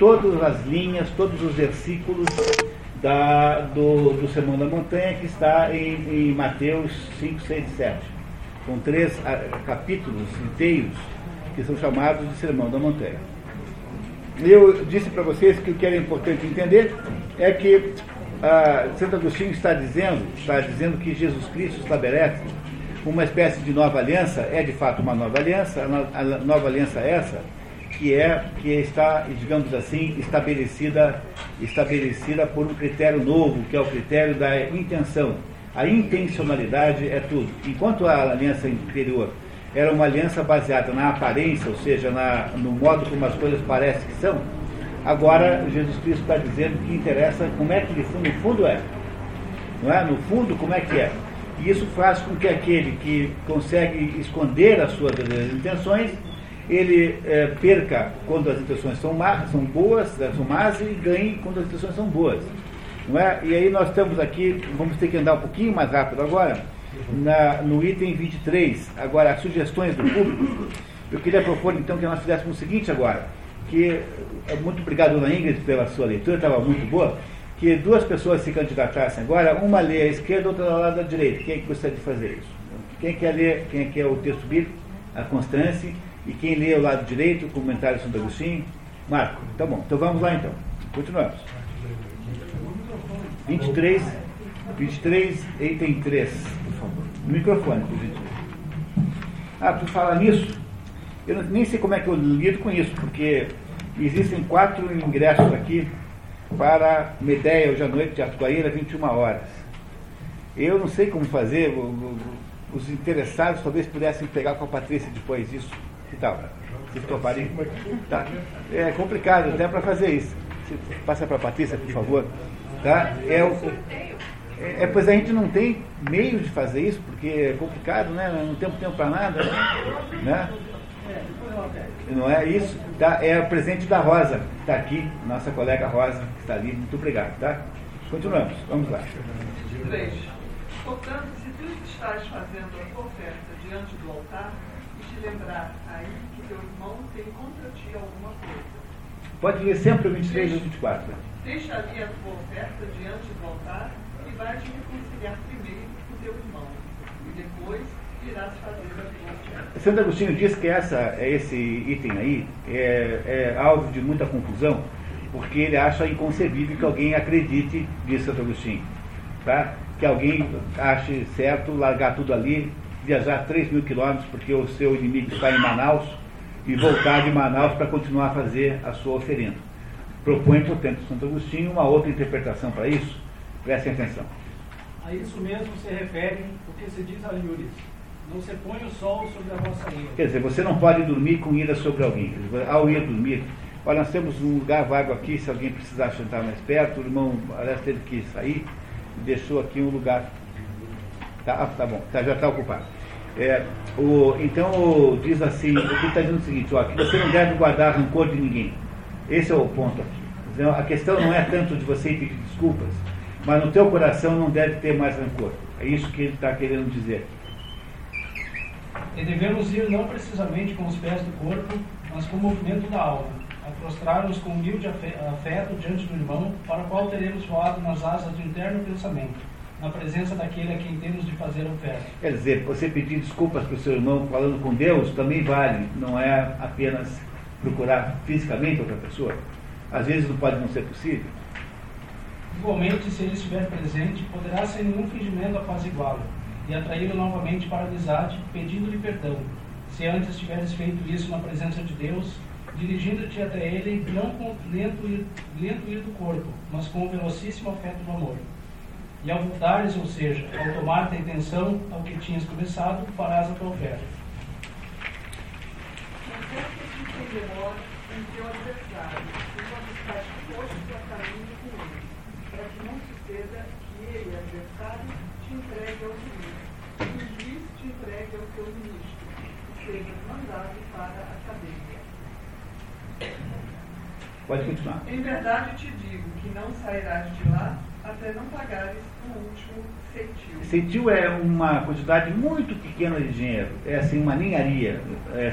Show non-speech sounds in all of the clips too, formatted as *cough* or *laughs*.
todas as linhas, todos os versículos da, do, do Sermão da Montanha que está em, em Mateus 5, 6 e 7. São três ah, capítulos inteiros que são chamados de Sermão da Montanha. Eu disse para vocês que o que era importante entender é que ah, Santo Agostinho está dizendo, está dizendo que Jesus Cristo estabelece uma espécie de nova aliança, é de fato uma nova aliança, a nova aliança é essa, que é que está, digamos assim, estabelecida, estabelecida por um critério novo, que é o critério da intenção. A intencionalidade é tudo. Enquanto a aliança anterior era uma aliança baseada na aparência, ou seja, na, no modo como as coisas parecem que são, agora Jesus Cristo está dizendo que interessa como é que no fundo é. Não é? No fundo, como é que é. E isso faz com que aquele que consegue esconder as suas intenções, ele é, perca quando as intenções são, más, são boas, né, são más, e ganhe quando as intenções são boas. Não é? E aí nós estamos aqui, vamos ter que andar um pouquinho mais rápido agora, na, no item 23, agora as sugestões do público. Eu queria propor então que nós fizéssemos o seguinte agora, que é, muito obrigado, dona Ingrid, pela sua leitura, estava muito boa, que duas pessoas se candidatassem agora, uma lê à esquerda, outra lado da direita. Quem é que gostaria de fazer isso? Quem quer ler, quem quer o texto bíblico, a Constância, e quem lê ao lado direito, o comentário de Santo Agostinho? Marco. Tá bom, então vamos lá então. Continuamos. 23, 23, item 3, por favor. O microfone, por gentileza. Ah, tu fala nisso? Eu nem sei como é que eu lido com isso, porque existem quatro ingressos aqui para Medeia hoje à noite, Teatro Guaíra, 21 horas. Eu não sei como fazer, os interessados talvez pudessem pegar com a Patrícia depois isso. Que tal? Topariam? Tá. É complicado até para fazer isso. Passa para a Patrícia, por favor. Tá? É, o, é, é, pois a gente não tem meio de fazer isso, porque é complicado, né? Não temos tempo para nada. Né? Não é isso? Tá? É o presente da Rosa, está aqui, nossa colega Rosa, que está ali. Muito obrigado, tá? Continuamos, vamos lá. 3. Portanto, se tu estás fazendo a oferta diante do altar, e te lembrar aí que teu irmão tem contra ti alguma coisa. Pode ler sempre o 23 e o 24. Deixa ali a tua oferta diante do altar e vai te reconciliar primeiro com teu irmão. E depois irás fazer a tua. Santo Agostinho diz que essa, esse item aí é, é alvo de muita confusão, porque ele acha inconcebível que alguém acredite, diz Santo Agostinho, tá? que alguém ache certo largar tudo ali, viajar 3 mil quilômetros porque o seu inimigo está em Manaus e voltar de Manaus para continuar a fazer a sua oferenda. Propõe, portanto, Santo Agostinho uma outra interpretação para isso. Prestem atenção. A isso mesmo se refere o que se diz a Lures. Não se põe o sol sobre a vossa ira. Quer dizer, você não pode dormir com ira sobre alguém. Ao ir dormir, olha, nós temos um lugar vago aqui, se alguém precisar sentar mais perto, o irmão, aliás, teve que sair, deixou aqui um lugar. Tá, ah, tá bom, tá, já está ocupado. É, o, então o, diz assim, o que está dizendo o seguinte, ó, que você não deve guardar rancor de ninguém. Esse é o ponto aqui. A questão não é tanto de você pedir desculpas, mas no teu coração não deve ter mais rancor. É isso que ele está querendo dizer. E devemos ir não precisamente com os pés do corpo, mas com o movimento da alma, a prostrar-nos com humilde afeto diante do irmão, para o qual teremos voado nas asas do interno pensamento, na presença daquele a quem temos de fazer oferta. Quer dizer, você pedir desculpas para o seu irmão falando com Deus também vale, não é apenas procurar fisicamente outra pessoa. Às vezes não pode não ser possível. Igualmente, se ele estiver presente, poderá sem nenhum fingimento apaziguá-lo e atraí-lo novamente para a amizade, pedindo-lhe perdão, se antes tiveres feito isso na presença de Deus, dirigindo-te até ele não com lento ir, lento ir do corpo, mas com o velocíssimo afeto do amor. E ao voltares, ou seja, ao tomar-te a intenção ao que tinhas começado, farás a tua oferta. Não que se demora em teu adversário, enquanto estás disposto a caminho com ele, para que não suceda que ele, adversário, te entregue ao juiz, e o juiz te entregue ao teu ministro, e sejas mandado para a cadeia. Pode continuar. Em verdade te digo que não sairás de lá até não pagares o último centil. Centil é uma quantidade muito pequena de dinheiro, é assim uma ninharia. É,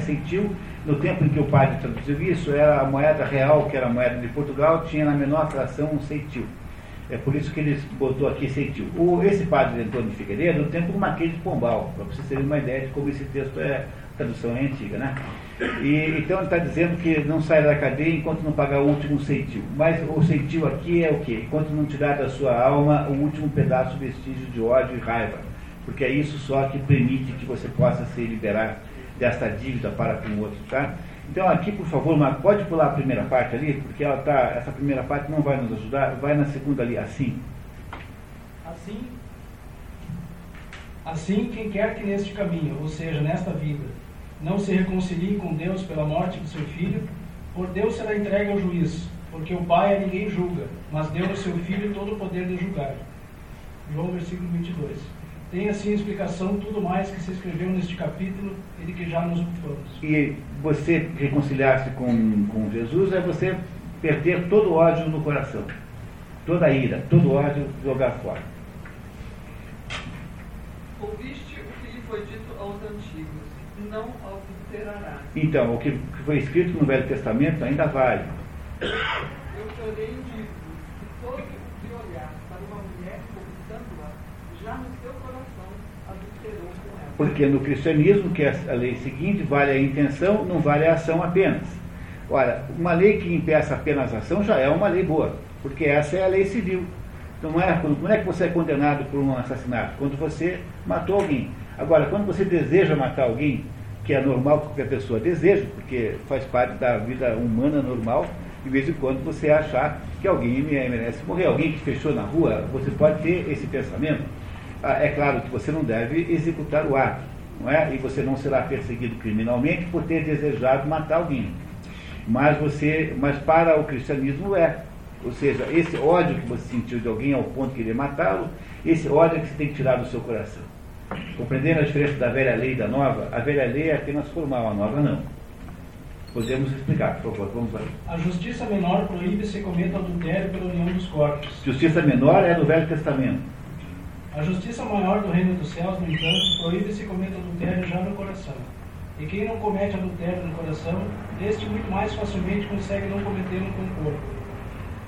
no tempo em que o padre traduziu isso, era a moeda real, que era a moeda de Portugal, tinha na menor fração um centil. É por isso que ele botou aqui centil. O, esse padre Antônio de Figueiredo, no tempo do Marquês de Pombal, para vocês terem uma ideia de como esse texto é, a tradução é antiga, né? E, então ele está dizendo que não sai da cadeia enquanto não pagar o último centil. Mas o centil aqui é o quê? Enquanto não tirar da sua alma o último pedaço vestígio de ódio e raiva. Porque é isso só que permite que você possa se liberar desta dívida para com o outro, tá? Então aqui, por favor, Marco, pode pular a primeira parte ali, porque ela tá, essa primeira parte não vai nos ajudar, vai na segunda ali, assim. Assim, assim quem quer que neste caminho, ou seja, nesta vida, não se reconcilie com Deus pela morte de seu filho, por Deus será entregue ao juiz, porque o Pai a ninguém julga, mas deu ao seu filho todo o poder de julgar. João versículo 22. Tem assim explicação tudo mais que se escreveu neste capítulo e de que já nos ocupamos. E você reconciliar-se com, com Jesus é você perder todo o ódio no coração, toda a ira, todo o ódio jogar fora. Ouviste o que lhe foi dito aos antigos, não adulterarás. Então, o que foi escrito no Velho Testamento ainda vale. Eu porém digo que todo o que olhar para uma mulher cobiçando-a, já no seu coração adulterou com ela. Porque no cristianismo, que é a lei seguinte, vale a intenção, não vale a ação apenas. Ora, uma lei que impeça apenas a ação já é uma lei boa, porque essa é a lei civil. Então, não é, quando é que você é condenado por um assassinato? Quando você matou alguém. Agora, quando você deseja matar alguém, que é normal que qualquer pessoa deseja, porque faz parte da vida humana normal, de vez em quando você achar que alguém merece morrer, alguém que fechou na rua, você pode ter esse pensamento. Ah, é claro que você não deve executar o ato, não é? E você não será perseguido criminalmente por ter desejado matar alguém. Mas você, mas para o cristianismo é. Ou seja, esse ódio que você sentiu de alguém ao ponto de querer matá-lo, esse ódio é que você tem que tirar do seu coração. Compreendendo a diferença da velha lei e da nova, a velha lei é apenas formal, a nova não. Podemos explicar, por favor, vamos lá. A justiça menor proíbe se cometa adultério pela união dos corpos. Justiça menor é do Velho Testamento. A justiça maior do reino dos céus, no entanto, proíbe se cometa adultério já no coração. E quem não comete adultério no coração, este muito mais facilmente consegue não cometê-lo com o corpo.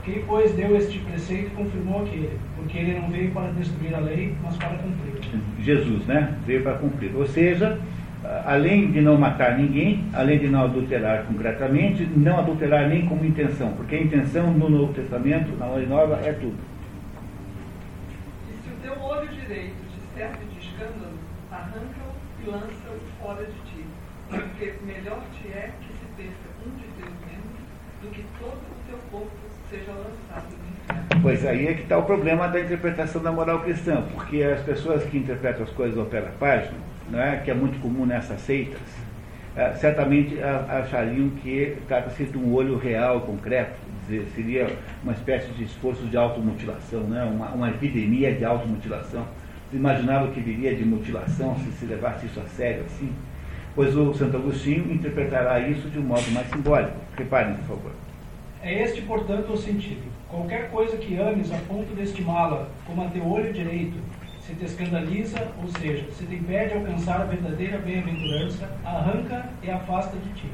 Quem, pois, deu este preceito confirmou aquele, porque ele não veio para destruir a lei, mas para cumprir. Jesus, né? Veio para cumprir. Ou seja, além de não matar ninguém, além de não adulterar concretamente, não adulterar nem como intenção, porque a intenção no Novo Testamento, na Lei Nova, é tudo. E se o teu olho direito te serve de escândalo, arranca-o e lança-o fora de ti, porque melhor te é que se perca um de teus membros do que todo o teu corpo seja lançado no inferno. Pois aí é que está o problema da interpretação da moral cristã, porque as pessoas que interpretam as coisas ao pé da página, não é, que é muito comum nessas seitas, eh, certamente achariam que trata-se de um olho real, concreto, dizer, seria uma espécie de esforço de automutilação, né, uma, uma epidemia de automutilação. Imaginava que viria de mutilação se se levasse isso a sério assim? Pois o Santo Agostinho interpretará isso de um modo mais simbólico. Reparem, por favor. É este, portanto, o sentido. Qualquer coisa que ames a ponto de estimá-la como a teu olho direito, se te escandaliza, ou seja, se te impede alcançar a verdadeira bem-aventurança, arranca e afasta de ti.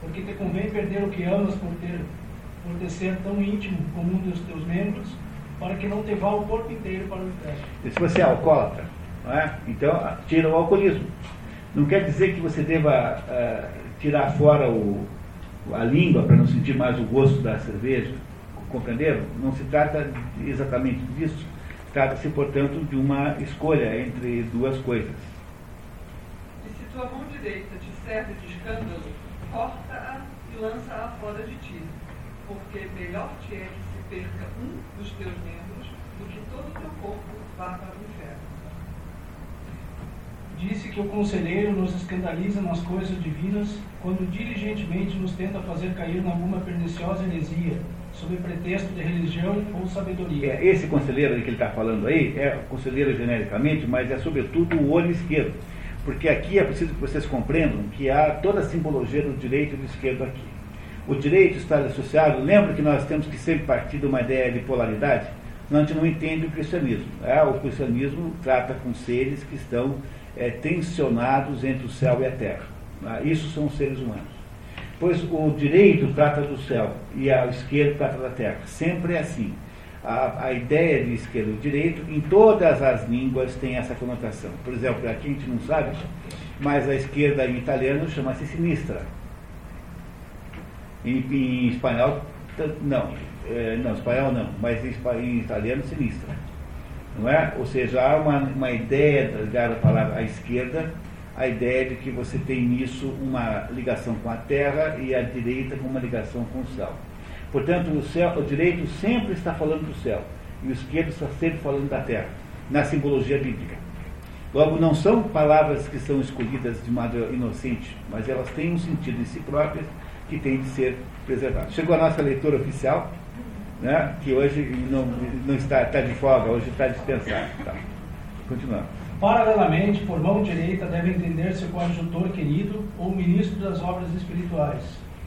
Porque te convém perder o que amas por ter por te ser tão íntimo como um dos teus membros, para que não te vá o corpo inteiro para o inferno. Se você é alcoólatra, não é? então tira o alcoolismo. Não quer dizer que você deva ah, tirar fora o, a língua para não sentir mais o gosto da cerveja. Compreenderam? Não se trata exatamente disso. Trata-se, portanto, de uma escolha entre duas coisas. E se tua mão direita te serve de escândalo, corta-a e lança-a fora de ti, porque melhor te é que se perca um dos teus membros do que todo o teu corpo vá para o inferno. Disse que o conselheiro nos escandaliza nas coisas divinas quando diligentemente nos tenta fazer cair em alguma perniciosa heresia, sob pretexto de religião ou sabedoria. É, esse conselheiro que ele está falando aí é conselheiro genericamente, mas é sobretudo o olho esquerdo. Porque aqui é preciso que vocês compreendam que há toda a simbologia do direito e do esquerdo aqui. o direito está associado, lembra que nós temos que sempre partir de uma ideia de polaridade? Não, a gente não entende o cristianismo. É, o cristianismo trata com seres que estão é, tensionados entre o céu e a terra. Ah, isso são seres humanos. Pois o direito trata do céu e a esquerda trata da terra. Sempre é assim. A, a ideia de esquerda e direito, em todas as línguas, tem essa conotação. Por exemplo, aqui a gente não sabe, mas a esquerda em italiano chama-se sinistra. Em, em espanhol, não. É, não, espanhol não, mas em, em, italiano, sinistra. Não é? Ou seja, há uma, uma ideia ligada à palavra à esquerda, a ideia de que você tem nisso uma ligação com a terra e a direita com uma ligação com o céu. Portanto, o, céu, o direito sempre está falando do céu e o esquerdo está sempre falando da terra, na simbologia bíblica. Logo, não são palavras que são escolhidas de maneira inocente, mas elas têm um sentido em si próprias que tem de ser preservado. Chegou a nossa leitura oficial, né, que hoje não, não está, está de folga, hoje está dispensado. Tá. Continuando. Paralelamente, por mão direita deve entender-se o coadjutor querido ou ministro das obras espirituais,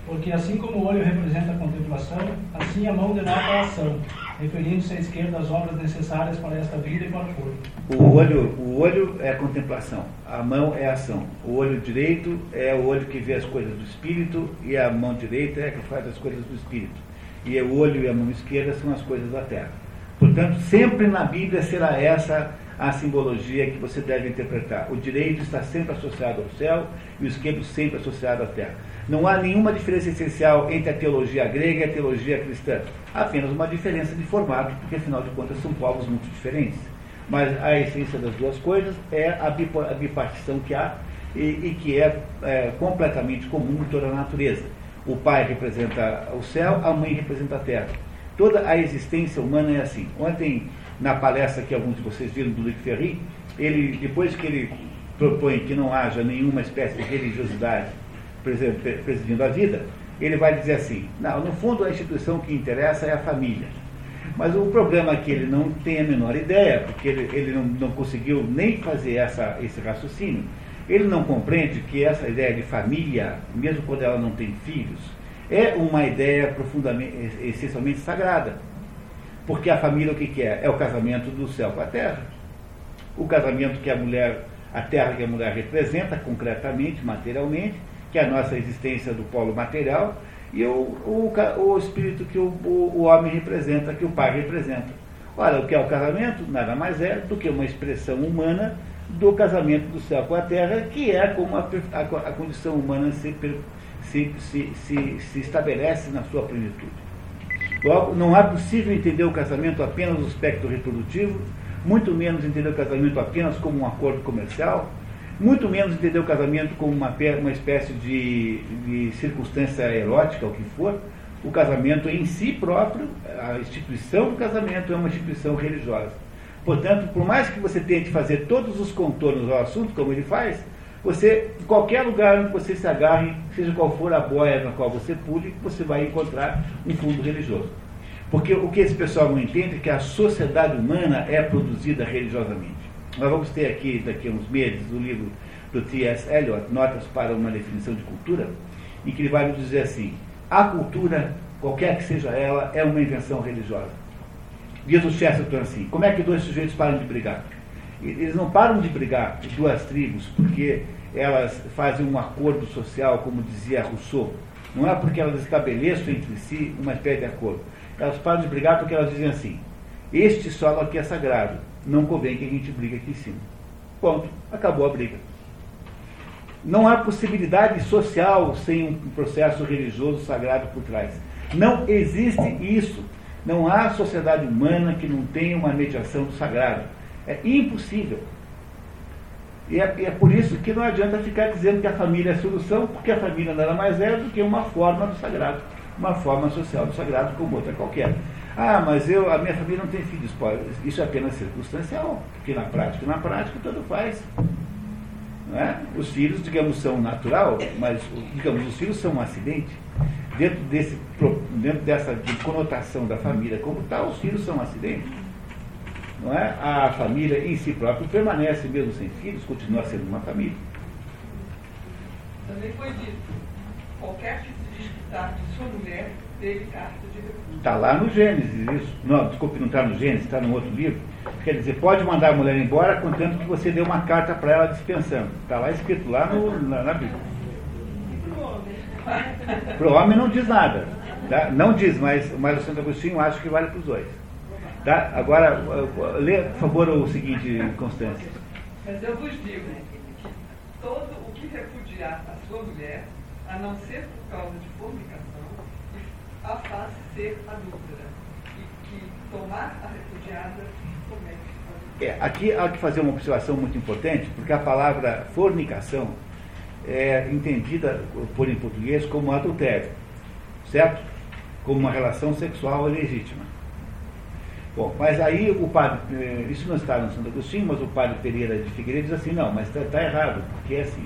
porque assim como o olho representa a contemplação, assim a mão denota a ação, referindo-se à esquerda às obras necessárias para esta vida e para o corpo. O olho, o olho é a contemplação, a mão é a ação. O olho direito é o olho que vê as coisas do espírito e a mão direita é a que faz as coisas do espírito. E o olho e a mão esquerda são as coisas da terra. Portanto, sempre na Bíblia será essa a simbologia que você deve interpretar. O direito está sempre associado ao céu e o esquerdo sempre associado à terra. Não há nenhuma diferença essencial entre a teologia grega e a teologia cristã. Apenas uma diferença de formato, porque afinal de contas são povos muito diferentes. Mas a essência das duas coisas é a bipartição que há e, e que é, é completamente comum em toda a natureza. O pai representa o céu, a mãe representa a terra. Toda a existência humana é assim. Ontem, na palestra que alguns de vocês viram do Luc Ferry, ele, depois que ele propõe que não haja nenhuma espécie de religiosidade presidindo a vida, ele vai dizer assim: não, no fundo a instituição que interessa é a família. Mas o problema é que ele não tem a menor ideia, porque ele, ele não, não conseguiu nem fazer essa, esse raciocínio. Ele não compreende que essa ideia de família, mesmo quando ela não tem filhos, é uma ideia profundamente, essencialmente sagrada. Porque a família o que, que é? É o casamento do céu com a terra. O casamento que a mulher, a terra que a mulher representa concretamente, materialmente, que é a nossa existência do polo material, e o, o, o espírito que o, o, homem representa, que o pai representa. Olha, o que é o casamento? Nada mais é do que uma expressão humana do casamento do céu com a terra, que é como a, a, a condição humana se, se, se, se, se estabelece na sua plenitude. Logo, não é possível entender o casamento apenas no aspecto reprodutivo, muito menos entender o casamento apenas como um acordo comercial, muito menos entender o casamento como uma, uma espécie de, de circunstância erótica, o que for. O casamento em si próprio, a instituição do casamento é uma instituição religiosa. Portanto, por mais que você tente fazer todos os contornos ao assunto, como ele faz, você, em qualquer lugar onde você se agarre, seja qual for a boia na qual você pule, você vai encontrar um fundo religioso. Porque o que esse pessoal não entende é que a sociedade humana é produzida religiosamente. Nós vamos ter aqui, daqui a uns meses, o livro do T.S. Eliot, Notas para uma Definição de Cultura, em que ele vai nos dizer assim: a cultura, qualquer que seja ela, é uma invenção religiosa. Diz o Chesterton assim: como é que dois sujeitos param de brigar? Eles não param de brigar, duas tribos, porque elas fazem um acordo social, como dizia Rousseau. Não é porque elas estabeleçam entre si uma espécie de acordo. Elas param de brigar porque elas dizem assim: este solo aqui é sagrado, não convém que a gente brigue aqui em cima. Ponto. Acabou a briga. Não há possibilidade social sem um processo religioso sagrado por trás. Não existe isso. Não há sociedade humana que não tenha uma mediação do sagrado. É impossível. E é, é, por isso que não adianta ficar dizendo que a família é a solução, porque a família nada mais é do que uma forma do sagrado, uma forma social do sagrado como outra qualquer. Ah, mas eu, a minha família não tem filhos. Isso é apenas circunstancial, porque na prática, na prática, tudo faz. É? Os filhos, digamos, são natural, mas digamos, os filhos são um acidente. Dentro, desse, dentro dessa de conotação da família como tal, os filhos são um acidente. Não é? A família em si própria permanece, mesmo sem filhos, continua sendo uma família. Também foi dito, qualquer tipo de constar que sua mulher teve carta de repúdio. Está lá no Gênesis isso. Não, desculpe, não está no Gênesis, está no outro livro. Quer dizer, pode mandar a mulher embora, contanto que você dê uma carta para ela dispensando. Está lá escrito lá no, na, na Bíblia. Para o homem não diz nada. Tá? Não diz, mas, mas o Santo Agostinho acha que vale para os dois. Tá? Agora, lê, por favor, o seguinte, Constância. Mas eu vos digo que todo o que repudiar a sua mulher, a não ser por causa de fornicação, a faz ser adúltera. E que tomar a repudiada comete é, aqui há que fazer uma observação muito importante, porque a palavra fornicação é entendida por em português como adultério, certo? Como uma relação sexual legítima. Bom, mas aí o padre, eh, isso não está no Santo Agostinho, mas o padre Pereira de Figueiredo diz assim, não, mas está tá errado, porque é assim.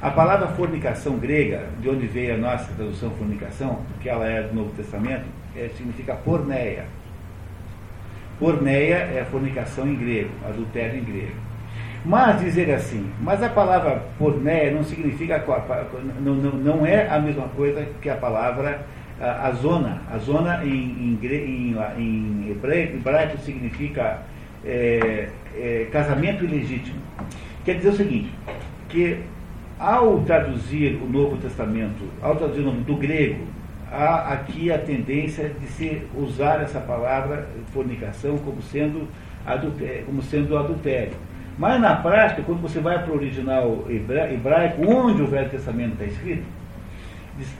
A palavra fornicação grega, de onde veio a nossa tradução fornicação, porque ela é do Novo Testamento, é, significa porneia. Porneia é fornicação em grego, adultério em grego. Mas dizer assim, mas a palavra porneia não significa, não, não, não é a mesma coisa que a palavra a, zona. A zona em, em, em, em hebraico, hebraico significa é, é, casamento ilegítimo. Quer dizer o seguinte, que ao traduzir o Novo Testamento, ao traduzir o nome do grego, há aqui a tendência de se usar essa palavra fornicação como sendo adultério, como sendo adultério. Mas na prática, quando você vai para o original hebraico, onde o Velho Testamento está escrito,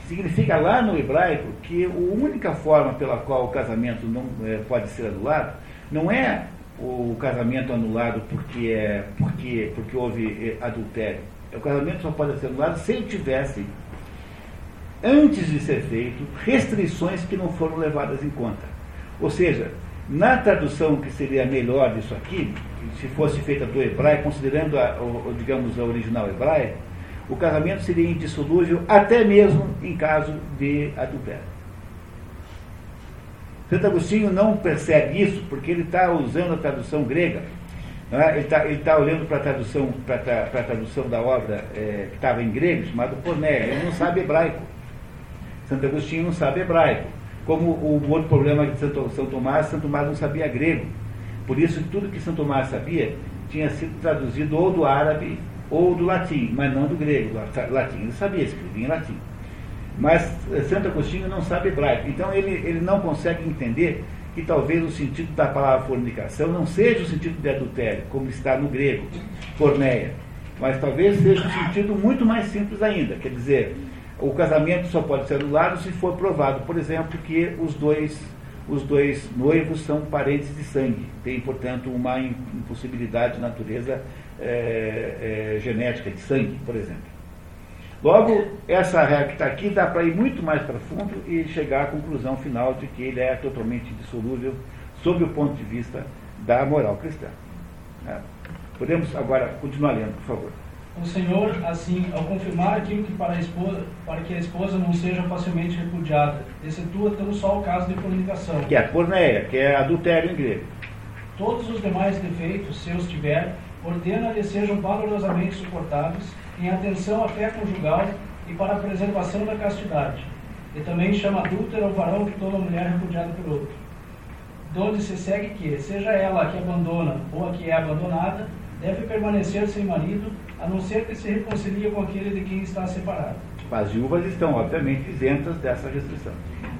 significa lá no hebraico que a única forma pela qual o casamento não é, pode ser anulado não é o casamento anulado porque, é, porque, porque houve é, adultério. O casamento só pode ser anulado se ele tivesse, antes de ser feito, restrições que não foram levadas em conta. Ou seja, na tradução que seria melhor disso aqui, se fosse feita do hebraico, considerando, a, o, digamos, a original hebraica, o casamento seria indissolúvel até mesmo em caso de adultério. Santo Agostinho não percebe isso porque ele está usando a tradução grega. É? Ele está tá olhando para a tradução, tradução da obra é, que estava em grego, chamado Porné. Ele não sabe hebraico. Santo Agostinho não sabe hebraico. Como o outro problema de Santo, São Tomás, Santo Tomás não sabia grego. Por isso, tudo que Santo Tomás sabia tinha sido traduzido ou do árabe ou do latim, mas não do grego. Latim ele sabia escrever em latim. Mas eh, Santo Agostinho não sabe hebraico. Então ele, ele não consegue entender que talvez o sentido da palavra fornicação não seja o sentido de adultério, como está no grego, porneia. Mas talvez seja um sentido muito mais simples ainda. Quer dizer, o casamento só pode ser anulado se for provado, por exemplo, que os dois, os dois noivos são parentes de sangue. Tem, portanto, uma impossibilidade de natureza é, é, genética de sangue, por exemplo. Logo, essa regra que está aqui dá para ir muito mais para fundo e chegar à conclusão final de que ele é totalmente dissolúvel sob o ponto de vista da moral cristã. É. Podemos agora continuar lendo, por favor. O Senhor, assim, ao confirmar aquilo que para, a esposa, para que a esposa não seja facilmente repudiada, excetua tão só o caso de fornicação. Que é porneia, que é adultério em grego. Todos os demais defeitos, se os tiver, ordena-lhe sejam valorosamente suportados em atenção à fé conjugal e para a preservação da castidade. E também chama adúltero o varão que toma a mulher repudiada por outro. Donde se segue que, seja ela a que abandona ou a que é abandonada, deve permanecer sem marido, a não ser que se reconcilie com aquele de quem está separado. As viúvas estão, obviamente, isentas dessa restrição.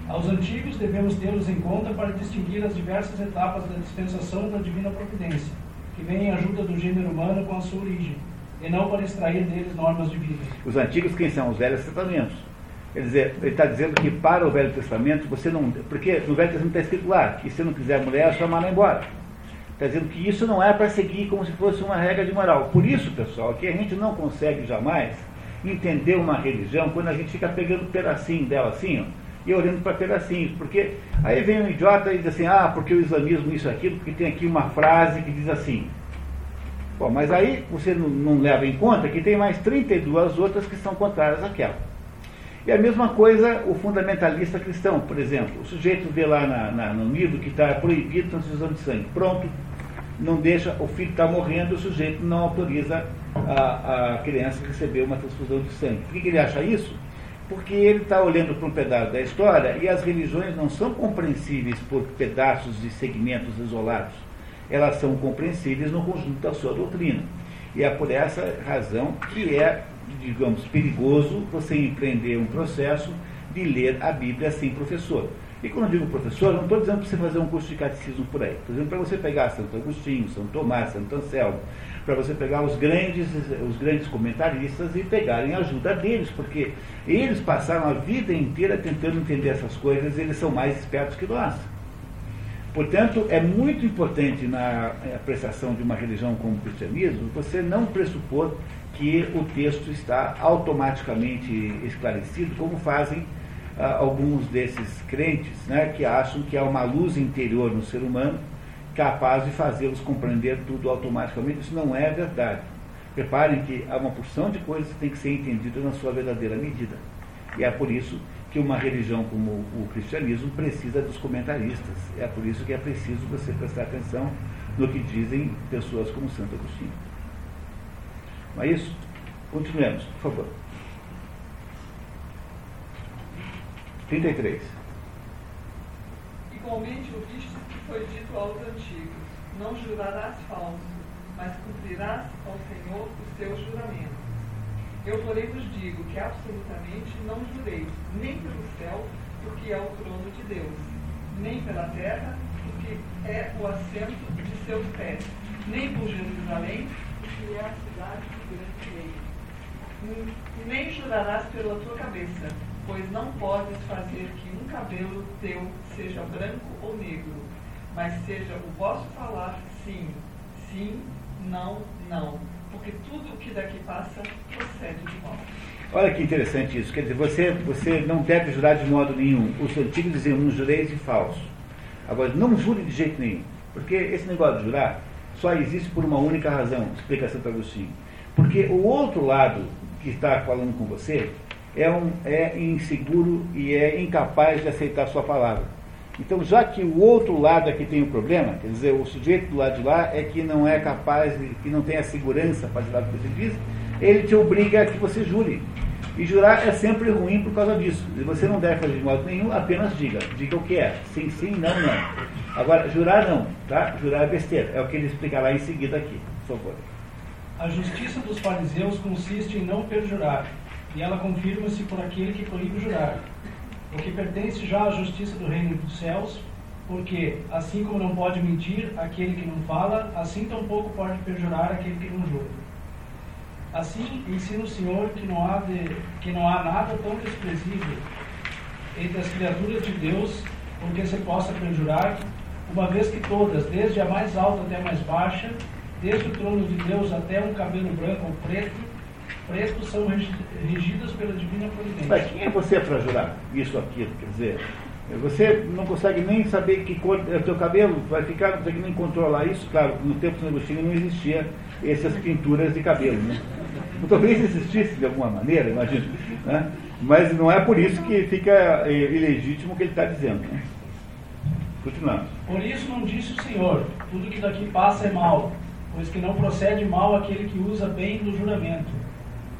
Aos antigos devemos tê-los em conta para distinguir as diversas etapas da dispensação da divina providência que vem em ajuda do gênero humano com a sua origem, e não para extrair deles normas de vida. Os antigos quem são? Os velhos testamentos. Quer dizer, ele está dizendo que para o Velho Testamento você não. Porque no Velho Testamento está escrito lá que se não quiser mulher, é só mandar embora. Está dizendo que isso não é para seguir como se fosse uma regra de moral. Por isso, pessoal, que a gente não consegue jamais entender uma religião quando a gente fica pegando pedacinho dela assim, ó, e olhando para pedacinhos. Porque aí vem um idiota e diz assim, ah, porque o islamismo isso aquilo, porque tem aqui uma frase que diz assim. Bom, mas aí você não, não leva em conta que tem mais 32 outras que são contrárias àquela. E a mesma coisa o fundamentalista cristão, por exemplo. O sujeito vê lá na, na, no livro que está proibido transfusão de sangue. Pronto, não deixa, o filho está morrendo, o sujeito não autoriza a, a criança a receber uma transfusão de sangue. Por que, que ele acha isso? Porque ele está olhando para um pedaço da história e as religiões não são compreensíveis por pedaços e segmentos isolados. Elas são compreensíveis no conjunto da sua doutrina. E é por essa razão que é, digamos, perigoso você empreender um processo de ler a Bíblia sem professor. E quando digo professor, não estou dizendo para você fazer um curso de catecismo por aí. Estou dizendo para você pegar Santo Agostinho, São Tomás, Santo Anselmo, para você pegar os grandes, os grandes comentaristas e pegarem a ajuda deles, porque eles passaram a vida inteira tentando entender essas coisas, e eles são mais espertos que nós. Portanto, é muito importante na apreciação de uma religião como o cristianismo você não pressupor que o texto está automaticamente esclarecido, como fazem alguns desses crentes, né, que acham que há uma luz interior no ser humano capaz de fazê-los compreender tudo automaticamente. Isso não é verdade. Reparem que há uma porção de coisas que tem que ser entendida na sua verdadeira medida. E é por isso que uma religião como o cristianismo precisa dos comentaristas. É por isso que é preciso você prestar atenção no que dizem pessoas como Santo Agostinho. Não é isso? Continuemos, por favor. 33. Igualmente ouviste que foi dito aos antigos: Não jurarás falso, mas cumprirás ao Senhor os teus juramentos. Eu, porém, vos digo que absolutamente não jureis, nem pelo céu, porque é o trono de Deus, nem pela terra, porque é o assento de seus pés, nem por Jerusalém, porque é a cidade do grande rei. Nem jurarás pela tua cabeça, pois não podes fazer que um cabelo teu seja branco ou negro, mas seja o vosso falar sim, sim, não, não, porque tudo o que daqui passa procede de mal. Olha que interessante isso. Quer dizer, você, você não deve jurar de modo nenhum. Os antigos diziam, não jureis de falso. Agora, não jure de jeito nenhum. Porque esse negócio de jurar só existe por uma única razão, explica Santo Agostinho. Porque o outro lado que está falando com você é, um, é inseguro e é incapaz de aceitar sua palavra. Então, já que o outro lado aqui tem o um problema, quer dizer, o sujeito do lado de lá é que não é capaz, que não tem a segurança para dizer o que você diz, ele te obriga a que você jure. E jurar é sempre ruim por causa disso. E você não deve fazer de modo nenhum, apenas diga. Diga o que é. Sim, sim, não, não. Agora, jurar não, tá? Jurar é besteira. É o que ele explicará em seguida aqui, por favor. A justiça dos fariseus consiste em não perjurar, e ela confirma-se por aquele que proíbe jurar, o que pertence já à justiça do reino dos céus, porque, assim como não pode mentir aquele que não fala, assim tampouco pode perjurar aquele que não jura. Assim, ensina o Senhor que não há, de, que não há nada tão desprezível entre as criaturas de Deus, porque se possa perjurar, uma vez que todas, desde a mais alta até a mais baixa, desde o trono de Deus até um cabelo branco ou preto, preto são regidas pela divina providência. Mas quem é você para jurar isso aquilo? Quer dizer, você não consegue nem saber que cor é o teu cabelo, vai ficar, não consegue nem controlar isso. Claro, no tempo do Agostinho não existia essas pinturas de cabelo. Né? *laughs* Talvez existisse de alguma maneira, imagino. Né? Mas não é por isso que fica é, ilegítimo o que ele está dizendo. Né? Continuando. Por isso não disse o Senhor, tudo que daqui passa é mal, pois que não procede mal aquele que usa bem do juramento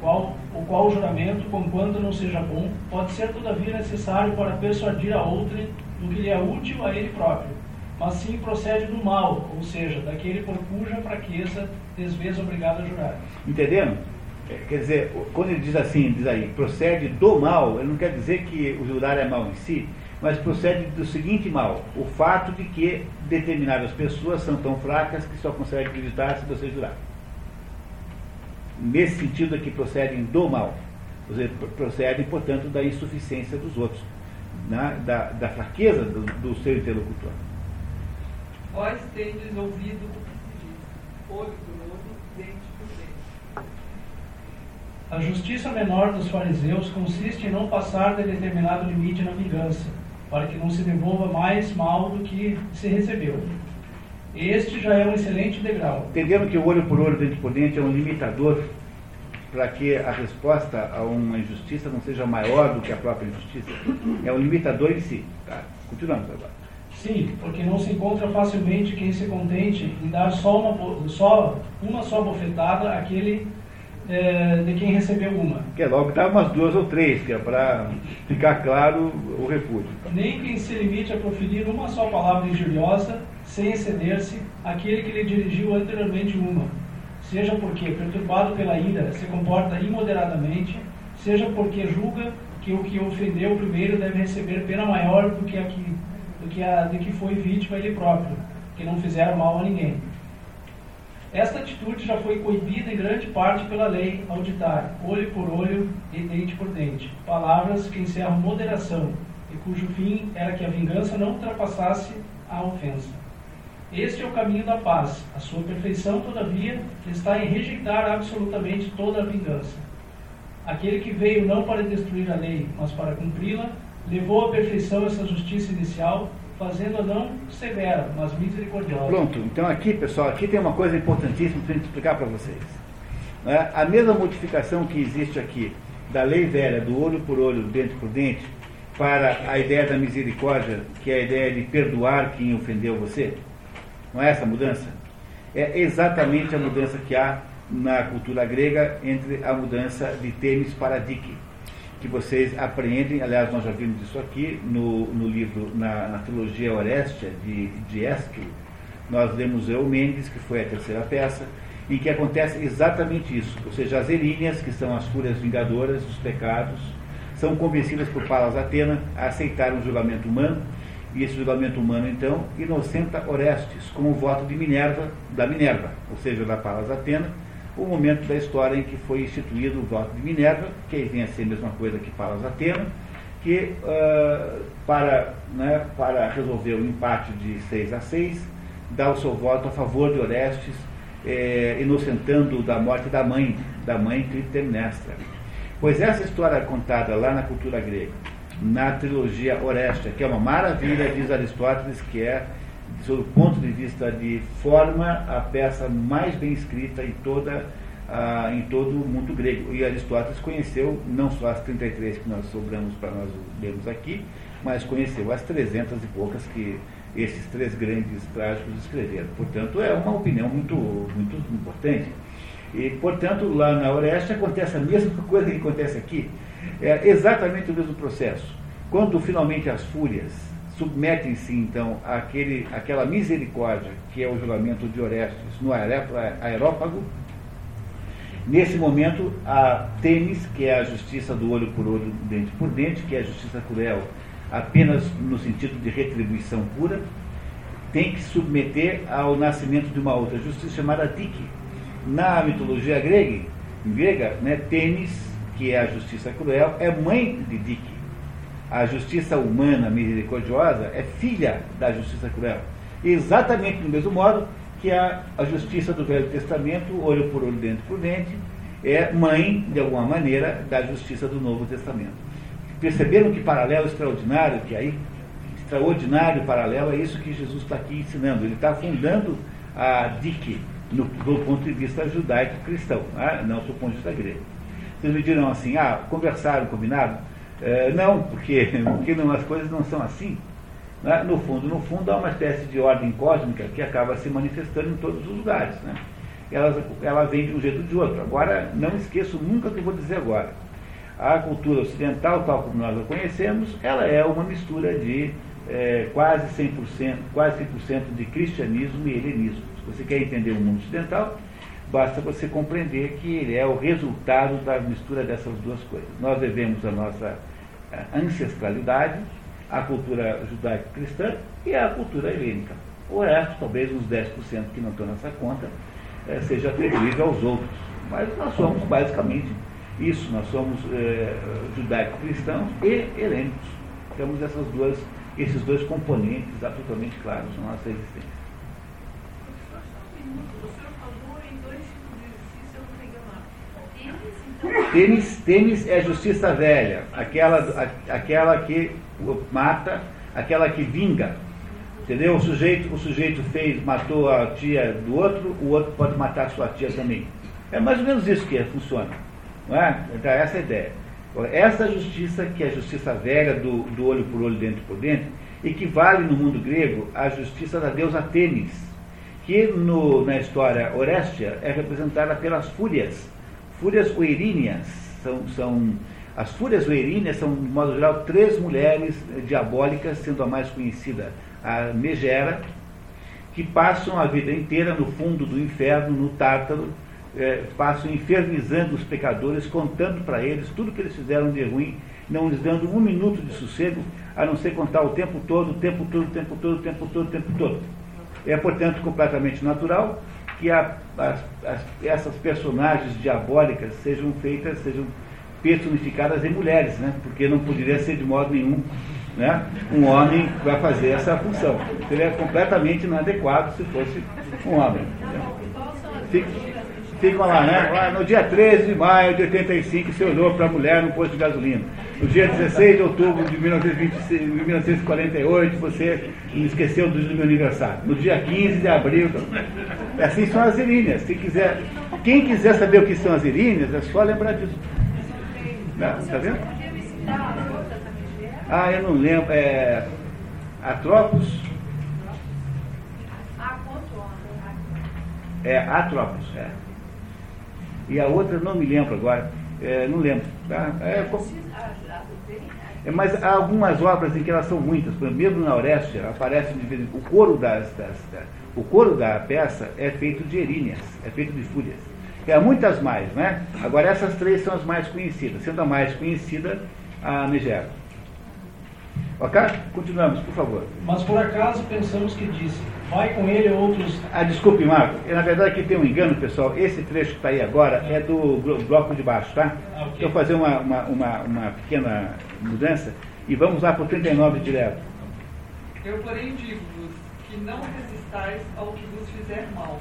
qual, o qual juramento, conquanto não seja bom, pode ser todavia necessário para persuadir a outrem do que lhe é útil a ele próprio, mas sim procede do mal, ou seja, daquele por cuja fraqueza desvez obrigado a jurar. Entenderam? É, quer dizer, quando ele diz assim, diz aí, procede do mal, ele não quer dizer que o jurar é mal em si, mas procede do seguinte mal, o fato de que determinadas pessoas são tão fracas que só conseguem acreditar se você jurar nesse sentido é que procedem do mal, procedem, portanto, da insuficiência dos outros, né? da, da fraqueza do, do seu interlocutor. Vós tendes ouvido o que se diz, olho por olho, dente por dente. A justiça menor dos fariseus consiste em não passar de determinado limite na vingança, para que não se devolva mais mal do que se recebeu. Este já é um excelente degrau. Entenderam que o olho por olho, dente por dente é um limitador para que a resposta a uma injustiça não seja maior do que a própria injustiça? É um limitador em si. Tá? Continuamos agora. Sim, porque não se encontra facilmente quem se contente em dar só uma, só, uma só bofetada àquele é, de quem recebeu uma. Que é logo dá umas duas ou três, que é para ficar claro o repúdio. Nem quem se limite a proferir uma só palavra injuriosa, sem exceder-se, aquele que lhe dirigiu anteriormente uma. Seja porque, perturbado pela ira, se comporta imoderadamente, seja porque julga que o que ofendeu primeiro deve receber pena maior do que a que, do que, a, de que foi vítima ele próprio, que não fizeram mal a ninguém. Esta atitude já foi coibida em grande parte pela lei ao ditar olho por olho e dente por dente, palavras que encerram moderação e cujo fim era que a vingança não ultrapassasse a ofensa. Este é o caminho da paz. A sua perfeição, todavia, está em rejeitar absolutamente toda a vingança. Aquele que veio não para destruir a lei, mas para cumpri-la, levou à perfeição essa justiça inicial fazendo-a não severa, mas misericordiosa. Pronto, então aqui, pessoal, aqui tem uma coisa importantíssima para explicar para vocês. É, a mesma modificação que existe aqui da lei velha, do olho por olho, dente por dente, para a ideia da misericórdia, que é a ideia de perdoar quem ofendeu você, não é essa mudança? É exatamente a mudança que há na cultura grega entre a mudança de Temis para Dike que vocês apreendem, aliás, nós já vimos isso aqui no, no livro, na, na trilogia Orestia de, de Esquilo, nós lemos Eumendes, que foi a terceira peça, em que acontece exatamente isso, ou seja, as Elíneas, que são as fúrias vingadoras dos pecados, são convencidas por Palas Atena a aceitar um julgamento humano, e esse julgamento humano, então, inocenta Orestes, com o voto de Minerva, da Minerva, ou seja, da Palas Atena, o momento da história em que foi instituído o voto de Minerva, que vem a ser a mesma coisa que Palas Atena, que uh, para, né, para resolver o empate de 6 a 6, dá o seu voto a favor de Orestes, eh, inocentando da morte da mãe, da mãe Clitemnestra. Pois essa história contada lá na cultura grega, na trilogia Orestes, que é uma maravilha, diz Aristóteles, que é sob o ponto de vista de forma, a peça mais bem escrita em, toda, ah, em todo o mundo grego. E Aristóteles conheceu não só as 33 que nós sobramos para nós lermos aqui, mas conheceu as 300 e poucas que esses três grandes trágicos escreveram. Portanto, é uma opinião muito, muito importante. E, portanto, lá na Oreste acontece a mesma *laughs* coisa que acontece aqui. É exatamente o mesmo processo. Quando finalmente as fúrias submetem-se então àquele, àquela misericórdia que é o julgamento de Orestes no aerópago. Nesse momento, a Tênis, que é a justiça do olho por olho, dente por dente, que é a justiça cruel, apenas no sentido de retribuição pura, tem que se submeter ao nascimento de uma outra justiça chamada Dike. Na mitologia grega, grega né, Tênis, que é a justiça cruel, é mãe de Dike a justiça humana misericordiosa é filha da justiça cruel. Exatamente do mesmo modo que a, a justiça do Velho Testamento, olho por olho, dente por dente, é mãe, de alguma maneira, da justiça do Novo Testamento. Perceberam que paralelo extraordinário que aí? Extraordinário paralelo é isso que Jesus está aqui ensinando. Ele está fundando a DIC no, do ponto de vista judaico-cristão, né? não do ponto de vista grego. Vocês me dirão assim, ah, conversaram, combinado? É, não, porque, porque não, as coisas não são assim. Né? No fundo, no fundo, há uma espécie de ordem cósmica que acaba se manifestando em todos os lugares. Né? Ela, ela vem de um jeito ou de outro. Agora, não esqueço nunca o que eu vou dizer agora. A cultura ocidental, tal como nós a conhecemos, ela é uma mistura de é, quase 100%, quase 100% de cristianismo e helenismo. Se você quer entender o mundo ocidental, basta você compreender que ele é o resultado da mistura dessas duas coisas. Nós devemos a nossa ancestralidade, a cultura judaico-cristã e a cultura helênica. O resto, talvez uns 10% que não estão nessa conta, é, seja atribuído aos outros. Mas nós somos basicamente isso, nós somos é, judaico-cristãos e helênicos. Temos essas duas, esses dois componentes absolutamente claros na nossa existência. Tênis, tênis é justiça velha, aquela, aquela que mata, aquela que vinga. Entendeu? O sujeito, o sujeito fez, matou a tia do outro, o outro pode matar a sua tia também. É mais ou menos isso que funciona. Não é? Então, essa é a ideia. Essa justiça, que é a justiça velha do, do olho por olho, dentro por dentro, equivale no mundo grego à justiça da deusa Tênis, que no, na história Orestia é representada pelas fúrias fúrias oeríneas. São, são, as fúrias oeríneas são, de modo geral, três mulheres diabólicas, sendo a mais conhecida a Megera, que passam a vida inteira no fundo do inferno, no Tártaro, é, passam infernizando os pecadores, contando para eles tudo que eles fizeram de ruim, não lhes dando um minuto de sossego, a não ser contar o tempo todo, o tempo todo, o tempo todo, o tempo todo, o tempo todo. É, portanto, completamente natural que a, as, as, essas personagens diabólicas sejam feitas, sejam personificadas em mulheres, né? porque não poderia ser de modo nenhum né? um homem vai fazer essa função. Seria completamente inadequado se fosse um homem. Fica, ficam lá, né? No dia 13 de maio de 85, você olhou para a mulher no posto de gasolina. No dia 16 de outubro de 1926, 1948, você esqueceu do meu aniversário. No dia 15 de abril. Assim são as iríneas. Se quiser, quem quiser saber o que são as iríneas, é só lembrar disso. Está vendo? Ah, eu não lembro. É, Atropos? É, Atropos, é. E a outra não me lembro agora. É, não lembro. Tá? É, é, mas há algumas obras em que elas são muitas. Por exemplo, mesmo na Orestes aparece o coro das, das, das, o coro da peça é feito de eríneas, é feito de fúrias. E há muitas mais, né? Agora essas três são as mais conhecidas, sendo a mais conhecida a Megera. Ok? Continuamos, por favor. Mas por acaso pensamos que disse, vai com ele outros. Ah, desculpe, Marco. Na verdade aqui tem um engano, pessoal. Esse trecho que está aí agora é do bloco de baixo, tá? Ah, okay. vou fazer uma, uma, uma, uma, pequena mudança e vamos lá para o 39 direto. Eu, porém, digo-vos que não resistais ao que vos fizer mal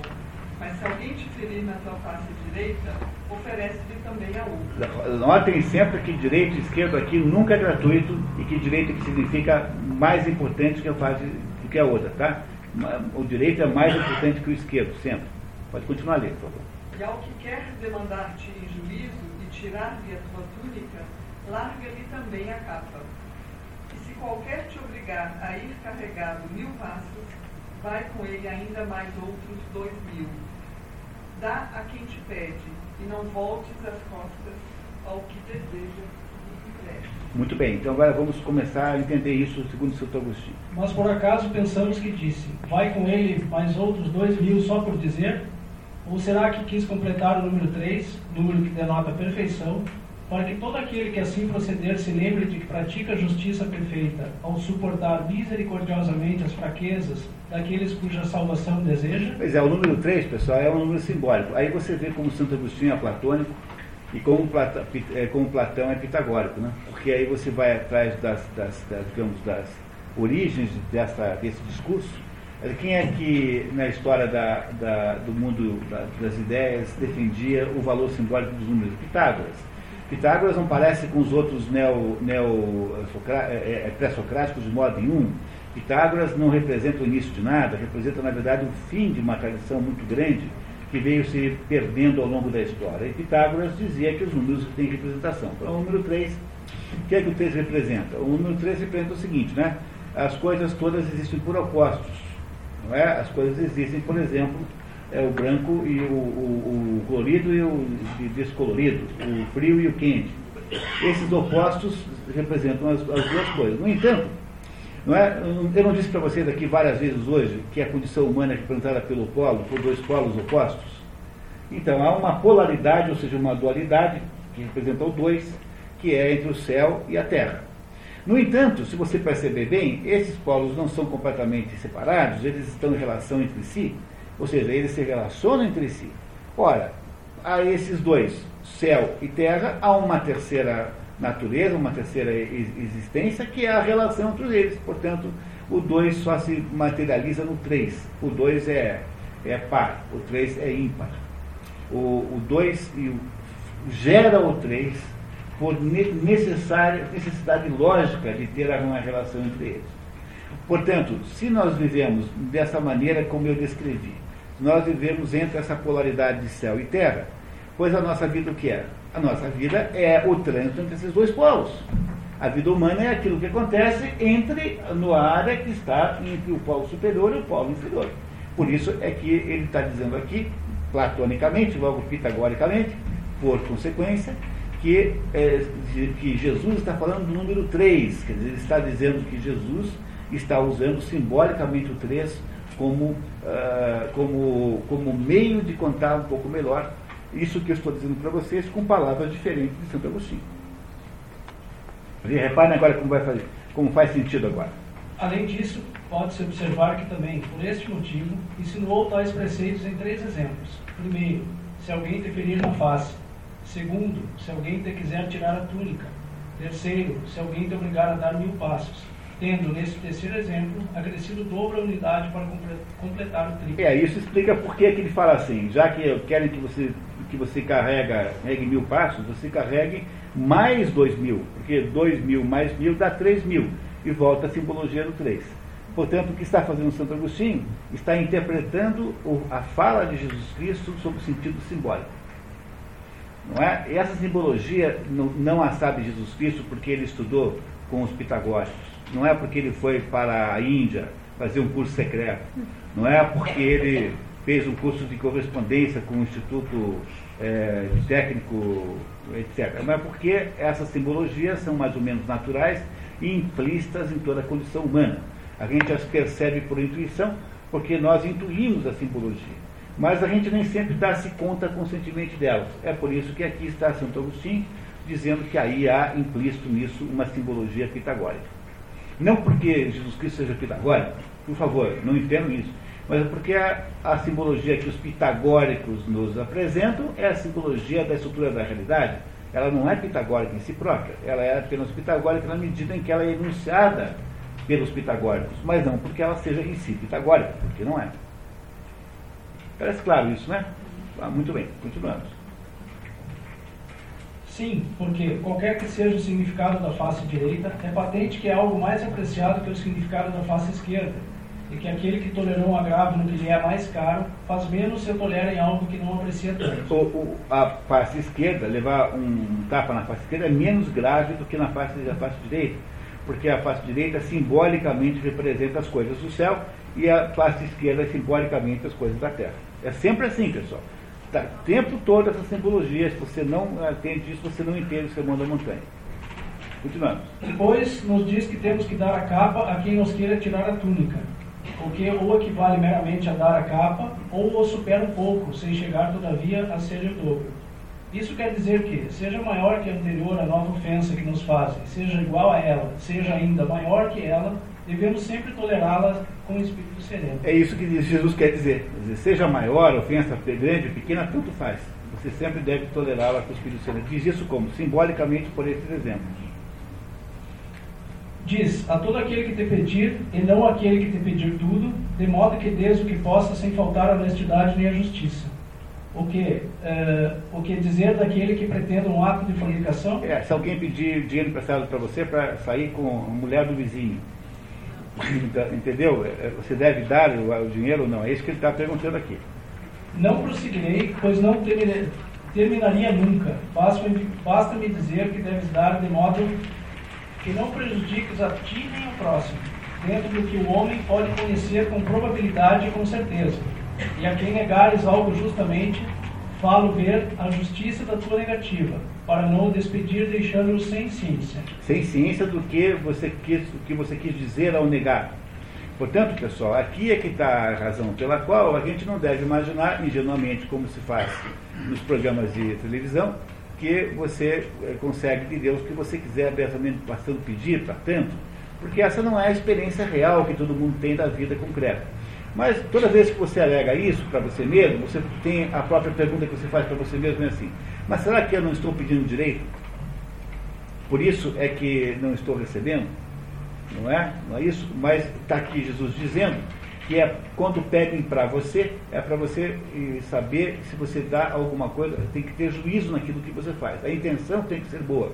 mas se alguém te ferir na tua face direita, oferece-lhe também a outra. Notem sempre que direito e esquerdo aqui nunca é gratuito e que direito que significa mais importante que a face do que a outra, tá? O direito é mais importante que o esquerdo, sempre. Pode continuar lendo, por favor. E ao que quer demandar-te em juízo e tirar-lhe a tua túnica, larga-lhe também a capa. E se qualquer te obrigar a ir carregado mil passos, vai com ele ainda mais outros dois mil dá a quem te pede, e não voltes as costas ao que deseja Muito bem, então agora vamos começar a entender isso segundo o Sr. Agostinho. Mas por acaso pensamos que disse, vai com ele mais outros dois mil só por dizer? Ou será que quis completar o número 3, número que denota perfeição, para que todo aquele que assim proceder se lembre de que pratica a justiça perfeita, ao suportar misericordiosamente as fraquezas daqueles cuja salvação deseja? Pois é, o número 3, pessoal, é um número simbólico. Aí você vê como Santo Agostinho é platônico e como Platão, é, como Platão é pitagórico, né? Porque aí você vai atrás das, das, das digamos, das origens dessa, desse discurso. Quem é que, na história da, da, do mundo das ideias, defendia o valor simbólico dos números? Pitágoras. Pitágoras não parece com os outros neo, neo, é, é, pré-socráticos de modo nenhum. Pitágoras não representa o início de nada, representa, na verdade, o fim de uma tradição muito grande que veio se perdendo ao longo da história. E Pitágoras dizia que os números têm representação. Então, o número 3, o que é que o 3 representa? O número 3 representa o seguinte, né? As coisas todas existem por opostos. Não é? As coisas existem, por exemplo, é o branco e o, o, o colorido e o descolorido, o frio e o quente. Esses opostos representam as, as duas coisas. No entanto, não é? eu não disse para vocês aqui várias vezes hoje que a condição humana é representada pelo polo, por dois polos opostos? Então, há uma polaridade, ou seja, uma dualidade, que representa o dois, que é entre o céu e a terra. No entanto, se você perceber bem, esses polos não são completamente separados, eles estão em relação entre si, ou seja, eles se relacionam entre si. Ora, a esses dois, céu e terra, há uma terceira natureza, uma terceira existência, que é a relação entre eles. Portanto, o 2 só se materializa no 3. O 2 é, é par, o 3 é ímpar. O 2 gera o 3 por necessária, necessidade lógica de ter uma relação entre eles. Portanto, se nós vivemos dessa maneira como eu descrevi, nós vivemos entre essa polaridade de céu e terra, pois a nossa vida o que é? A nossa vida é o trânsito entre esses dois polos. A vida humana é aquilo que acontece entre no área que está entre o polo superior e o polo inferior. Por isso é que ele está dizendo aqui, platonicamente, logo pitagoricamente, por consequência, que, é, que Jesus está falando do número 3, quer dizer, ele está dizendo que Jesus está usando simbolicamente o 3 como, uh, como, como meio de contar um pouco melhor isso que eu estou dizendo para vocês com palavras diferentes de Santo Agostinho. E reparem agora como, vai fazer, como faz sentido agora. Além disso, pode-se observar que também, por este motivo, insinuou tais preceitos em três exemplos. Primeiro, se alguém te ferir na face. Segundo, se alguém te quiser tirar a túnica. Terceiro, se alguém te obrigar a dar mil passos. Tendo, nesse terceiro exemplo, acrescido dobro a unidade para completar o triplo. É, isso explica por que ele fala assim. Já que querem que você, que você carrega, carregue mil passos, você carregue mais dois mil. Porque dois mil mais mil dá três mil. E volta a simbologia do três. Portanto, o que está fazendo Santo Agostinho está interpretando a fala de Jesus Cristo sob o sentido simbólico. Não é? E essa simbologia não a sabe Jesus Cristo porque ele estudou com os pitagóricos. Não é porque ele foi para a Índia fazer um curso secreto. Não é porque ele fez um curso de correspondência com o Instituto é, Técnico, etc. Mas porque essas simbologias são mais ou menos naturais e implícitas em toda a condição humana. A gente as percebe por intuição, porque nós intuímos a simbologia. Mas a gente nem sempre dá-se conta conscientemente delas. É por isso que aqui está Santo Agostinho dizendo que aí há implícito nisso uma simbologia pitagórica. Não porque Jesus Cristo seja pitagórico, por favor, não entendam isso, mas é porque a, a simbologia que os pitagóricos nos apresentam é a simbologia da estrutura da realidade. Ela não é pitagórica em si própria, ela é apenas pitagórica na medida em que ela é enunciada pelos pitagóricos, mas não porque ela seja em si pitagórica, porque não é. Parece claro isso, né? Ah, muito bem, continuamos. Sim, porque qualquer que seja o significado da face direita, é patente que é algo mais apreciado que o significado da face esquerda, e que aquele que tolerou um agravo no que lhe é mais caro, faz menos se tolera em algo que não aprecia tanto. O, o, a face esquerda, levar um tapa na face esquerda, é menos grave do que na face, da face direita, porque a face direita simbolicamente representa as coisas do céu e a face esquerda simbolicamente as coisas da terra. É sempre assim, pessoal. Tá, o tempo todo essa simbologia, se você não atende isso, você não entende o sermão da montanha. Continuamos. Depois nos diz que temos que dar a capa a quem nos queira tirar a túnica, o que ou equivale meramente a dar a capa, ou o supera um pouco, sem chegar todavia a ser o dobro. Isso quer dizer que, seja maior que a anterior a nova ofensa que nos fazem, seja igual a ela, seja ainda maior que ela, devemos sempre tolerá-la com o espírito sereno. É isso que Jesus quer dizer. quer dizer seja maior, ofensa grande, pequena, tanto faz. Você sempre deve tolerá-la com o espírito sereno. Diz isso como? Simbolicamente por esses exemplos. Diz, a todo aquele que te pedir, e não aquele que te pedir tudo, de modo que dês o que possa sem faltar a honestidade nem a justiça. O que, uh, o que dizer daquele que pretende um ato de fornicação? É, se alguém pedir dinheiro para você para sair com a mulher do vizinho, *laughs* Entendeu? É, você deve dar o, dinheiro ou não? É isso que ele está perguntando aqui. Não prosseguirei, pois não terminaria nunca. Basta-me dizer que deves dar de modo que não prejudiques a ti nem ao próximo, dentro do que o homem pode conhecer com probabilidade e com certeza. E a quem negares algo justamente, falo ver a justiça da tua negativa, para não o despedir deixando-o sem ciência. Sem ciência do que você quis, o que você quis dizer ao negar. Portanto, pessoal, aqui é que está a razão pela qual a gente não deve imaginar ingenuamente como se faz nos programas de televisão, que você eh, consegue de Deus o que você quiser abertamente passando pedir para tanto, porque essa não é a experiência real que todo mundo tem da vida concreta. Mas toda vez que você alega isso para você mesmo, você tem a própria pergunta que você faz para você mesmo é assim: mas será que eu não estou pedindo direito? Por isso é que não estou recebendo? Não é? Não é isso? Mas está aqui Jesus dizendo que é quando pedem para você, é para você eh, saber se você dá alguma coisa, tem que ter juízo naquilo que você faz. A intenção tem que ser boa.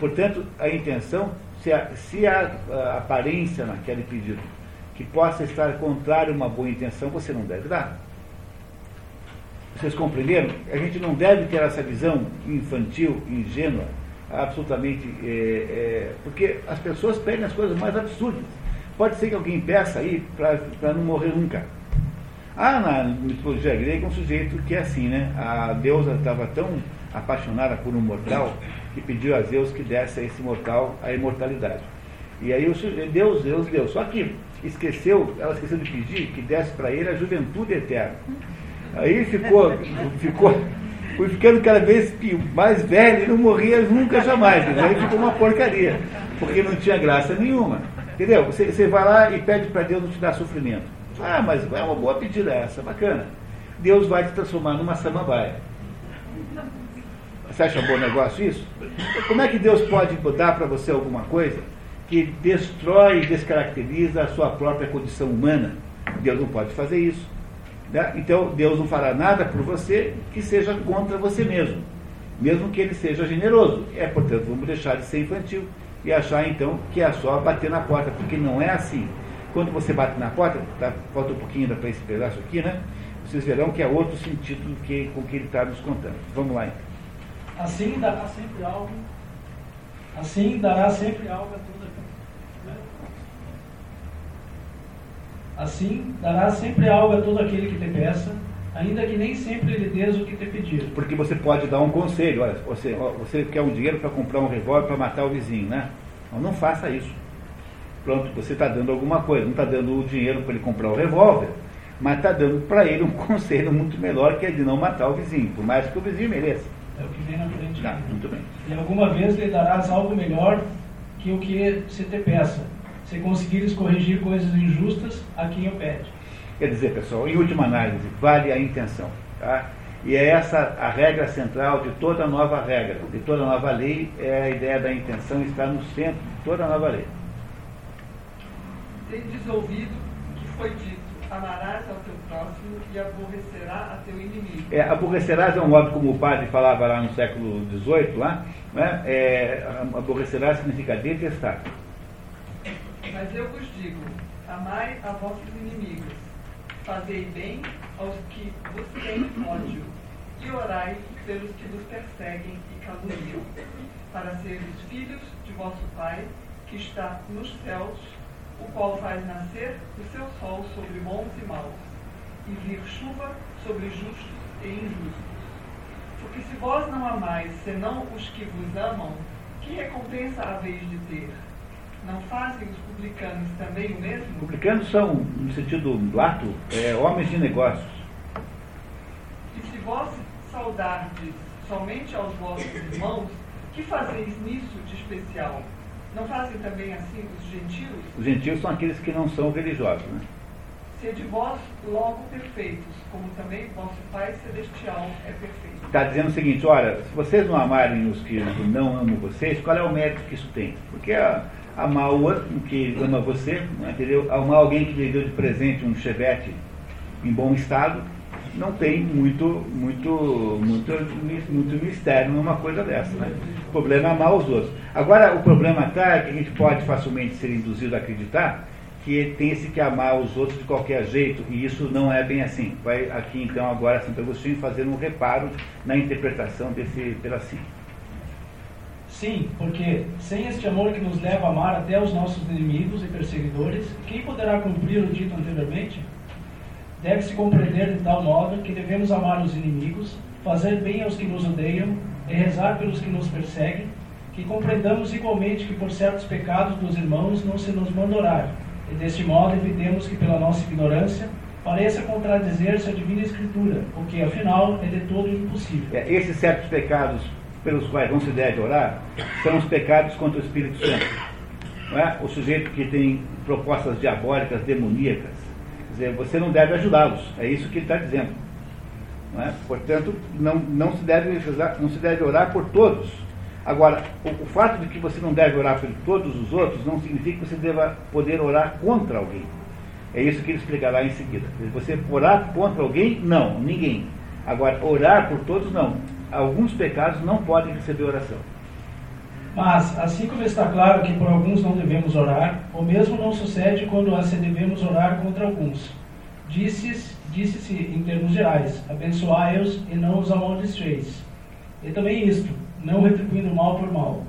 Portanto, a intenção, se há, se a aparência naquele pedido que possa estar contrário a uma boa intenção, você não deve dar. Vocês compreenderam? A gente não deve ter essa visão infantil, ingênua, absolutamente. É, é, porque as pessoas pedem as coisas mais absurdas. Pode ser que alguém peça aí para não morrer nunca. Há na mitologia grega um sujeito que é assim, né? A deusa estava tão apaixonada por um mortal, que pediu a Zeus que desse a esse mortal a imortalidade. E aí Deus, Deus deu. Só que esqueceu, ela esqueceu de pedir que desse para ele a juventude eterna. Aí ficou, ficou, ficando cada vez mais velho e não morria nunca jamais. Aí ficou uma porcaria, porque não tinha graça nenhuma. Entendeu? Você, você vai lá e pede para Deus não te dar sofrimento. Ah, mas é uma boa pedida essa, bacana. Deus vai te transformar numa samambaia. Você acha bom negócio isso? Como é que Deus pode dar para você alguma coisa que destrói e descaracteriza a sua própria condição humana? Deus não pode fazer isso. Né? Então, Deus não fará nada por você que seja contra você mesmo, mesmo que ele seja generoso. É, portanto, vamos deixar de ser infantil e achar então que é só bater na porta, porque não é assim. Quando você bate na porta, tá, falta um pouquinho para esse pedaço aqui, né? Vocês verão que é outro sentido do que, com que ele está nos contando. Vamos lá então. Assim dará sempre algo, assim dará sempre algo a toda né? Assim dará sempre algo a todo aquele que te peça, ainda que nem sempre lhe dês o que te pedir. Porque você pode dar um conselho, olha, você, você quer um dinheiro para comprar um revólver para matar o vizinho, né? Então não faça isso. Pronto, você está dando alguma coisa, não está dando o dinheiro para ele comprar o revólver, mas está dando para ele um *laughs* conselho muito melhor que é de não matar o vizinho, por mais que o vizinho mereça. É o que vem na frente. Tá, muito bem. E alguma vez lhe darás algo melhor que o que se te peça, se conseguires corrigir coisas injustas a quem o pede. Quer dizer, pessoal, em última análise, vale a intenção. Tá? E é essa a regra central de toda nova regra, de toda nova lei, é a ideia da intenção estar no centro de toda nova lei. Tendes ouvido que foi dito, amarás ao teu próximo e aborrecerá a teu inimigo. É, aborrecerás é um modo como o padre falava lá no século XVIII, lá, né? é, aborrecerás significa detestar. Mas eu vos digo, amai a vossos inimigos, fazei bem aos que vos têm ódio, e orai pelos que vos perseguem e caluniam, para seres filhos de vosso Pai, que está nos céus, o qual faz nascer o seu sol sobre bons e maus, e vir chuva sobre justos e injustos. Porque se vós não amais senão os que vos amam, que recompensa haveis de ter? Não fazem os publicanos também o mesmo? Publicanos são, no sentido lato, é, homens de negócios. E se vós saudardes somente aos vossos irmãos, que fazeis nisso de especial? Não fazem também assim os gentios? Os gentios são aqueles que não são religiosos, né? Sede vós logo perfeitos, como também vosso Pai Celestial é perfeito. Está dizendo o seguinte, olha, se vocês não amarem os que não amam vocês, qual é o mérito que isso tem? Porque a, amar o outro que ama você, entendeu? Amar alguém que lhe deu de presente um chevette em bom estado, não tem muito, muito, muito, muito mistério numa coisa dessa. Né? O problema é amar os outros. Agora, o problema está é que a gente pode facilmente ser induzido a acreditar que tem esse que amar os outros de qualquer jeito, e isso não é bem assim. Vai aqui então agora Santo Agostinho fazer um reparo na interpretação desse pedacinho. Sim, porque sem este amor que nos leva a amar até os nossos inimigos e perseguidores, quem poderá cumprir o dito anteriormente? Deve-se compreender de tal modo que devemos amar os inimigos, fazer bem aos que nos odeiam e rezar pelos que nos perseguem, que compreendamos igualmente que por certos pecados dos irmãos não se nos manda orar, e deste modo evitemos que pela nossa ignorância pareça contradizer-se a divina escritura, o que afinal é de todo impossível. É, esses certos pecados pelos quais não se deve orar são os pecados contra o Espírito Santo. É? O sujeito que tem propostas diabólicas, demoníacas, dizer, você não deve ajudá-los. É isso que ele está dizendo. Não é? Portanto, não, não, se deve, não se deve orar por todos. Agora, o, o fato de que você não deve orar por todos os outros não significa que você deva poder orar contra alguém. É isso que ele explicará em seguida. Você orar contra alguém? Não, ninguém. Agora, orar por todos, não alguns pecados não podem receber oração. Mas, assim como está claro que por alguns não devemos orar, o mesmo não sucede quando se devemos orar contra alguns. Disse-se disse em termos gerais, abençoai-os e não os amaldiçoeis. E também isto, não retribuindo mal por mal.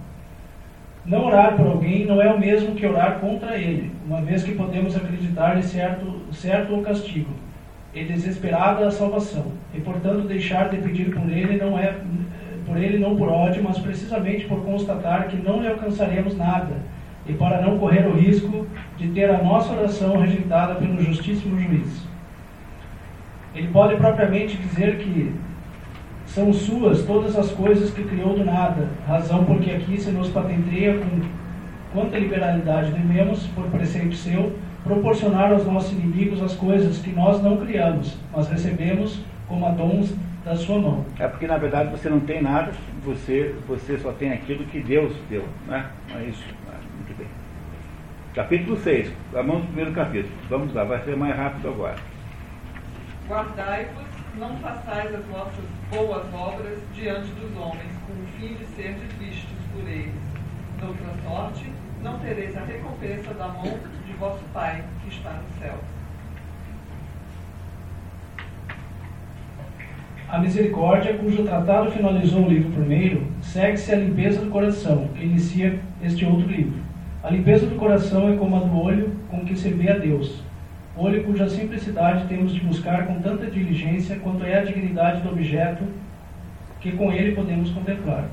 Não orar por alguém não é o mesmo que orar contra ele, uma vez que podemos acreditar em certo, certo o castigo e desesperada a salvação. E, portanto, deixar de pedir por ele não é, por ele não por ódio, mas precisamente por constatar que não lhe alcançaremos nada, e para não correr o risco de ter a nossa oração rejeitada pelo justíssimo juiz. Ele pode propriamente dizer que são suas todas as coisas que criou do nada, razão porque aqui se nos patenteia com quanta liberalidade devemos, por preceito seu, proporcionar aos nossos inimigos as coisas que nós não criamos, mas recebemos como dons da sua mão. É porque na verdade você não tem nada, você, você só tem aquilo que Deus deu, né? É isso. É, muito bem. Capítulo 6, vamos no primeiro capítulo. Vamos lá, vai ser mais rápido agora. Guardai-vos, não façais as vossas boas obras diante dos homens, com o fim de ser vistos por eles. Noutra sorte, não tereis a recompensa da mão de vosso Pai que está no céu. A misericórdia, cujo tratado finalizou o livro primeiro, segue-se a limpeza do coração, que inicia este outro livro. A limpeza do coração é como a do olho com que se vê a Deus olho cuja simplicidade temos de buscar com tanta diligência quanto é a dignidade do objeto que com ele podemos contemplar.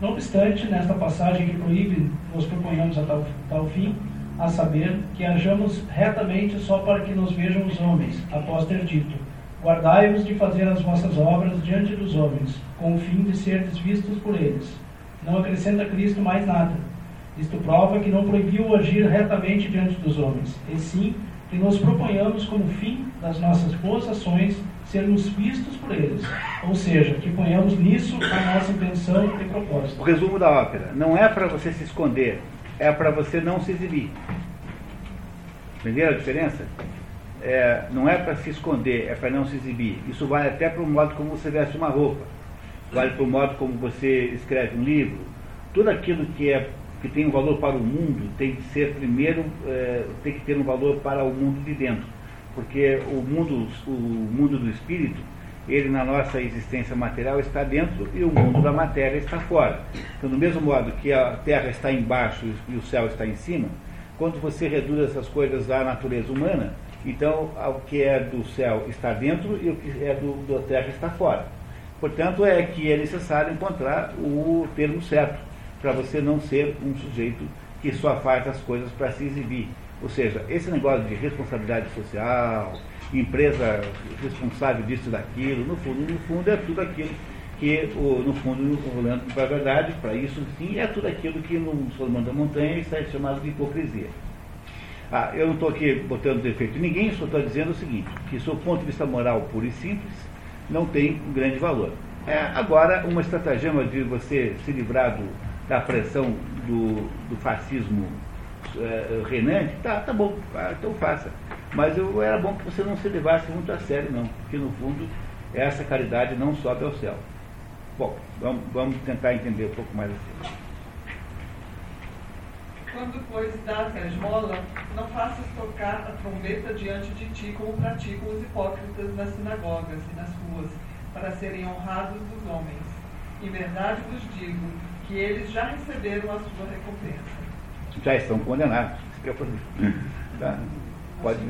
Não obstante, nesta passagem que proíbe, nos proponhamos a tal, tal fim, a saber, que hajamos retamente só para que nos vejam os homens, após ter dito: Guardai-vos de fazer as vossas obras diante dos homens, com o fim de serdes vistos por eles. Não acrescenta Cristo mais nada. Isto prova que não proibiu agir retamente diante dos homens, e sim que nos proponhamos como fim das nossas boas ações sermos vistos por eles. Ou seja, que ponhamos nisso a nossa intenção e propósito. O resumo da ópera não é para você se esconder, é para você não se exibir. Entenderam a diferença? É, não é para se esconder, é para não se exibir. Isso vale até para o modo como você veste uma roupa, vale para o modo como você escreve um livro. Tudo aquilo que é que tem um valor para o mundo tem que ser primeiro, é, tem que ter um valor para o mundo de dentro. Porque o mundo, o mundo do espírito, ele na nossa existência material está dentro e o mundo da matéria está fora. Então, do mesmo modo que a terra está embaixo e o céu está em cima, quando você reduz essas coisas à natureza humana, então o que é do céu está dentro e o que é do, da terra está fora. Portanto, é que é necessário encontrar o termo certo para você não ser um sujeito que só faz as coisas para se exibir. Ou seja, esse negócio de responsabilidade social, empresa responsável disso e daquilo, no fundo, no fundo é tudo aquilo que, no fundo, olhando para a verdade, para isso sim, é tudo aquilo que no Solomão da Montanha está chamado de hipocrisia. Ah, eu não estou aqui botando defeito em ninguém, só estou dizendo o seguinte, que do ponto de vista moral puro e simples, não tem um grande valor. É, agora, uma estratagema de você se livrar do, da pressão do, do fascismo é, tá, tá bom, ah, então faça. Mas eu, era bom que você não se levasse muito a sério, não, porque no fundo essa caridade não sobe ao céu. Bom, vamos, vamos tentar entender um pouco mais assim. Quando, pois, dás a esmola, não faças tocar a trombeta diante de ti, como praticam os hipócritas nas sinagogas e nas ruas, para serem honrados dos homens. Em verdade vos digo que eles já receberam a sua recompensa. Já estão condenados. *laughs* Tá? Pode.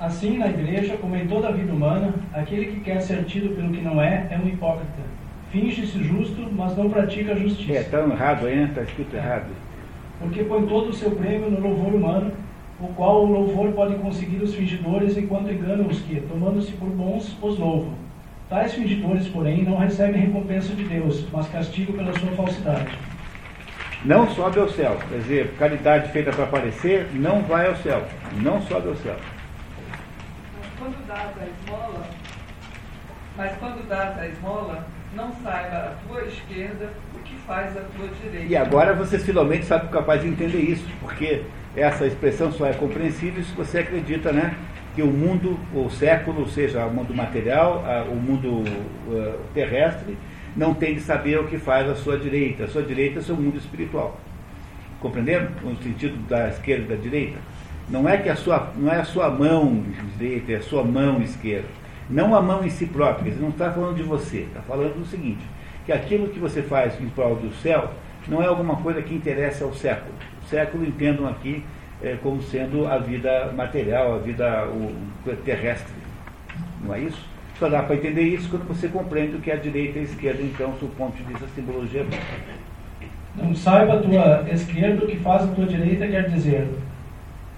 Assim, na igreja, como em toda a vida humana, aquele que quer ser tido pelo que não é, é um hipócrita. Finge-se justo, mas não pratica a justiça. É, está errado aí, está escrito errado. Porque põe todo o seu prêmio no louvor humano, o qual o louvor pode conseguir os fingidores enquanto enganam os que, tomando-se por bons, os louvam. Tais fingidores, porém, não recebem recompensa de Deus, mas castigo pela sua falsidade. Não sobe ao céu. Quer dizer, caridade feita para aparecer não vai ao céu. Não sobe ao céu. Quando dás a esmola, mas quando dás a esmola, não saiba a tua esquerda o que faz a tua direita. E agora você finalmente sabe capaz de entender isso, porque essa expressão só é compreensível se você acredita, né? que o mundo, o século, ou seja, o mundo material, o mundo terrestre, não tem de saber o que faz a sua direita. A sua direita é o seu mundo espiritual. Compreenderam? No sentido da esquerda e da direita. Não é que a sua, não é a sua mão direita, é a sua mão esquerda. Não a mão em si própria. Ele não está falando de você. Está falando do seguinte: que aquilo que você faz em prol do céu não é alguma coisa que interessa ao século. O século entendam aqui é, como sendo a vida material, a vida o, terrestre. Não é isso? Só dá para entender isso quando você compreende o que é a direita e a esquerda, então, do ponto de vista simbologia Não saiba a tua esquerda o que faz a tua direita, quer dizer,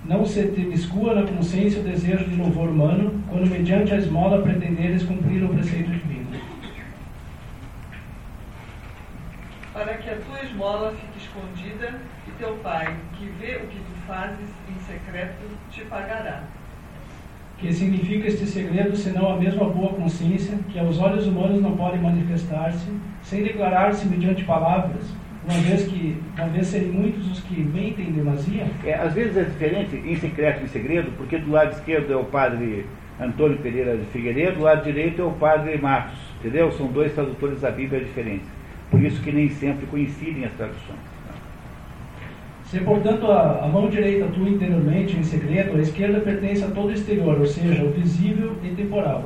não se te biscua na consciência o desejo de louvor humano, quando mediante a esmola pretenderes cumprir o preceito divino. Para que a tua esmola fique escondida e teu pai, que vê o que tu fazes em secreto, te pagará. Que significa este segredo, senão a mesma boa consciência, que aos olhos humanos não pode manifestar-se, sem declarar-se mediante palavras, uma vez que uma vez serem muitos os que mentem demasia? É, às vezes é diferente em secreto e em segredo, porque do lado esquerdo é o padre Antônio Pereira de Figueiredo, do lado direito é o padre Matos, entendeu? São dois tradutores da Bíblia diferentes. Por isso que nem sempre coincidem as traduções. Se, portanto, a, a, mão direita atua interiormente em segredo, a esquerda pertence a todo o exterior, ou seja, o visível e temporal.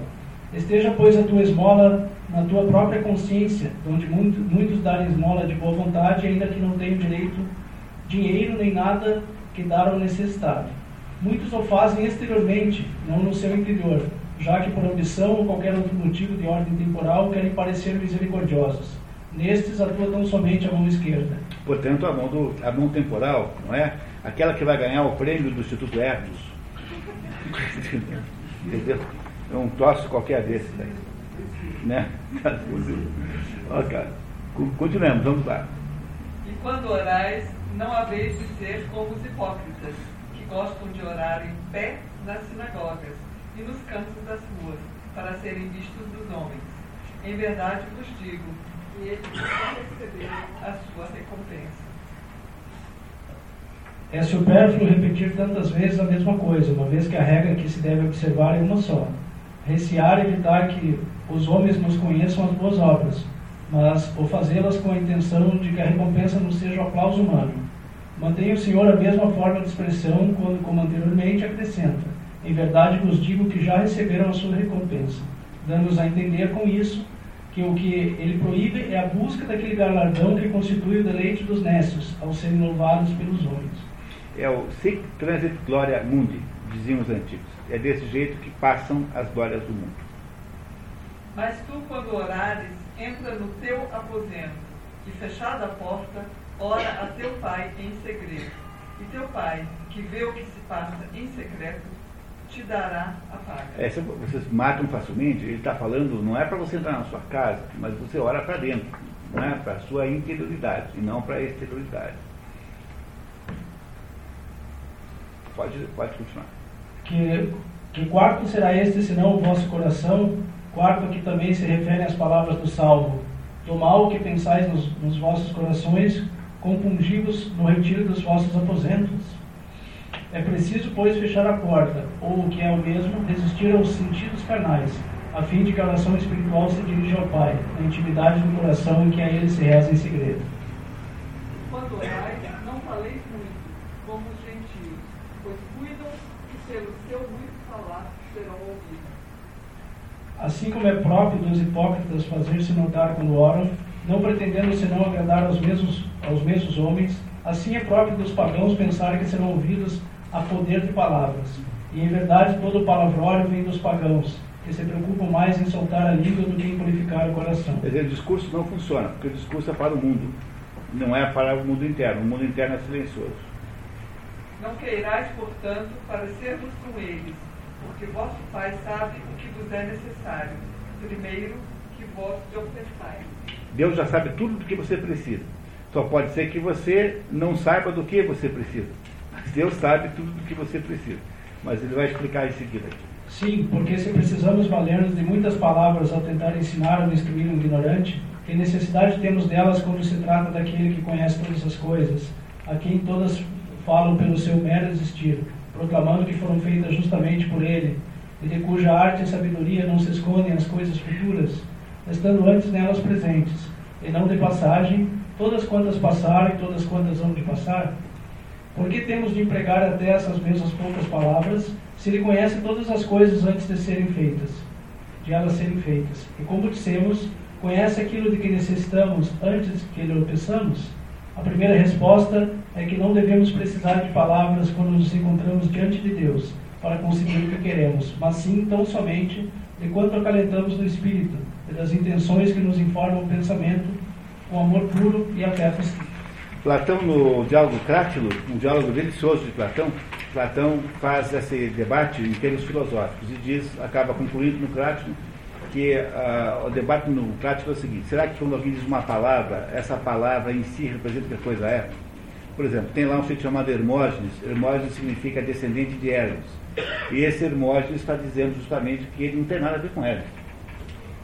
Esteja, pois, a tua esmola na tua própria consciência, onde muitos, muitos darem esmola de boa vontade, ainda que não tenham direito, dinheiro nem nada que dar ao necessitado. Muitos o fazem exteriormente, não no seu interior, já que por ambição ou qualquer outro motivo de ordem temporal querem parecer misericordiosos. Nestes atua tão somente a mão esquerda. Portanto, a mão, do, a mão temporal, não é? Aquela que vai ganhar o prêmio do Instituto Hermes. *laughs* Entendeu? É um troço qualquer desses aí. Né? *laughs* ok. Continuamos, vamos lá. E quando orais, não haveis de ser como os hipócritas, que gostam de orar em pé nas sinagogas e nos cantos das ruas, para serem vistos dos homens. Em verdade vos digo, que eles receberam a sua recompensa. É supérfluo repetir tantas vezes a mesma coisa, uma vez que a regra que se deve observar é uma só. Recear e evitar que os homens nos conheçam as boas obras, mas ou fazê-las com a intenção de que a recompensa não seja o aplauso humano. Mantenha o Senhor a mesma forma de expressão quando, como anteriormente, acrescenta: Em verdade vos digo que já receberam a sua recompensa, dando-nos a entender com isso que o que ele proíbe é a busca daquele galardão que constitui o deleite dos nécios, ao serem louvados pelos homens. É o sic transit gloria mundi, diziam os antigos. É desse jeito que passam as glórias do mundo. Mas tu, quando orares, entra no teu aposento, e fechada a porta, ora a teu pai em segredo. E teu pai, que vê o que se passa em secreto, te dará a paga. É, vocês matam facilmente, ele está falando, não é para você entrar na sua casa, mas você ora para dentro, não é? para a sua interioridade, e não para a exterioridade. Pode, pode continuar. Que, que quarto será este, senão o vosso coração, Quarto, que também se refere às palavras do Salmo: Do mal que pensais nos, nos vossos corações, compungivos no retiro dos vossos aposentos. É preciso, pois, fechar a porta, ou o que é o mesmo, resistir aos sentidos carnais, a fim de que a oração espiritual se dirija ao Pai, na intimidade do coração em que a Ele se reza em segredo. Quando orais, não faleis muito, como os gentios, pois cuidam que pelo seu muito falar serão ouvidos. Assim como é próprio dos hipócritas fazer-se notar quando oram, não pretendendo senão agradar aos mesmos, aos mesmos homens, assim é próprio dos pagãos pensar que serão ouvidos a poder de palavras. E em verdade todo palavrório vem dos pagãos, que se preocupam mais em soltar a língua do que em purificar o coração. Quer dizer, o discurso não funciona, porque o discurso é para o mundo, não é para o mundo interno. O mundo interno é silencioso. Não queirais, portanto, parecermos com eles porque vosso Pai sabe o que vos é necessário. Primeiro, que vós lhe ofertais. Deus já sabe tudo do que você precisa. Só pode ser que você não saiba do que você precisa. Mas Deus sabe tudo do que você precisa. Mas Ele vai explicar em seguida aqui. Sim, porque se precisamos valer-nos de muitas palavras ao tentar ensinar ou instruir um ignorante, que necessidade temos delas quando se trata daquele que conhece todas as coisas, a quem todas falam pelo seu mero existir, proclamando que foram feitas justamente por ele, e de cuja arte e sabedoria não se escondem as coisas futuras, estando antes nelas presentes, e não de passagem, todas quantas passaram e todas quantas vão de passar? Por que temos de empregar até essas mesmas poucas palavras, se ele conhece todas as coisas antes de serem feitas, de elas serem feitas? E como dissemos, conhece aquilo de que necessitamos antes que lhe o peçamos? A primeira resposta é que não devemos precisar de palavras quando nos encontramos diante de Deus, para conseguir o que queremos, mas sim tão somente de quanto acalentamos no espírito e das intenções que nos informam o pensamento com amor puro e afeto. Platão, no diálogo Crátilo, um diálogo delicioso de Platão, Platão faz esse debate em termos filosóficos e diz, acaba concluindo no Crátilo, que uh, o debate no Crátilo é o seguinte: será que quando alguém diz uma palavra, essa palavra em si representa o que a coisa é? Por exemplo, tem lá um sujeito chamado Hermógenes. Hermógenes significa descendente de Hermes. E esse Hermógenes está dizendo justamente que ele não tem nada a ver com Hermes.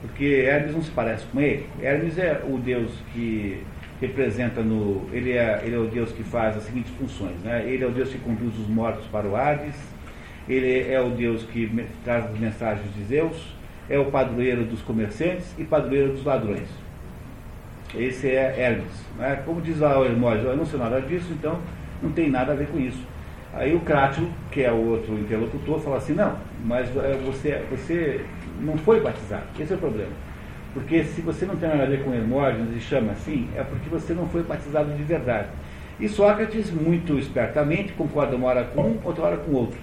Porque Hermes não se parece com ele. Hermes é o deus que representa no. Ele é, ele é o Deus que faz as seguintes funções. Né? Ele é o Deus que conduz os mortos para o Hades, ele é o Deus que traz as mensagens de Zeus, é o padroeiro dos comerciantes e padroeiro dos ladrões. Esse é Hermes. Né? Como diz lá o Hermógenes, eu não sei nada disso, então não tem nada a ver com isso. Aí o Crátilo, que é o outro interlocutor, fala assim, não, mas é, você, você não foi batizado. Esse é o problema. Porque se você não tem nada a ver com Hermógenes e chama assim, é porque você não foi batizado de verdade. E Sócrates, muito espertamente, concorda uma hora com um, outra hora com outro.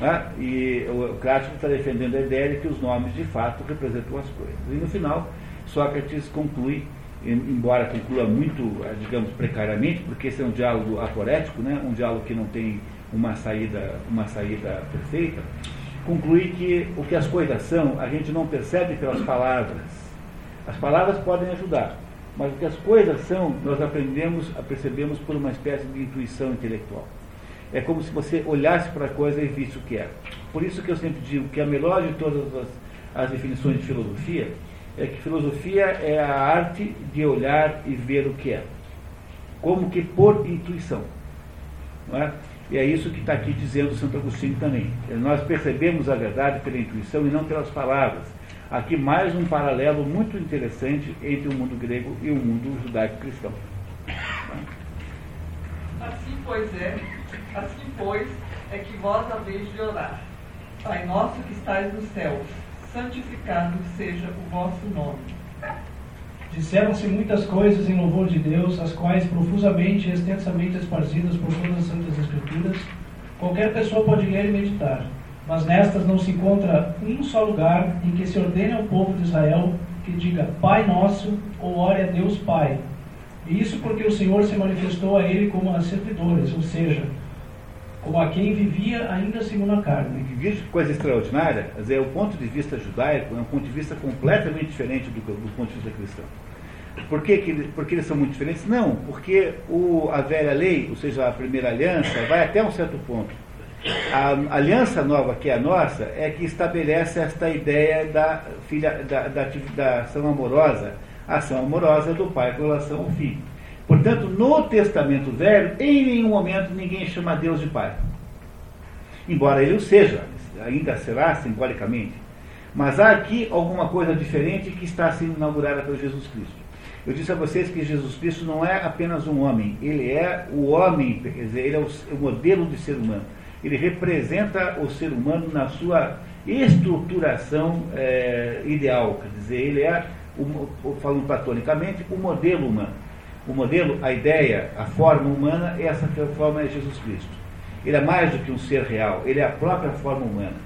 Né? E o Crático está defendendo a ideia de que os nomes de fato representam as coisas. E no final, Sócrates conclui, embora conclua muito, digamos, precariamente, porque esse é um diálogo aporético, né? um diálogo que não tem uma saída, uma saída perfeita, conclui que o que as coisas são, a gente não percebe pelas palavras as palavras podem ajudar, mas o que as coisas são, nós aprendemos, a percebemos por uma espécie de intuição intelectual. É como se você olhasse para a coisa e visse o que é. Por isso que eu sempre digo que a melhor de todas as, as definições de filosofia é que filosofia é a arte de olhar e ver o que é. Como que por intuição. Não é? E é isso que está aqui dizendo Santo Agostinho também. Nós percebemos a verdade pela intuição e não pelas palavras. Aqui mais um paralelo muito interessante entre o mundo grego e o mundo judaico-cristão. Assim pois é, assim pois é que vós haveis de orar. Pai nosso que estais nos céus, santificado seja o vosso nome. Disseram-se muitas coisas em louvor de Deus, as quais profusamente e extensamente esparcidas por todas as Santas Escrituras, qualquer pessoa pode ler e meditar mas nestas não se encontra um só lugar em que se ordene ao povo de Israel que diga Pai Nosso ou ore a Deus Pai. E isso porque o Senhor se manifestou a ele como a servidores, ou seja, como a quem vivia ainda segundo a carne. Veja que coisa extraordinária, dizer, o ponto de vista judaico é um ponto de vista completamente diferente do, do ponto de vista cristão. Por que, que, porque eles são muito diferentes? Não, porque o, a velha lei, ou seja, a primeira aliança, vai até um certo ponto a aliança nova que é a nossa é que estabelece esta ideia da, filha, da, da, da ação amorosa, ação amorosa do pai com relação ao filho. Portanto, no Testamento Velho, em nenhum momento ninguém chama Deus de pai. Embora ele o seja, ainda será simbolicamente. Mas há aqui alguma coisa diferente que está sendo inaugurada por Jesus Cristo. Eu disse a vocês que Jesus Cristo não é apenas um homem, ele é o homem, quer dizer, ele é o, modelo de ser humano ele representa o ser humano na sua estruturação é, ideal, quer dizer, ele é, falando platonicamente, o modelo humano. O modelo, a ideia, a forma humana, essa forma é Jesus Cristo. Ele é mais do que um ser real, ele é a própria forma humana.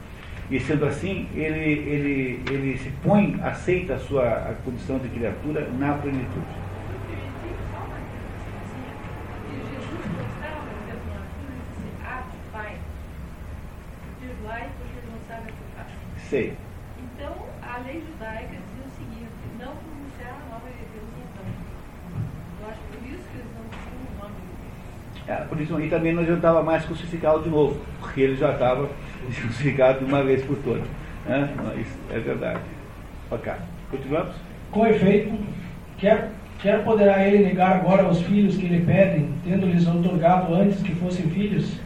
E sendo assim, ele, ele, ele se põe, aceita a sua a condição de criatura na plenitude. Sei. Então, a lei judaica dizia o seguinte, não pronunciar a nova de Deus então. Eu acho por isso que eles não tinham o nome de Deus. É, por isso, e também não adiantava mais crucificá-lo de novo, porque ele já estava *laughs* crucificado de uma vez por todas. Né? Isso é verdade. Ok. Continuamos? Com efeito, quer, quer poderá ele negar agora aos filhos que lhe pedem, tendo-lhes otorgado antes que fossem filhos?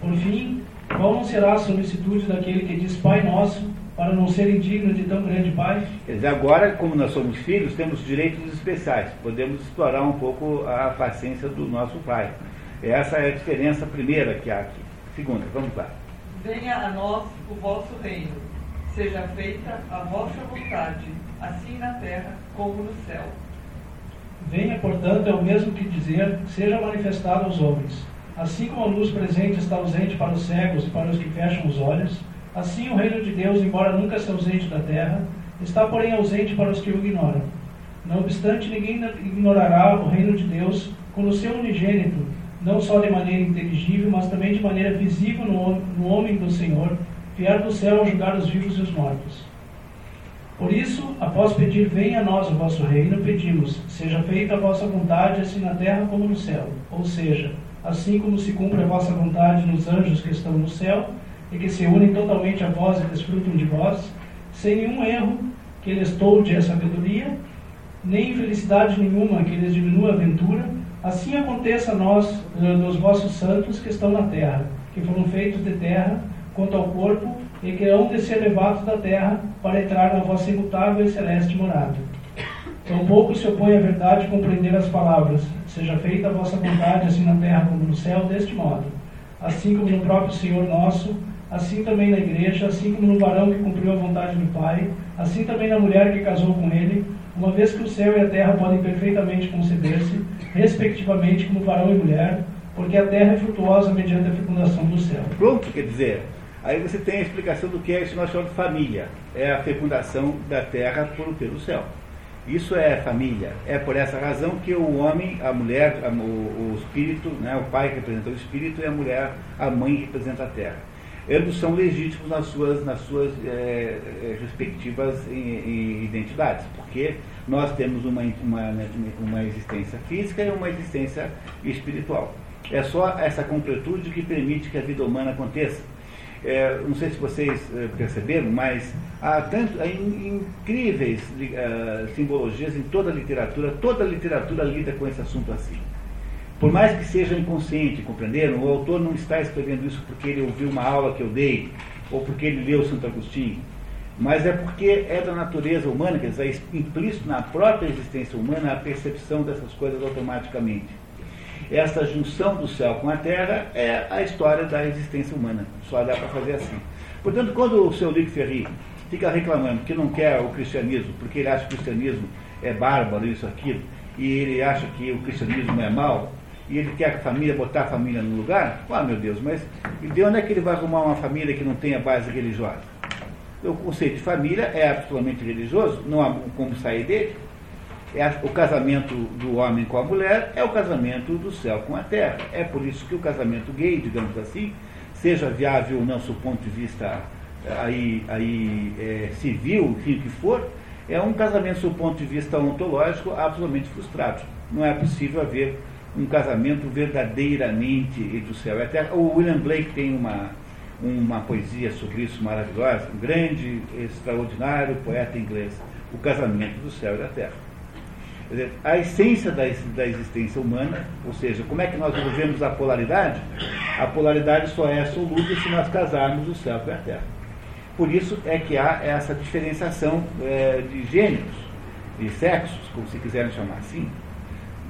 Por fim, qual não será a solicitude daquele que diz Pai Nosso, para não ser indigno de tão grande Pai? Quer dizer, agora, como nós somos filhos, temos direitos especiais. Podemos explorar um pouco a paciência do nosso Pai. Essa é a diferença primeira que há aqui. Segunda, vamos lá. Venha a nós o vosso reino. Seja feita a vossa vontade, assim na terra como no céu. Venha, portanto, é o mesmo que dizer, seja manifestado aos homens. Assim como a luz presente está ausente para os cegos e para os que fecham os olhos, assim o reino de Deus, embora nunca se ausente da terra, está porém ausente para os que o ignoram. Não obstante, ninguém ignorará o reino de Deus com o seu unigênito, não só de maneira inteligível, mas também de maneira visível no, no homem do Senhor, vier do céu a julgar os vivos e os mortos. Por isso, após pedir, venha a nós o vosso reino, pedimos, seja feita a vossa vontade, assim na terra como no céu. Ou seja, assim como se cumpre a vossa vontade nos anjos que estão no céu, e que se unem totalmente a vós e desfrutam de vós, sem nenhum erro que lhes tolde a sabedoria, nem infelicidade nenhuma que lhes diminua a ventura, assim aconteça a nós, nos vossos santos que estão na terra, que foram feitos de terra, quanto ao corpo, e que hão de ser levados da terra para entrar na vossa imutável e celeste morada. Tampouco se opõe à verdade compreender as palavras, seja feita a vossa vontade, assim na terra como no céu, deste modo. Assim como no próprio Senhor nosso, assim também na igreja, assim como no varão que cumpriu a vontade do Pai, assim também na mulher que casou com ele, uma vez que o céu e a terra podem perfeitamente conceder-se, respectivamente como varão e mulher, porque a terra é frutuosa mediante a fecundação do céu. Pronto, quer dizer, aí você tem a explicação do que é isso nós chamamos de família. É a fecundação da terra por, pelo céu. Isso é família. É por essa razão que o homem, a mulher, o, o espírito, né, o pai representa o espírito e a mulher, a mãe representa a terra ambos são legítimos nas suas, nas suas é, respectivas identidades, porque nós temos uma, uma, uma existência física e uma existência espiritual. É só essa completude que permite que a vida humana aconteça. É, não sei se vocês perceberam, mas há, tanto, há incríveis uh, simbologias em toda a literatura, toda a literatura lida com esse assunto assim. Por mais que seja inconsciente, compreenderam? O autor não está escrevendo isso porque ele ouviu uma aula que eu dei, ou porque ele leu Santo Agostinho, mas é porque é da natureza humana, quer dizer, é implícito na própria existência humana a percepção dessas coisas automaticamente. Essa junção do céu com a terra é a história da existência humana, só dá para fazer assim. Portanto, quando o seu Lico Ferri fica reclamando que não quer o cristianismo, porque ele acha que o cristianismo é bárbaro, isso, aquilo, e ele acha que o cristianismo é mal, e ele quer a família, botar a família no lugar, ah meu Deus, mas de onde é que ele vai arrumar uma família que não tenha base religiosa? O conceito de família é absolutamente religioso, não há como sair dele. É o casamento do homem com a mulher é o casamento do céu com a terra. É por isso que o casamento gay, digamos assim, seja viável ou não, do ponto de vista aí, aí é, civil, o que for, é um casamento, do ponto de vista ontológico, absolutamente frustrado. Não é possível haver um casamento verdadeiramente entre o céu e a terra. O William Blake tem uma, uma poesia sobre isso maravilhosa, um grande, extraordinário poeta inglês, O Casamento do Céu e da Terra. Dizer, a essência da, da existência humana, ou seja, como é que nós vivemos a polaridade? A polaridade só é absoluta se nós casarmos o céu com a terra. Por isso é que há essa diferenciação é, de gêneros, de sexos, como se quiserem chamar assim,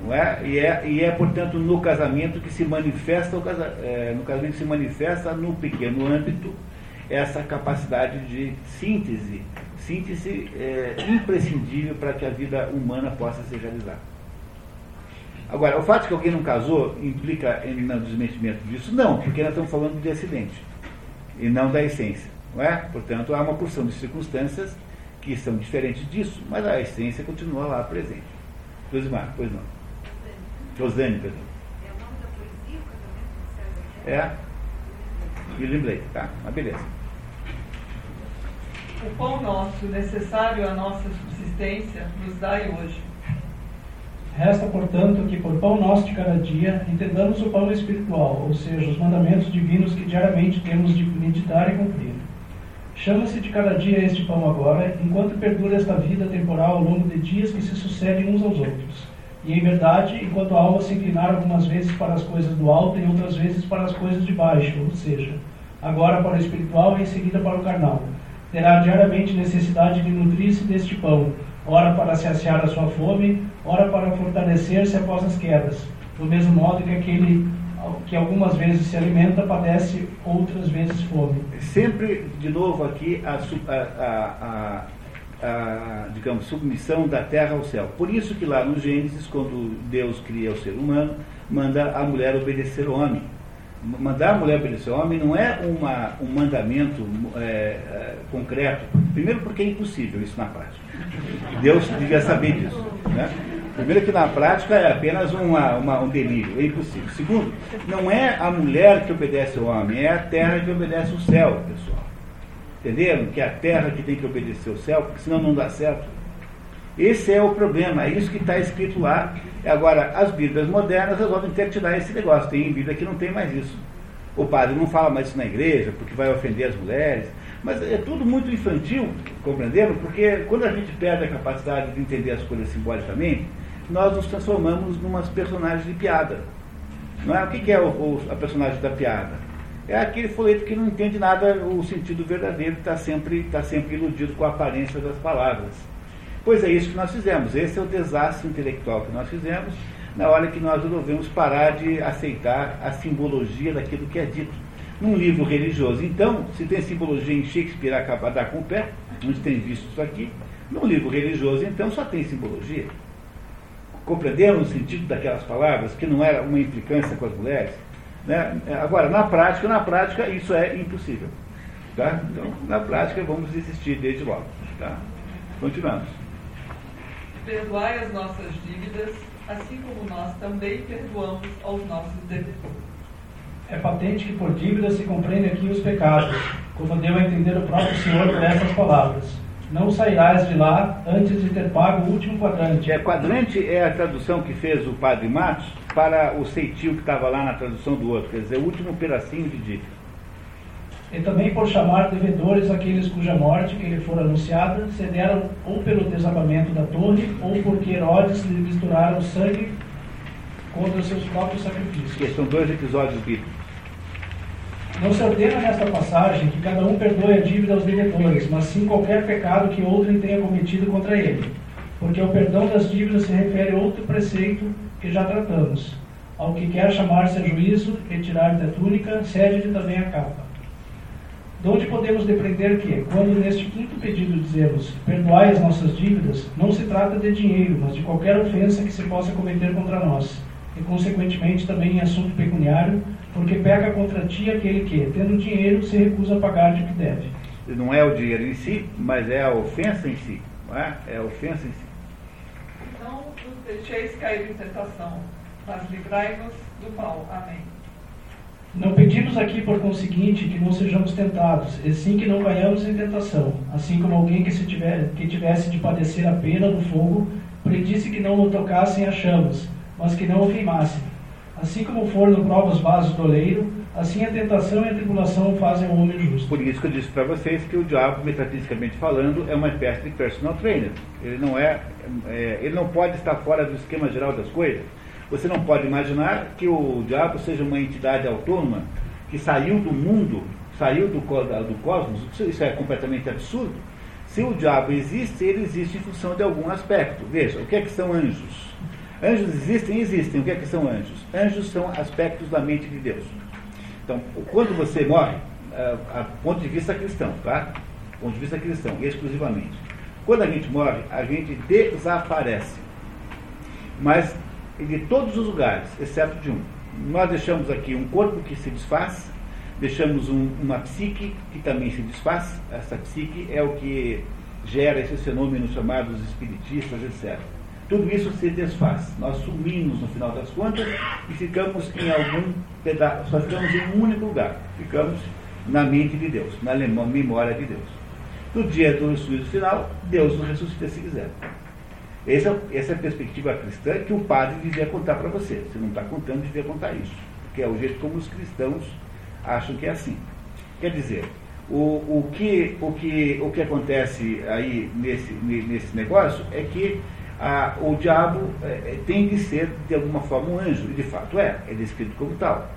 não é? E, é, e é, portanto, no casamento que se manifesta, é, no casamento se manifesta no pequeno âmbito essa capacidade de síntese, síntese é, imprescindível para que a vida humana possa se realizar. Agora, o fato de que alguém não casou implica em no desmentimento disso? Não, porque nós estamos falando de acidente e não da essência. Não é? Portanto, há uma porção de circunstâncias que são diferentes disso, mas a essência continua lá presente. Josimar, pois não. Perdão. É o nome da poesia, o casamento do céu É. William Blake, tá, mas beleza. O pão nosso, necessário à nossa subsistência, nos dai hoje. Resta, portanto, que por pão nosso de cada dia entendamos o pão espiritual, ou seja, os mandamentos divinos que diariamente temos de meditar e cumprir. Chama-se de cada dia este pão agora, enquanto perdura esta vida temporal ao longo de dias que se sucedem uns aos outros e em verdade, enquanto a alma se inclinar algumas vezes para as coisas do alto e outras vezes para as coisas de baixo, ou seja, agora para o espiritual e em seguida para o carnal, terá diariamente necessidade de nutrir-se deste pão, ora para saciar a sua fome, ora para fortalecer-se após as quedas, do mesmo modo que aquele que algumas vezes se alimenta padece outras vezes fome. Sempre, de novo, aqui a, a, a a, digamos, submissão da terra ao céu. Por isso que lá no Gênesis, quando Deus cria o ser humano, manda a mulher obedecer ao homem. Mandar a mulher obedecer ao homem não é uma, um mandamento é, é, concreto. Primeiro, porque é impossível isso na prática. Deus devia saber disso. Né? Primeiro, que na prática é apenas uma, uma, um delírio, é impossível. Segundo, não é a mulher que obedece ao homem, é a terra que obedece ao céu, pessoal. Entenderam? Que é a terra que tem que obedecer ao céu, porque senão não dá certo. Esse é o problema, é isso que está escrito lá. Agora, as Bíblias modernas resolvem ter que tirar esse negócio. Tem Bíblia que não tem mais isso. O padre não fala mais isso na igreja, porque vai ofender as mulheres. Mas é tudo muito infantil, compreenderam? Porque quando a gente perde a capacidade de entender as coisas simbolicamente, nós nos transformamos numas personagens de piada. Não é? O que é o, o, a personagem da piada? É aquele folheto que não entende nada o sentido verdadeiro, está sempre, tá sempre iludido com a aparência das palavras. Pois é isso que nós fizemos. Esse é o desastre intelectual que nós fizemos na hora que nós resolvemos parar de aceitar a simbologia daquilo que é dito. Num livro religioso, então, se tem simbologia em Shakespeare, acaba de dar com o pé, a gente tem visto isso aqui. Num livro religioso, então, só tem simbologia. Compreenderam o sentido daquelas palavras, que não era uma implicância com as mulheres? Né? Agora, na prática, na prática, isso é impossível. Tá? Então, na prática, vamos desistir desde logo. Tá? Continuamos. Perdoai as nossas dívidas, assim como nós também perdoamos aos nossos devedores. É patente que por dívida se compreende aqui os pecados, como deu a entender o próprio Senhor por essas palavras. Não sairás de lá antes de ter pago o último quadrante. É, quadrante é a tradução que fez o padre Matos para o ceitil que estava lá na tradução do outro, quer dizer, o último pedacinho de dívida e também por chamar devedores aqueles cuja morte que lhe for anunciada cederam ou pelo desabamento da torre ou porque Herodes lhe misturaram sangue contra seus próprios sacrifícios. Que são dois episódios bíblicos. Não se ordena nesta passagem que cada um perdoe a dívida aos devedores, mas sim qualquer pecado que outrem tenha cometido contra ele, porque o perdão das dívidas se refere outro preceito que já tratamos. Ao que quer chamar-se a juízo, retirar-lhe a túnica, cede-lhe também a capa. De onde podemos depreender que, quando neste quinto pedido dizemos perdoai as nossas dívidas, não se trata de dinheiro, mas de qualquer ofensa que se possa cometer contra nós, e consequentemente também em assunto pecuniário, porque peca contra ti aquele que, tendo dinheiro, se recusa a pagar-te o que deve. Não é o dinheiro em si, mas é a ofensa em si. Não é? é a ofensa em si. Não nos deixeis cair em tentação, mas livrai-nos do mal. Amém. Não pedimos aqui, por conseguinte, que não sejamos tentados, e sim que não caiamos em tentação, assim como alguém que, se tiver, que tivesse de padecer a pena do fogo, predisse que não o tocassem as chamas, mas que não o queimassem. Assim como foram prova os vasos do oleiro, assim a tentação e a tribulação fazem o homem justo. Por isso que eu disse para vocês que o diabo, metafisicamente falando, é uma espécie de personal trainer. Ele não é, é, ele não pode estar fora do esquema geral das coisas. Você não pode imaginar que o diabo seja uma entidade autônoma que saiu do mundo, saiu do, do cosmos. Isso é completamente absurdo. Se o diabo existe, ele existe em função de algum aspecto. Veja, o que é que são anjos? Anjos existem? Existem. O que é que são anjos? Anjos são aspectos da mente de Deus. Então, quando você morre, a, a ponto de vista cristão, tá? Ponto de vista cristão, exclusivamente. Quando a gente morre, a gente desaparece. Mas de todos os lugares, exceto de um. Nós deixamos aqui um corpo que se desfaz, deixamos um, uma psique que também se desfaz. Essa psique é o que gera esses fenômenos chamados espiritistas, etc. Tudo isso se desfaz. Nós sumimos no final das contas e ficamos em algum pedaço, só ficamos em um único lugar. Ficamos na mente de Deus, na memória de Deus. No dia do juízo final, Deus nos ressuscita se quiser. Essa, essa é a perspectiva cristã que o padre devia contar para você. Se não está contando, devia contar isso. Porque é o jeito como os cristãos acham que é assim. Quer dizer, o, o, que, o, que, o que acontece aí nesse, nesse negócio é que a, o diabo é, é, tem de ser, de alguma forma, um anjo. E de fato é, é descrito como tal.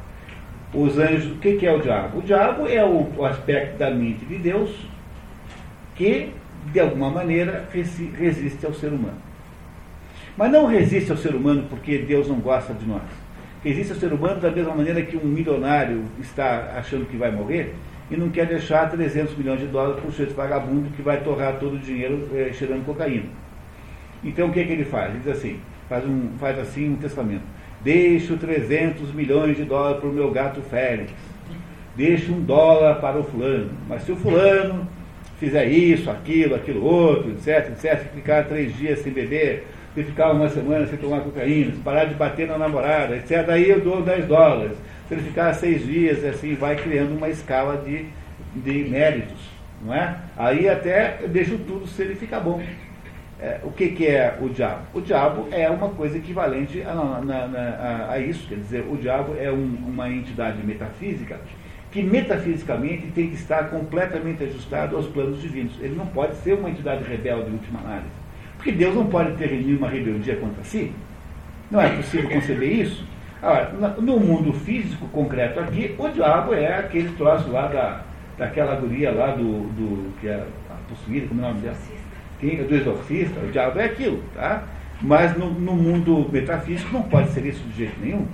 Os anjos, o que, que é o diabo? O diabo é o, o aspecto da mente de Deus que, de alguma maneira, resiste ao ser humano. Mas não resiste ao ser humano porque Deus não gosta de nós. Resiste ao ser humano da mesma maneira que um milionário está achando que vai morrer e não quer deixar 300 milhões de dólares para o sujeito vagabundo que vai torrar todo o dinheiro é, cheirando cocaína. Então o que, é que ele faz? Ele diz assim, faz, um, faz assim um testamento. Deixo 300 milhões de dólares para o meu gato Félix. Deixo um dólar para o fulano. Mas se o fulano fizer isso, aquilo, aquilo outro, etc, etc, ficar três dias sem beber, se ficar uma semana sem tomar cocaína, se parar de bater na namorada, etc., aí eu dou 10 dólares. Se ele ficar seis dias, assim, vai criando uma escala de, de méritos, não é? Aí até deixo tudo se ele ficar bom. É, o que, que é o diabo? O diabo é uma coisa equivalente a, a, a isso, quer dizer, o diabo é um, uma entidade metafísica que metafisicamente tem que estar completamente ajustado aos planos divinos. Ele não pode ser uma entidade rebelde em última análise. Porque Deus não pode ter nenhuma rebeldia contra si. Não é possível conceber isso. Agora, no mundo físico concreto aqui, o diabo é aquele troço lá da, daquela guria lá do, do que é possuída, como é o nome dela? Do exorcista, o diabo é aquilo, tá? Mas no, no mundo metafísico não pode ser isso de jeito nenhum.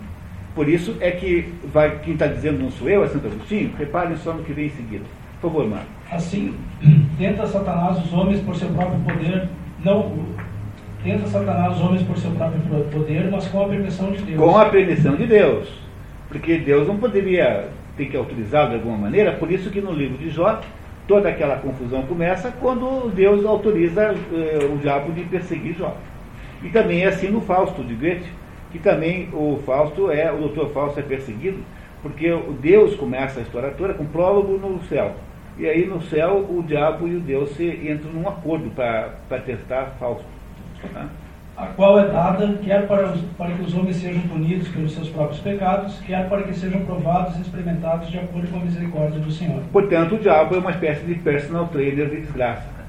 Por isso é que vai, quem está dizendo não sou eu, é Santo Agostinho, reparem só no que vem em seguida. Por favor, Marco. Assim, *clears throat* tenta Satanás os homens por seu próprio poder, não. Tenta Satanás os homens por seu próprio poder, mas com a permissão de Deus. Com a permissão de Deus. Porque Deus não poderia ter que autorizá-lo de alguma maneira, por isso que no livro de Jó, toda aquela confusão começa quando Deus autoriza eh, o diabo de perseguir Jó. E também é assim no Fausto de Goethe que também o Fausto é, o doutor Fausto é perseguido, porque o Deus começa a história toda com prólogo no céu. E aí no céu o diabo e o Deus se entram num acordo para testar Fausto. Tá? A qual é dada, quer para, os, para que os homens sejam punidos pelos seus próprios pecados, quer para que sejam provados e experimentados de acordo com a misericórdia do Senhor. Portanto, o diabo é uma espécie de personal trainer de desgraça.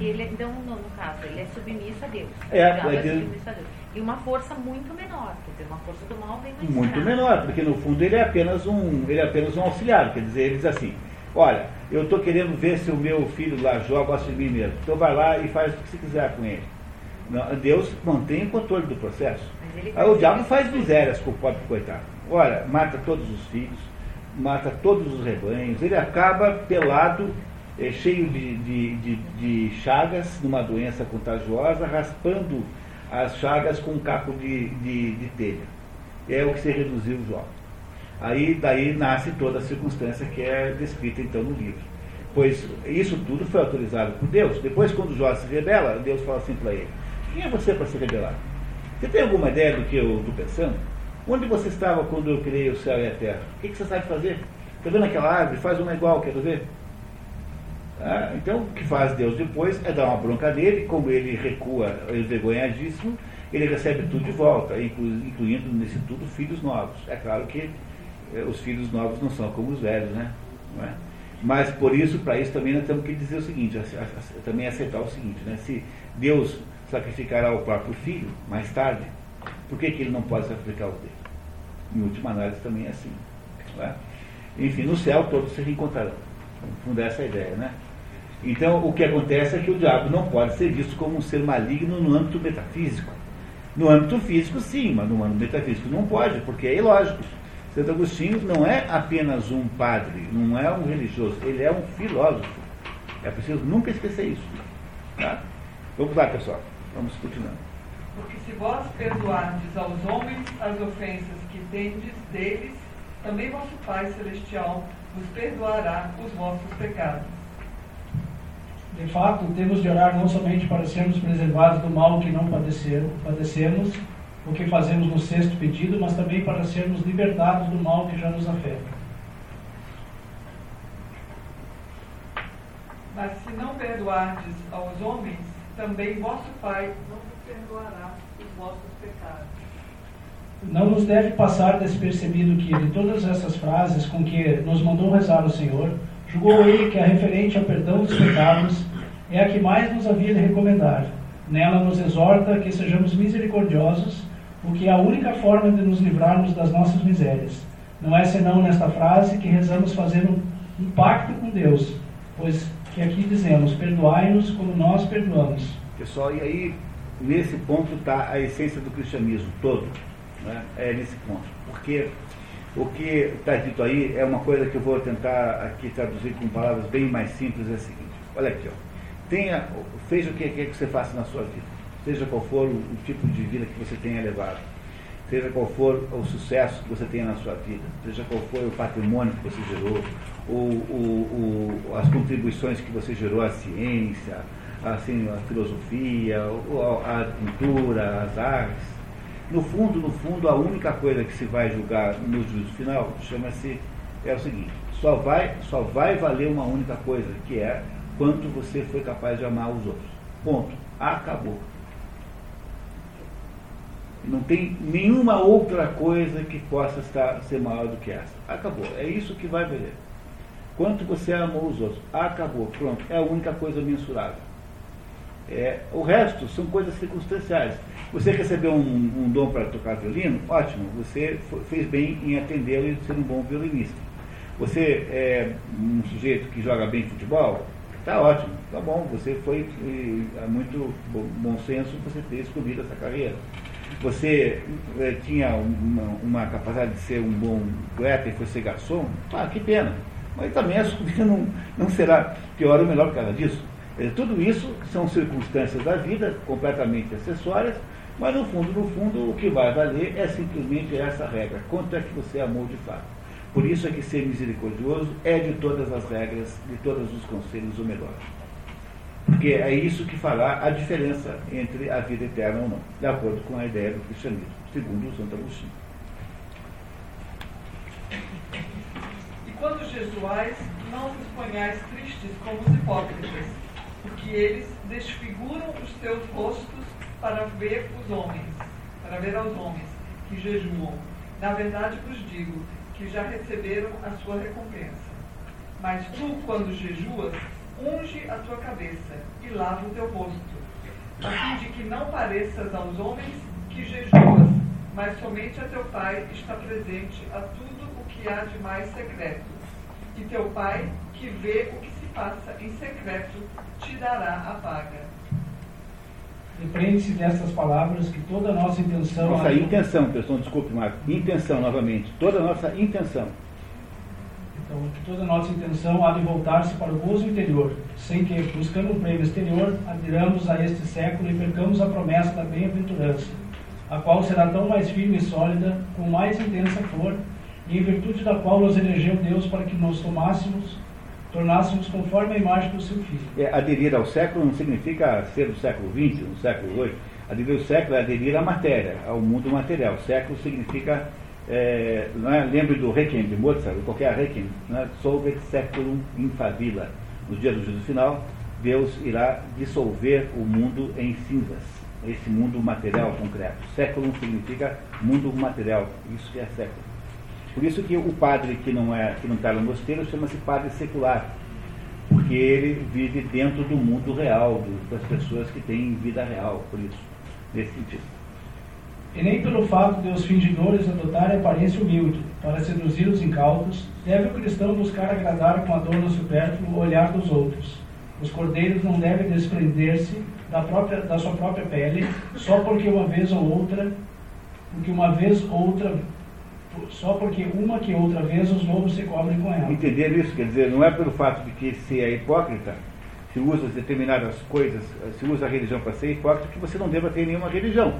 Ele, então, no, no caso, ele é submisso a Deus. É, é, é submisso a Deus e uma força muito menor, quer dizer, uma força do mal bem mais Muito menor, porque no fundo ele é apenas um, ele é apenas um auxiliar, quer dizer, ele diz assim, olha, eu estou querendo ver se o meu filho lá joga gosta de mim mesmo, então vai lá e faz o que você quiser com ele. Deus mantém o controle do processo. Aí o diabo faz misérias com o pobre coitado. Olha, mata todos os filhos, mata todos os rebanhos, ele acaba pelado, é, cheio de, de, de, de chagas, numa doença contagiosa, raspando as chagas com um caco de, de, de telha. É o que se reduziu Jó. Aí daí nasce toda a circunstância que é descrita então no livro. Pois isso tudo foi autorizado por Deus. Depois, quando Jó se rebela, Deus fala assim para ele: Quem é você para se rebelar? Você tem alguma ideia do que eu estou pensando? Onde você estava quando eu criei o céu e a terra? O que, que você sabe fazer? Está vendo aquela árvore? Faz uma igual, quero ver. Ah, então, o que faz Deus depois é dar uma bronca nele, como ele recua envergonhadíssimo, ele recebe tudo de volta, incluindo nesse tudo filhos novos. É claro que eh, os filhos novos não são como os velhos, né? É? Mas por isso, para isso também nós temos que dizer o seguinte, também aceitar o seguinte, né? Se Deus sacrificará o próprio filho mais tarde, por que, que ele não pode sacrificar o dele? Em última análise também é assim. É? Enfim, no céu todos se reencontrarão. No fundo, essa é a ideia, né? Então, o que acontece é que o diabo não pode ser visto como um ser maligno no âmbito metafísico. No âmbito físico, sim, mas no âmbito metafísico não pode, porque é ilógico. Santo Agostinho não é apenas um padre, não é um religioso, ele é um filósofo. É preciso nunca esquecer isso. Tá? Vamos lá, pessoal. Vamos continuando. Porque se vós perdoardes aos homens as ofensas que tendes deles, também vosso Pai Celestial vos perdoará os vossos pecados. De fato, temos de orar não somente para sermos preservados do mal que não padecer, padecemos, o que fazemos no sexto pedido, mas também para sermos libertados do mal que já nos afeta. Mas se não perdoardes aos homens, também vosso Pai não vos perdoará os vossos pecados. Não nos deve passar despercebido que, de todas essas frases com que nos mandou rezar o Senhor, julgou ele que a referente ao perdão dos pecados é a que mais nos havia de recomendar. Nela nos exorta que sejamos misericordiosos, o que é a única forma de nos livrarmos das nossas misérias. Não é senão nesta frase que rezamos fazendo um pacto com Deus, pois que aqui dizemos, perdoai-nos como nós perdoamos. Pessoal, e aí, nesse ponto está a essência do cristianismo todo, né? é nesse ponto. Porque o que está dito aí é uma coisa que eu vou tentar aqui traduzir com palavras bem mais simples, é a seguinte, olha aqui, ó tenha, seja o que quer que você faça na sua vida, seja qual for o, o tipo de vida que você tenha levado. seja qual for o sucesso que você tenha na sua vida, seja qual for o patrimônio que você gerou, o, o, o, as contribuições que você gerou à ciência, assim, a filosofia, a, a cultura, as artes. No fundo, no fundo, a única coisa que se vai julgar no juízo final chama-se é o seguinte: só vai, só vai valer uma única coisa, que é quanto você foi capaz de amar os outros. Ponto. Acabou. Não tem nenhuma outra coisa que possa estar, ser maior do que essa. Acabou. É isso que vai valer. Quanto você amou os outros. Acabou. Pronto. É a única coisa mensurável. É, o resto são coisas circunstanciais. Você recebeu um, um dom para tocar violino? Ótimo. Você fez bem em atendê-lo e ser um bom violinista. Você é um sujeito que joga bem futebol? Está ótimo, tá bom, você foi é muito bom, bom senso você ter escolhido essa carreira. Você é, tinha uma, uma, capacidade de ser um bom poeta e foi ser garçom? Ah, que pena. Mas também a sua vida não, não será pior ou melhor por causa disso. É, tudo isso são circunstâncias da vida, completamente acessórias, mas no fundo, no fundo, o que vai valer é simplesmente essa regra. Quanto é que você amou de fato? Por isso é que ser misericordioso é de todas as regras, de todos os conselhos o melhor. Porque é isso que fará a diferença entre a vida eterna ou não, de acordo com a ideia do cristianismo, segundo o Santo Agostinho. Quando jejuais, não vos ponhais tristes como os hipócritas, porque eles desfiguram os teus rostos para ver os homens, para ver aos homens que jejuam. Na verdade vos digo que já receberam a sua recompensa. Mas tu, quando jejuas, unge a tua cabeça e lava o teu rosto, a fim de que não pareças aos homens que jejuas, mas somente a teu Pai está presente a o que há de mais secreto. E teu Pai, que vê o que se passa em secreto, te dará a paga. Depende-se dessas palavras que toda a nossa intenção. Nossa intenção, pessoal, desculpe, Marco. Intenção, novamente. Toda a nossa intenção. Então, que toda a nossa intenção há de voltar-se para o gozo interior, sem que, buscando um prêmio exterior, adiramos a este século e percamos a promessa da bem-aventurança, a qual será tão mais firme e sólida, com mais intensa flor, e em virtude da qual nos elegeu Deus para que nos tomássemos tornássemos conforme a imagem do seu filho. É, aderir ao século não significa ser do século XX, do século XVIII. Aderir ao século é aderir à matéria, ao mundo material. Século significa, é, não é? lembre do Requiem de Mozart, qualquer Requiem, não é? Solvet seculum in favilla. No dia do juízo final, Deus irá dissolver o mundo em cinzas, esse mundo material concreto. Século significa mundo material, isso que é século. Por isso que o padre que não é que não está no mosteiro chama-se padre secular, porque ele vive dentro do mundo real, das pessoas que têm vida real, por isso, nesse sentido. E nem pelo fato de os fingidores adotarem aparência humilde para seduzir os incautos, deve o cristão buscar agradar com adorno supérfluo o olhar dos outros. Os cordeiros não devem desprender-se da, própria, da sua própria pele, só porque uma vez ou outra, porque uma vez ou outra só porque uma que outra vez os lobos se cobrem com ela. Entender isso, quer dizer, não é pelo fato de que se é hipócrita, se usa determinadas coisas, se usa a religião para ser hipócrita, que você não deva ter nenhuma religião.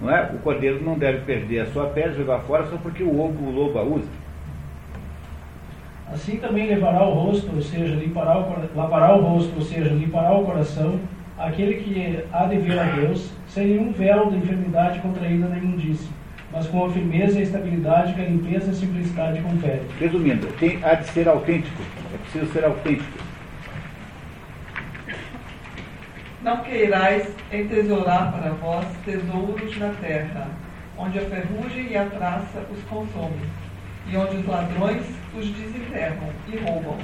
Não é? O cordeiro não deve perder a sua pele, jogar fora só porque o lobo, o lobo a usa. Assim também levará o rosto, ou seja, limpará o, lavará o rosto, ou seja, limpará o coração, aquele que há de vir a Deus, sem nenhum véu de enfermidade contraída na imundícia mas com a firmeza e a estabilidade que a limpeza e a simplicidade confere. Resumindo, tem, há de ser autêntico, é preciso ser autêntico. Não queirais entesourar para vós tesouros na terra, onde a ferrugem e a traça os consomem, e onde os ladrões os desenterram e roubam.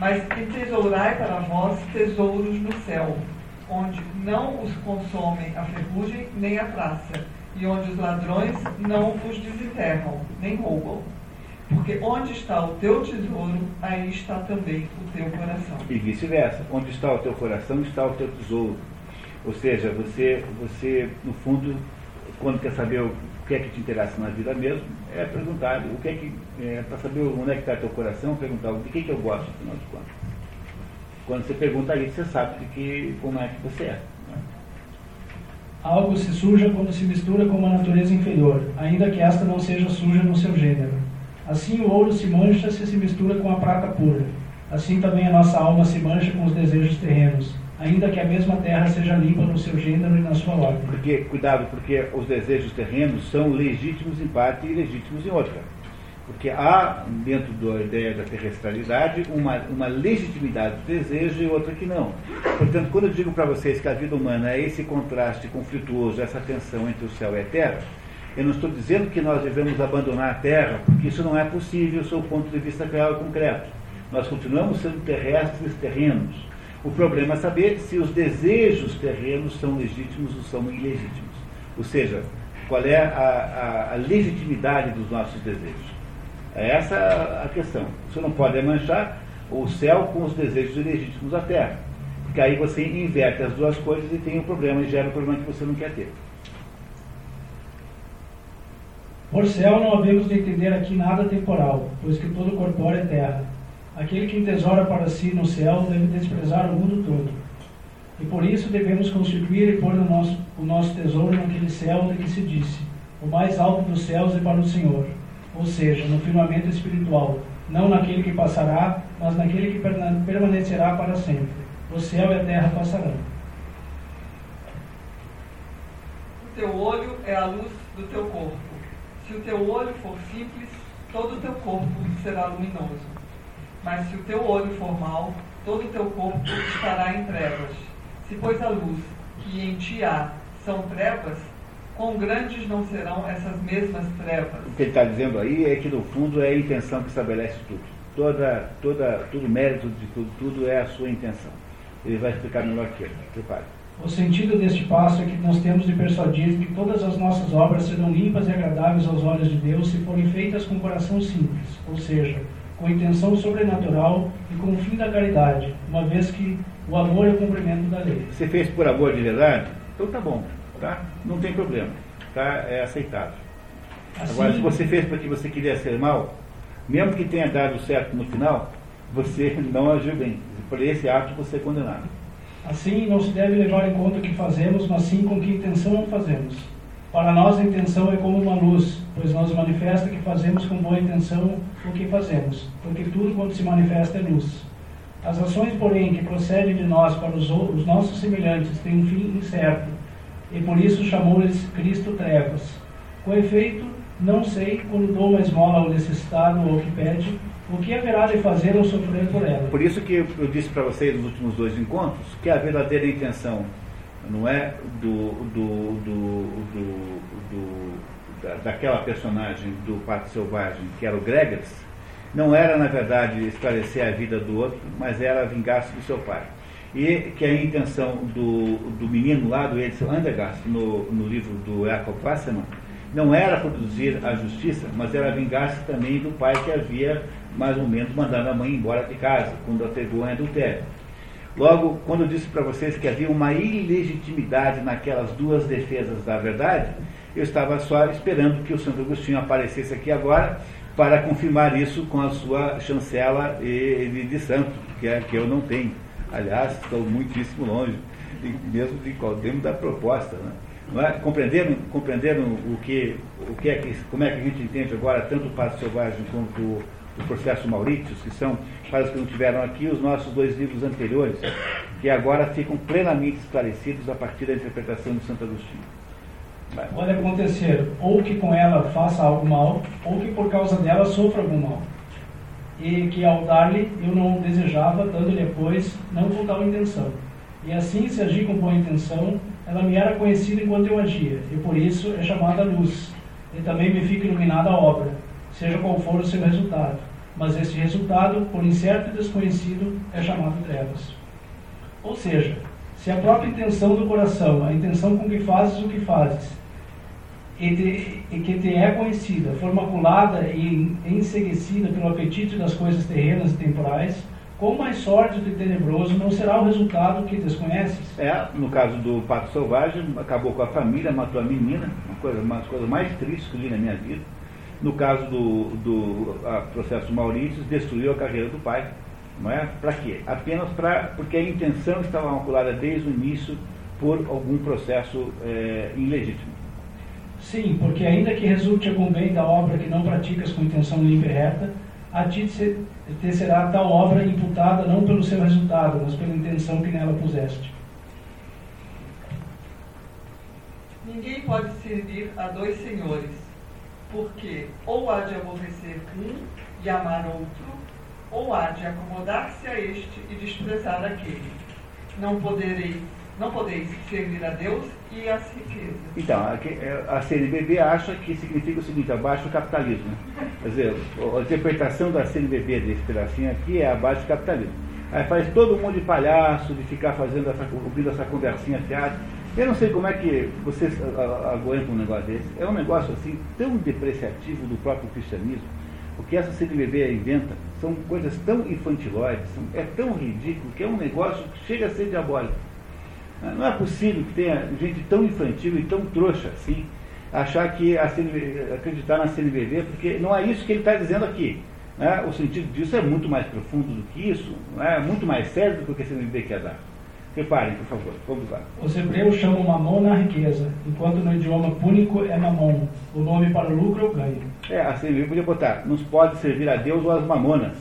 Mas entesourai para vós tesouros no céu, onde não os consomem a ferrugem nem a traça, e onde os ladrões não os desenterram, nem roubam. Porque onde está o teu tesouro, aí está também o teu coração. E vice-versa. Onde está o teu coração, está o teu tesouro. Ou seja, você, você no fundo, quando quer saber o que é que te interessa na vida mesmo, é perguntar o que é que, é, para saber onde é que está teu coração, perguntar o que, que eu gosto, afinal de contas. Quando você pergunta isso, você sabe de que, como é que você é. Algo se suja quando se mistura com uma natureza inferior, ainda que esta não seja suja no seu gênero. Assim o ouro se mancha se se mistura com a prata pura. Assim também a nossa alma se mancha com os desejos terrenos, ainda que a mesma terra seja limpa no seu gênero e na sua ordem. Porque, cuidado, porque os desejos terrenos são legítimos em parte e ilegítimos em outra. Porque há, dentro da ideia da terrestralidade, uma, uma legitimidade do desejo e outra que não. Portanto, quando eu digo para vocês que a vida humana é esse contraste conflituoso, essa tensão entre o céu e a terra, eu não estou dizendo que nós devemos abandonar a terra, porque isso não é possível sob o ponto de vista real e concreto. Nós continuamos sendo terrestres terrenos. O problema é saber se os desejos terrenos são legítimos ou são ilegítimos. Ou seja, qual é a, a, a legitimidade dos nossos desejos. É essa a questão. Você não pode manchar o céu com os desejos ilegítimos da terra. Porque aí você inverte as duas coisas e tem um problema e gera um problema que você não quer ter. Por céu não havemos de entender aqui nada temporal, pois que todo corpóreo é terra. Aquele que entesoura para si no céu deve desprezar o mundo todo. E por isso devemos constituir e pôr no nosso, o nosso tesouro naquele céu de que se disse: O mais alto dos céus é para o Senhor ou seja, no firmamento espiritual, não naquele que passará, mas naquele que permanecerá para sempre. O céu e a terra passarão. O teu olho é a luz do teu corpo. Se o teu olho for simples, todo o teu corpo será luminoso. Mas se o teu olho for mau, todo o teu corpo estará em trevas. Se, pois, a luz que em ti há são trevas, quão grandes não serão essas mesmas trevas? O que ele está dizendo aí é que, no fundo, é a intenção que estabelece tudo. Toda, toda, todo o mérito de tudo, tudo é a sua intenção. Ele vai explicar melhor que ele. Prepare. O sentido deste passo é que nós temos de persuadir que todas as nossas obras serão limpas e agradáveis aos olhos de Deus se forem feitas com coração simples, ou seja, com intenção sobrenatural e com o fim da caridade, uma vez que o amor é o cumprimento da lei. Você fez por amor de verdade? Então tá bom. Tá? Não tem problema. Tá? É aceitável. Assim, Agora, se você fez porque você queria ser mal, mesmo que tenha dado certo no final, você *laughs* não agiu bem. Por esse ato você é condenado. Assim, não se deve levar em conta o que fazemos, mas sim com que intenção o fazemos. Para nós, a intenção é como uma luz, pois nos manifesta que fazemos com boa intenção o que fazemos, porque tudo quanto se manifesta é luz. As ações, porém, que procedem de nós para os, os nossos semelhantes têm um fim incerto, e por isso chamou-lhes Cristo trevas. Com efeito, não sei, quando dou uma esmola ao necessitado ou ao que pede, o que haverá de fazer ou sofrer por ela. Por isso que eu disse para vocês nos últimos dois encontros que a verdadeira intenção não é do, do, do, do da, daquela personagem do Pato Selvagem, que era o Gregers, não era, na verdade, esclarecer a vida do outro, mas era vingar-se do seu pai e que a intenção do, do menino lá, do Edson Andergast, no, no livro do Jacob Wasserman, não era produzir a justiça, mas era vingar-se também do pai que havia, mais ou menos, mandado a mãe embora de casa, quando a pegou em adultério. Logo, quando eu disse para vocês que havia uma ilegitimidade naquelas duas defesas da verdade, eu estava só esperando que o Santo Agostinho aparecesse aqui agora para confirmar isso com a sua chancela de, santo, que, é, que eu não tenho. Aliás, estou muitíssimo longe, mesmo de, dentro da proposta. Né? Não é? compreenderam o que, o que é que, como é que a gente entende agora tanto o Passo Selvagem quanto o, o processo Maurícios, que são, para os que não tiveram aqui, os nossos dois livros anteriores, que agora ficam plenamente esclarecidos a partir da interpretação de Santo Agostinho. Vai. Pode acontecer ou que com ela faça algo mal, ou que por causa dela sofra algum mal e que ao dar-lhe eu não desejava, dando-lhe depois, não com tal intenção. E assim, se agir com boa intenção, ela me era conhecida enquanto eu agia, e por isso é chamada luz. E também me fica iluminada a obra, seja qual for o seu resultado. Mas este resultado, por incerto e desconhecido, é chamado trevas. Ou seja, se a própria intenção do coração, a intenção com que fazes o que fazes, e, te, e que te é conhecida, for maculada e enseguecida pelo apetite das coisas terrenas e temporais, quão mais sórdido e tenebroso não será o resultado que desconheces? É, no caso do Pato Selvagem, acabou com a família, matou a menina, uma coisa, uma das coisas mais tristes que eu li na minha vida. No caso do, do processo Maurício, destruiu a carreira do pai. Não é? Para quê? Apenas para porque a intenção estava maculada desde o início por algum processo é, ilegítimo. Sim, porque ainda que resulte algum bem da obra que não praticas com intenção limpa e reta, a ti te será tal obra imputada não pelo seu resultado, mas pela intenção que nela puseste. Ninguém pode servir a dois senhores, porque ou há de aborrecer um e amar outro, ou há de acomodar-se a este e desprezar aquele. Não podereis, não podeis servir a Deus e as riquezas. Então, a CNBB acha que significa o seguinte, abaixo do capitalismo. Né? Quer dizer, a interpretação da CNBB desse pedacinho aqui é abaixo do capitalismo. Aí faz todo mundo de palhaço, de ficar fazendo essa, ouvindo essa conversinha fiada. Eu não sei como é que vocês aguentam um negócio desse. É um negócio assim tão depreciativo do próprio cristianismo. O que essa CNBB inventa são coisas tão infantilóides, é tão ridículo que é um negócio que chega a ser diabólico. Não é possível que tenha gente tão infantil e tão trouxa assim, achar que a CNBB, acreditar na CNBB, porque não é isso que ele está dizendo aqui. Né? O sentido disso é muito mais profundo do que isso, é muito mais sério do que a CNBB quer dar. Preparem, por favor, vamos lá. Os hebreus chamam mamon na riqueza, enquanto no idioma púnico é mamon, o nome para o lucro ou ganho. É, a CNBB podia botar, nos pode servir a Deus ou as mamonas.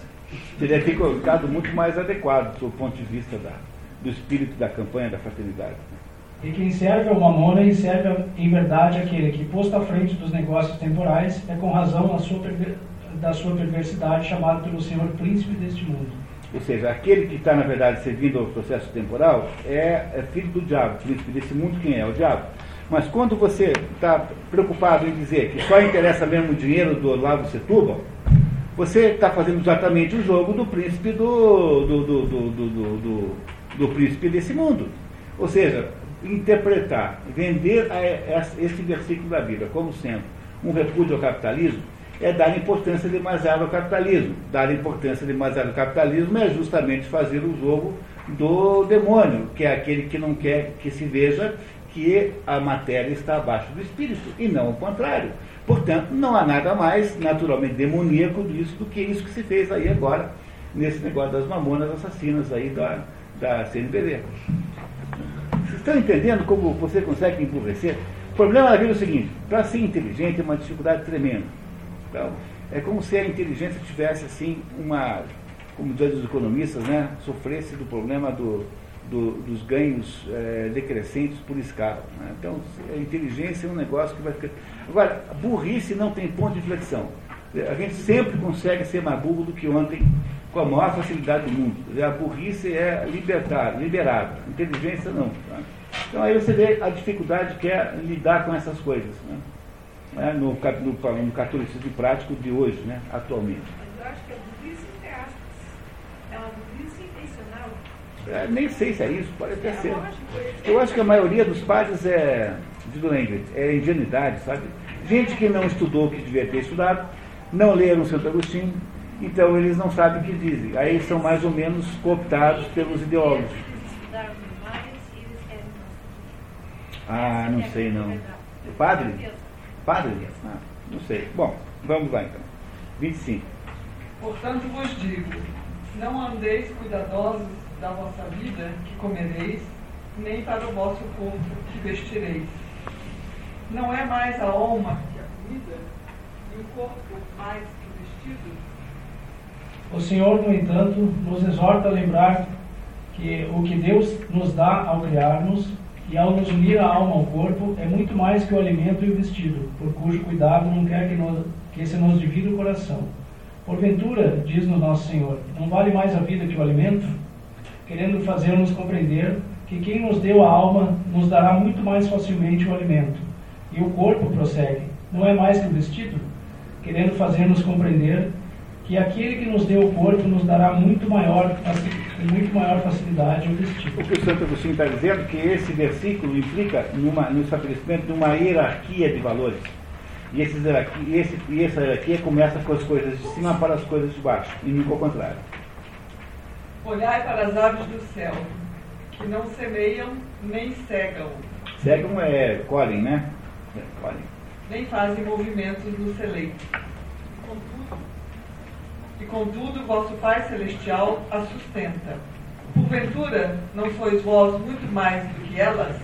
Seria ficado muito mais adequado do ponto de vista da, do espírito da campanha da fraternidade. E quem serve ao mamona e serve em verdade aquele que, posto à frente dos negócios temporais, é com razão da sua, da sua perversidade chamado pelo Senhor príncipe deste mundo. Ou seja, aquele que está, na verdade, servindo ao processo temporal é, é filho do diabo, príncipe desse mundo, quem é? O diabo. Mas quando você está preocupado em dizer que só interessa mesmo o dinheiro do Lago Setúbal, você está fazendo exatamente o jogo do príncipe do, do, do, do, do príncipe desse mundo. Ou seja, interpretar, vender esse versículo da Bíblia como sendo um repúdio ao capitalismo é dar importância demasiado ao capitalismo. Dar importância demasiado ao capitalismo é justamente fazer o jogo do demônio, que é aquele que não quer que se veja que a matéria está abaixo do espírito, e não o contrário. Portanto, não há nada mais naturalmente demoníaco disso do que isso que se fez aí agora, nesse negócio das mamonas assassinas aí da, da CNBB. Vocês estão entendendo como você consegue empurrecer? O problema da vida é o seguinte, para ser inteligente é uma dificuldade tremenda. Então, é como se a inteligência tivesse assim uma, como dizem os economistas, né, sofresse do problema do, do, dos ganhos é, decrescentes por escala. Né? Então, a inteligência é um negócio que vai ficar. Agora, burrice não tem ponto de inflexão. A gente sempre consegue ser mais burro do que ontem com a maior facilidade do mundo. A burrice é libertar, liberada, inteligência não. Tá? Então aí você vê a dificuldade que é lidar com essas coisas. Né? É, no, no, no catolicismo prático de hoje, né? atualmente. Mas eu acho que a burrice, entre aspas, é uma burrice intencional. É, nem sei se é isso, pode até é ser. Eu acho que a maioria dos padres é, digo Ingrid, é ingenuidade, sabe? Gente que não estudou o que devia ter estudado, não leram Santo Agostinho, então eles não sabem o que dizem. Aí são mais ou menos cooptados pelos ideólogos. Ah, não sei não. Padre? Padre? Ah, não sei. Bom, vamos lá então. 25. Portanto vos digo, não andeis cuidadosos da vossa vida que comereis, nem para o vosso corpo que vestireis. Não é mais a alma que a comida, e o corpo mais que o vestido? O Senhor, no entanto, nos exorta a lembrar que o que Deus nos dá ao criar-nos e ao nos unir a alma ao corpo é muito mais que o alimento e o vestido, por cujo cuidado não quer que, nos, que se nos divida o coração. Porventura, diz-nos nosso Senhor, não vale mais a vida que o alimento? Querendo fazer-nos compreender que quem nos deu a alma nos dará muito mais facilmente o alimento. E o corpo prossegue, não é mais que o vestido? Querendo fazer-nos compreender que aquele que nos deu o corpo nos dará muito maior, muito maior facilidade o vestido. O que o Santo Agostinho está dizendo é que esse versículo implica numa, no estabelecimento de uma hierarquia de valores. E, esses hierarquia, esse, e essa hierarquia começa com as coisas de cima para as coisas de baixo, e nunca o contrário. Olhai para as aves do céu, que não semeiam nem cegam. Cegam é colhem, né? É, colhem. Nem fazem movimentos no celeiro contudo vosso Pai Celestial a sustenta. Porventura, não sois vós muito mais do que elas?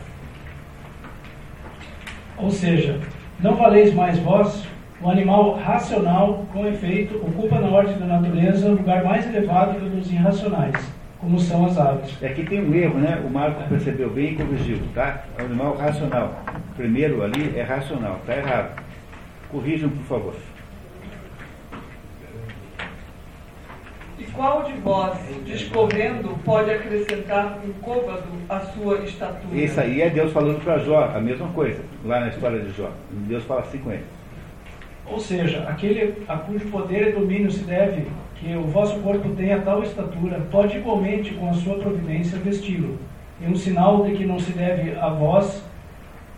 Ou seja, não valeis mais vós, o animal racional, com efeito, ocupa na ordem da natureza o lugar mais elevado que o dos irracionais, como são as aves. Aqui tem um erro, né? O Marco percebeu bem e corrigiu, tá? É um animal racional. Primeiro ali é racional, tá errado. Corrijam, por favor. E qual de vós, discorrendo, pode acrescentar um côvado à sua estatura? Isso aí é Deus falando para Jó, a mesma coisa, lá na história de Jó. Deus fala assim com ele. Ou seja, aquele a cujo poder e domínio se deve que o vosso corpo tenha tal estatura, pode igualmente com a sua providência vesti-lo. E um sinal de que não se deve a vós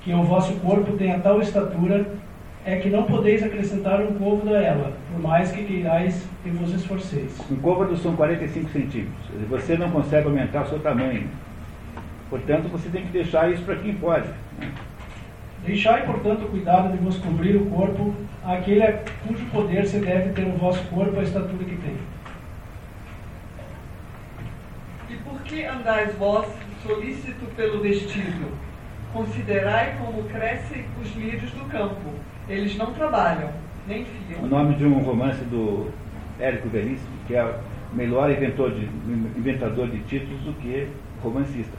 que o vosso corpo tenha tal estatura, é que não podeis acrescentar um côvado a ela, por mais que queirais e vos esforceis. Um côvado são 45 centímetros. Você não consegue aumentar o seu tamanho. Portanto, você tem que deixar isso para quem pode. Né? Deixai, portanto, cuidado de vos cobrir o corpo àquele a cujo poder se deve ter o vosso corpo a estatura que tem. E por que andais vós solícito pelo vestido? Considerai como crescem os lírios do campo. Eles não trabalham. O nome de um romance do Érico Veríssimo, que é o melhor inventor de, inventador de títulos do que romancista.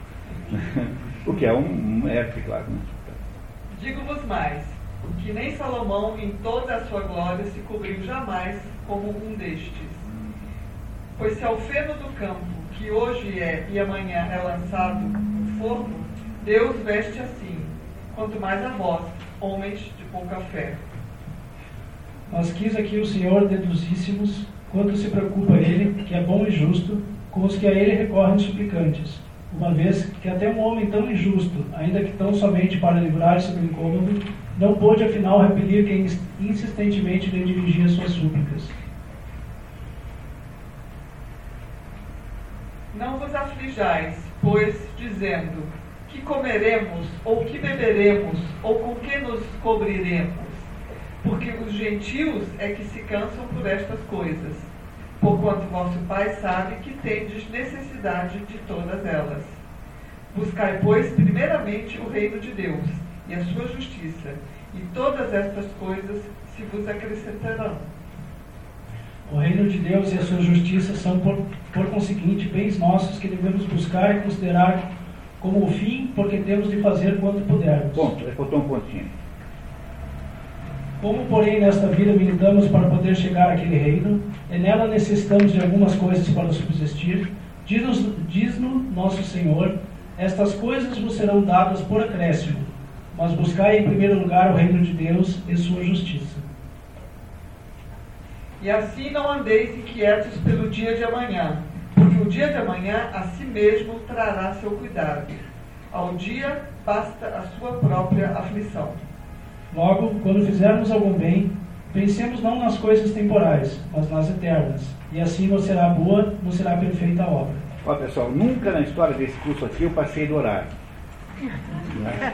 *laughs* o que é um, um mérito, claro. Né? Digo-vos mais, que nem Salomão em toda a sua glória se cobriu jamais como um destes. Pois se ao feno do campo, que hoje é e amanhã é lançado no forno, Deus veste assim, quanto mais a vós, homens de pouca fé. Mas quis aqui o Senhor deduzíssemos quanto se preocupa ele, que é bom e justo, com os que a ele recorrem suplicantes uma vez que até um homem tão injusto, ainda que tão somente para livrar-se do incômodo, não pôde afinal repelir quem insistentemente lhe dirigia suas súplicas. Não vos aflijais, pois, dizendo: que comeremos, ou que beberemos, ou com que nos cobriremos? Porque os gentios é que se cansam por estas coisas porquanto vosso Pai sabe que tendes necessidade de todas elas. Buscai, pois, primeiramente o reino de Deus e a sua justiça, e todas estas coisas se vos acrescentarão. O reino de Deus e a sua justiça são, por, por conseguinte, bens nossos que devemos buscar e considerar como o fim, porque temos de fazer quanto pudermos. Ponto, é faltou um pontinho. Como, porém, nesta vida militamos para poder chegar àquele reino, e nela necessitamos de algumas coisas para subsistir, diz-nos diz nosso Senhor: estas coisas vos serão dadas por acréscimo, mas buscai em primeiro lugar o reino de Deus e sua justiça. E assim não andeis inquietos pelo dia de amanhã, porque o dia de amanhã a si mesmo trará seu cuidado. Ao dia basta a sua própria aflição. Logo, quando fizermos algum bem, pensemos não nas coisas temporais, mas nas eternas. E assim não será boa, não será perfeita a obra. Olha pessoal, nunca na história desse curso aqui eu passei do horário. Né?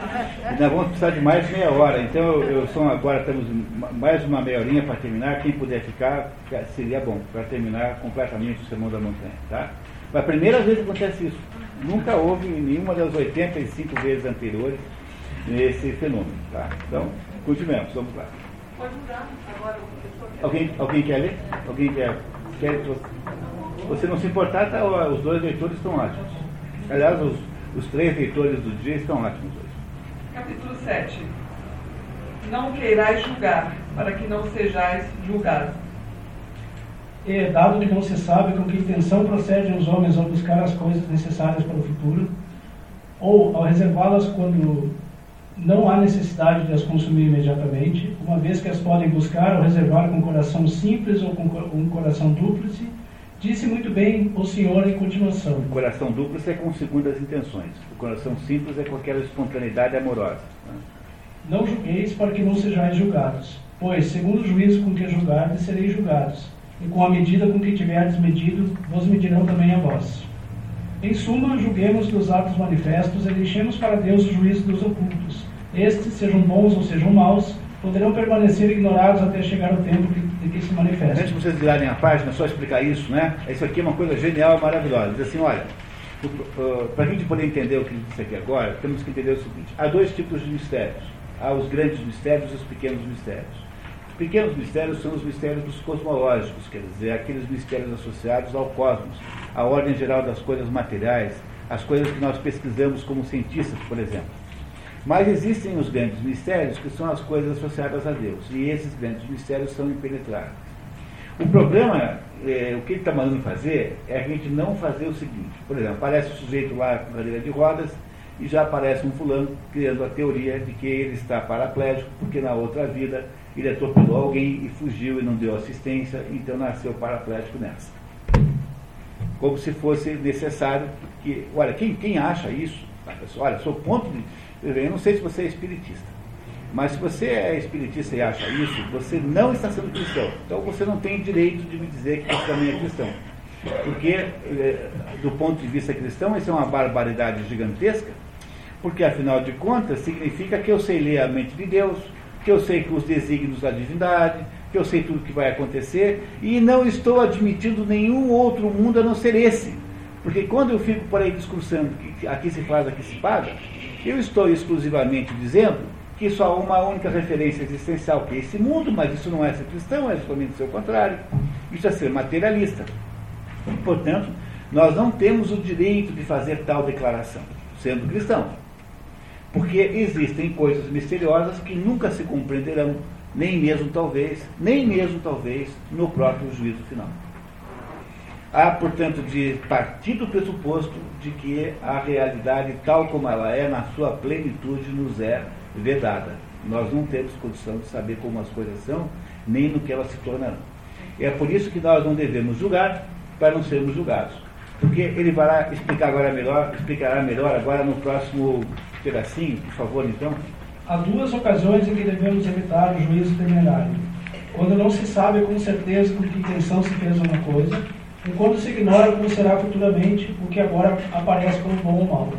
E nós vamos precisar de mais meia hora. Então eu, sou agora temos mais uma meia horinha para terminar. Quem puder ficar, seria bom, para terminar completamente o Sermão da Montanha. Tá? Foi a primeira vez que acontece isso. Nunca houve nenhuma das 85 vezes anteriores esse fenômeno. Tá? Então, continuemos, vamos lá. Pode mudar agora o professor. Alguém, alguém quer ler? Alguém quer? quer você não se importar, tá, os dois leitores estão ótimos. Aliás, os, os três leitores do dia estão ótimos hoje. Capítulo 7. Não queirais julgar, para que não sejais julgados. E, dado que não se sabe com que intenção procedem os homens ao buscar as coisas necessárias para o futuro, ou ao reservá-las quando não há necessidade de as consumir imediatamente, uma vez que as podem buscar ou reservar com coração simples ou com um coração dúplice, disse muito bem o Senhor em continuação. O coração dúplice é com segundas intenções, o coração simples é com aquela espontaneidade amorosa. Né? Não julgueis para que não sejais julgados, pois, segundo o juízo com que julgardes, sereis julgados, e com a medida com que tiverdes medido, vos medirão também a vós. Em suma, julguemos dos atos manifestos e deixemos para Deus o juízo dos ocultos. Estes, sejam bons ou sejam maus, poderão permanecer ignorados até chegar o tempo de que se manifestem. Antes de vocês virarem a página, só explicar isso, né? Isso aqui é uma coisa genial e maravilhosa. Diz assim, olha, para a gente poder entender o que disse aqui agora, temos que entender o seguinte: há dois tipos de mistérios. Há os grandes mistérios e os pequenos mistérios. Os pequenos mistérios são os mistérios cosmológicos, quer dizer, aqueles mistérios associados ao cosmos, à ordem geral das coisas materiais, as coisas que nós pesquisamos como cientistas, por exemplo. Mas existem os grandes mistérios, que são as coisas associadas a Deus, e esses grandes mistérios são impenetráveis. O problema, é, o que ele está mandando fazer, é a gente não fazer o seguinte: por exemplo, aparece o sujeito lá com cadeira de rodas e já aparece um fulano criando a teoria de que ele está paraplégico porque na outra vida ele atropelou alguém e fugiu e não deu assistência, então nasceu paraplégico nessa. Como se fosse necessário que. Olha, quem, quem acha isso? Olha, sou ponto de. Eu não sei se você é espiritista. Mas se você é espiritista e acha isso, você não está sendo cristão. Então você não tem direito de me dizer que você também é cristão. Porque, eh, do ponto de vista cristão, isso é uma barbaridade gigantesca, porque afinal de contas significa que eu sei ler a mente de Deus, que eu sei que os desígnios da divindade, eu sei tudo o que vai acontecer, e não estou admitindo nenhum outro mundo a não ser esse. Porque quando eu fico por aí discursando que aqui se faz, aqui se paga, eu estou exclusivamente dizendo que só há uma única referência existencial, que é esse mundo, mas isso não é ser cristão, é justamente o seu contrário. Isso é ser materialista. Portanto, nós não temos o direito de fazer tal declaração, sendo cristãos. Porque existem coisas misteriosas que nunca se compreenderão, nem mesmo talvez, nem mesmo talvez, no próprio juízo final. Há, portanto, de partir do pressuposto de que a realidade, tal como ela é, na sua plenitude, nos é vedada. Nós não temos condição de saber como as coisas são, nem no que elas se tornarão. É por isso que nós não devemos julgar, para não sermos julgados. Porque ele vai explicar agora melhor, explicará melhor agora no próximo pedacinho, por favor, então. Há duas ocasiões em que devemos evitar o juízo temerário. Quando não se sabe com certeza com que intenção se fez uma coisa, e quando se ignora como será futuramente o que agora aparece como bom ou mal.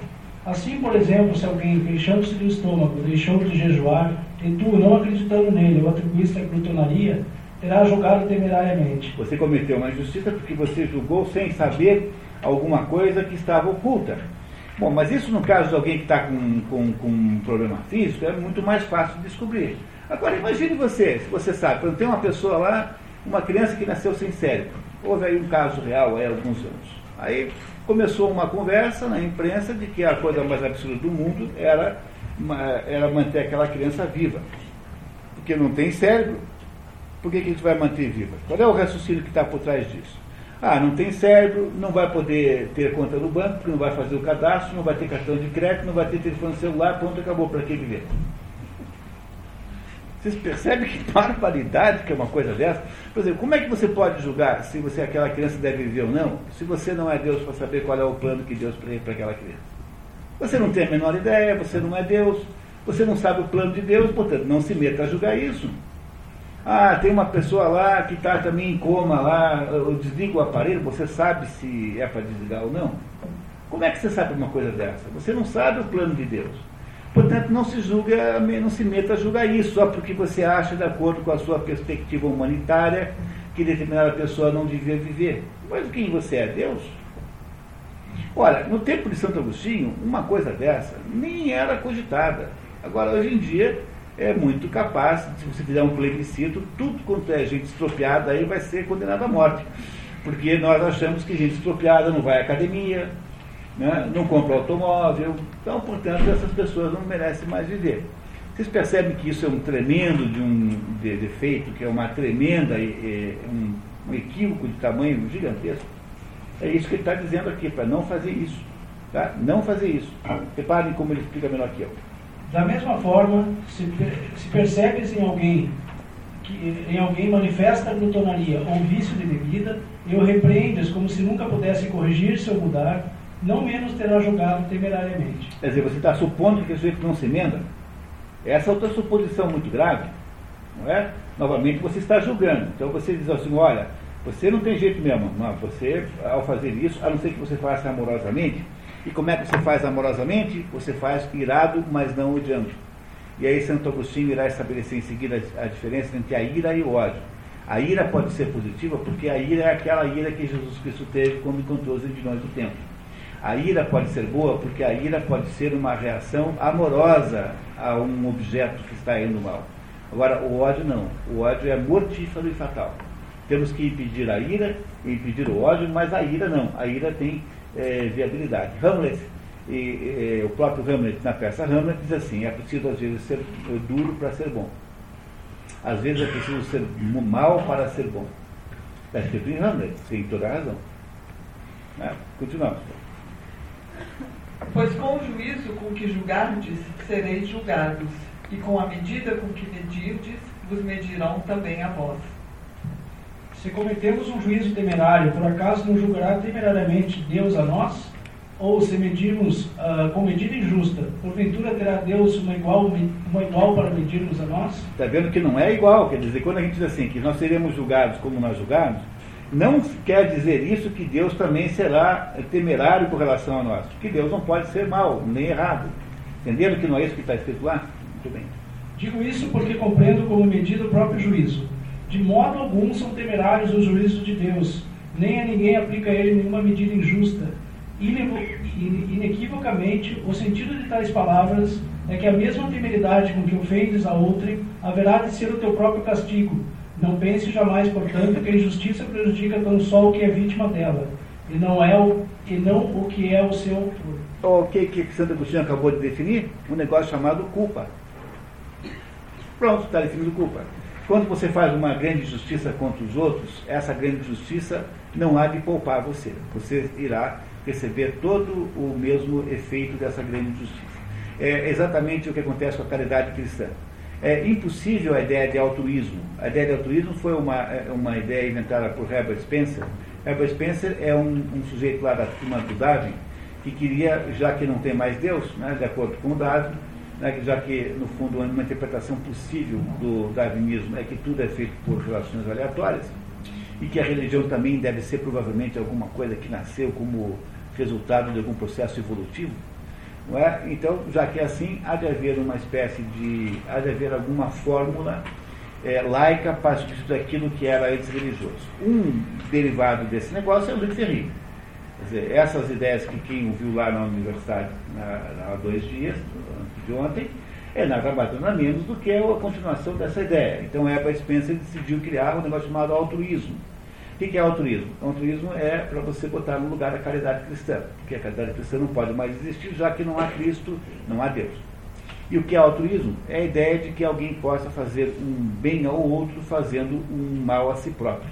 Assim, por exemplo, se alguém, queixando-se do estômago, deixou de jejuar, e tu, não acreditando nele, o atribuíste a glutonaria, terá julgado temerariamente. Você cometeu uma injustiça porque você julgou sem saber alguma coisa que estava oculta. Bom, mas isso no caso de alguém que está com, com, com um problema físico é muito mais fácil de descobrir. Agora imagine você, se você sabe, quando tem uma pessoa lá, uma criança que nasceu sem cérebro. Houve aí um caso real há alguns anos. Aí começou uma conversa na imprensa de que a coisa mais absurda do mundo era, era manter aquela criança viva. Porque não tem cérebro. Por que, que a gente vai manter viva? Qual é o raciocínio que está por trás disso? Ah, não tem cérebro, não vai poder ter conta no banco, porque não vai fazer o cadastro, não vai ter cartão de crédito, não vai ter telefone celular, ponto, acabou, para que viver? Vocês percebem que *laughs* barbaridade que é uma coisa dessa? Por exemplo, como é que você pode julgar se você aquela criança deve viver ou não, se você não é Deus para saber qual é o plano que Deus tem para aquela criança? Você não tem a menor ideia, você não é Deus, você não sabe o plano de Deus, portanto, não se meta a julgar isso. Ah, tem uma pessoa lá que está também em coma lá, eu desligo o aparelho, você sabe se é para desligar ou não? Como é que você sabe uma coisa dessa? Você não sabe o plano de Deus. Portanto, não se julga, não se meta a julgar isso, só porque você acha, de acordo com a sua perspectiva humanitária, que determinada pessoa não devia viver. Mas quem você é? Deus? Olha, no tempo de Santo Agostinho, uma coisa dessa nem era cogitada. Agora, hoje em dia, é muito capaz, se você fizer um plebiscito, tudo quanto é gente estropiada aí vai ser condenado à morte. Porque nós achamos que gente estropiada não vai à academia, né? não compra automóvel. Então, portanto, essas pessoas não merecem mais viver. Vocês percebem que isso é um tremendo de um de, defeito, que é uma tremenda, é, um, um equívoco de tamanho gigantesco? É isso que ele está dizendo aqui, para não fazer isso. Tá? Não fazer isso. Reparem como ele explica melhor que eu. Da mesma forma, se, se percebes em alguém que em alguém manifesta glutonaria ou vício de bebida, e o repreendes como se nunca pudesse corrigir-se ou mudar, não menos terá julgado temerariamente. Quer dizer, você está supondo que o sujeito não se emenda? Essa é outra suposição muito grave, não é? Novamente você está julgando. Então você diz assim, olha, você não tem jeito mesmo, não, você, ao fazer isso, a não ser que você faça amorosamente, e como é que você faz amorosamente? Você faz irado, mas não odiando. E aí Santo Agostinho irá estabelecer em seguida a diferença entre a ira e o ódio. A ira pode ser positiva porque a ira é aquela ira que Jesus Cristo teve quando encontrou os indignões do templo. A ira pode ser boa porque a ira pode ser uma reação amorosa a um objeto que está indo mal. Agora, o ódio não. O ódio é mortífero e fatal. Temos que impedir a ira, impedir o ódio, mas a ira não. A ira tem é, viabilidade. Hamlet, e, e, o próprio Hamlet, na peça Hamlet, diz assim: é preciso às vezes ser duro para ser bom. Às vezes é preciso ser mal para ser bom. Está escrito em Hamlet, tem toda a razão. Né? Continuamos. Pois com o juízo com que julgardes, sereis julgados, e com a medida com que medirdes, vos medirão também a vós. Se cometemos um juízo temerário, por acaso não julgará temerariamente Deus a nós? Ou se medirmos uh, com medida injusta, porventura terá Deus uma igual, uma igual para medirmos a nós? Está vendo que não é igual, quer dizer, quando a gente diz assim, que nós seremos julgados como nós julgamos, não quer dizer isso que Deus também será temerário com relação a nós, porque Deus não pode ser mal, nem errado. Entenderam que não é isso que está escrito lá? Muito bem. Digo isso porque compreendo como medida o próprio juízo. De modo algum são temerários os juízos de Deus, nem a ninguém aplica a ele nenhuma medida injusta inequivocamente, o sentido de tais palavras é que a mesma temeridade com que ofendes a outrem haverá de ser o teu próprio castigo. Não pense jamais, portanto, que a injustiça prejudica tão só o que é vítima dela, e não, é o, e não o que é o seu autor. O que, que Santo Agostinho acabou de definir? Um negócio chamado culpa. Pronto, está definido culpa. Quando você faz uma grande justiça contra os outros, essa grande justiça não há de poupar você. Você irá receber todo o mesmo efeito dessa grande justiça. É exatamente o que acontece com a caridade cristã. É impossível a ideia de altruísmo. A ideia de altruísmo foi uma, é, uma ideia inventada por Herbert Spencer. Herbert Spencer é um, um sujeito lá da turma do Darwin que queria, já que não tem mais Deus, né, de acordo com o Darwin, né, já que, no fundo, uma interpretação possível do darwinismo é que tudo é feito por relações aleatórias, e que a religião também deve ser provavelmente alguma coisa que nasceu como resultado de algum processo evolutivo. Não é? Então, já que é assim, há de haver uma espécie de. há de haver alguma fórmula é, laica para substituir aquilo que era antes religioso. Um derivado desse negócio é o Luiz Ferri. Quer dizer, essas ideias que quem ouviu lá na universidade na, há dois dias, de ontem, é nada mais nada menos do que a continuação dessa ideia. Então, Herbert Spencer decidiu criar um negócio chamado altruísmo o que é altruísmo? Altruísmo é para você botar no lugar a caridade cristã, porque a caridade cristã não pode mais existir, já que não há Cristo, não há Deus. E o que é altruísmo? É a ideia de que alguém possa fazer um bem ao outro fazendo um mal a si próprio.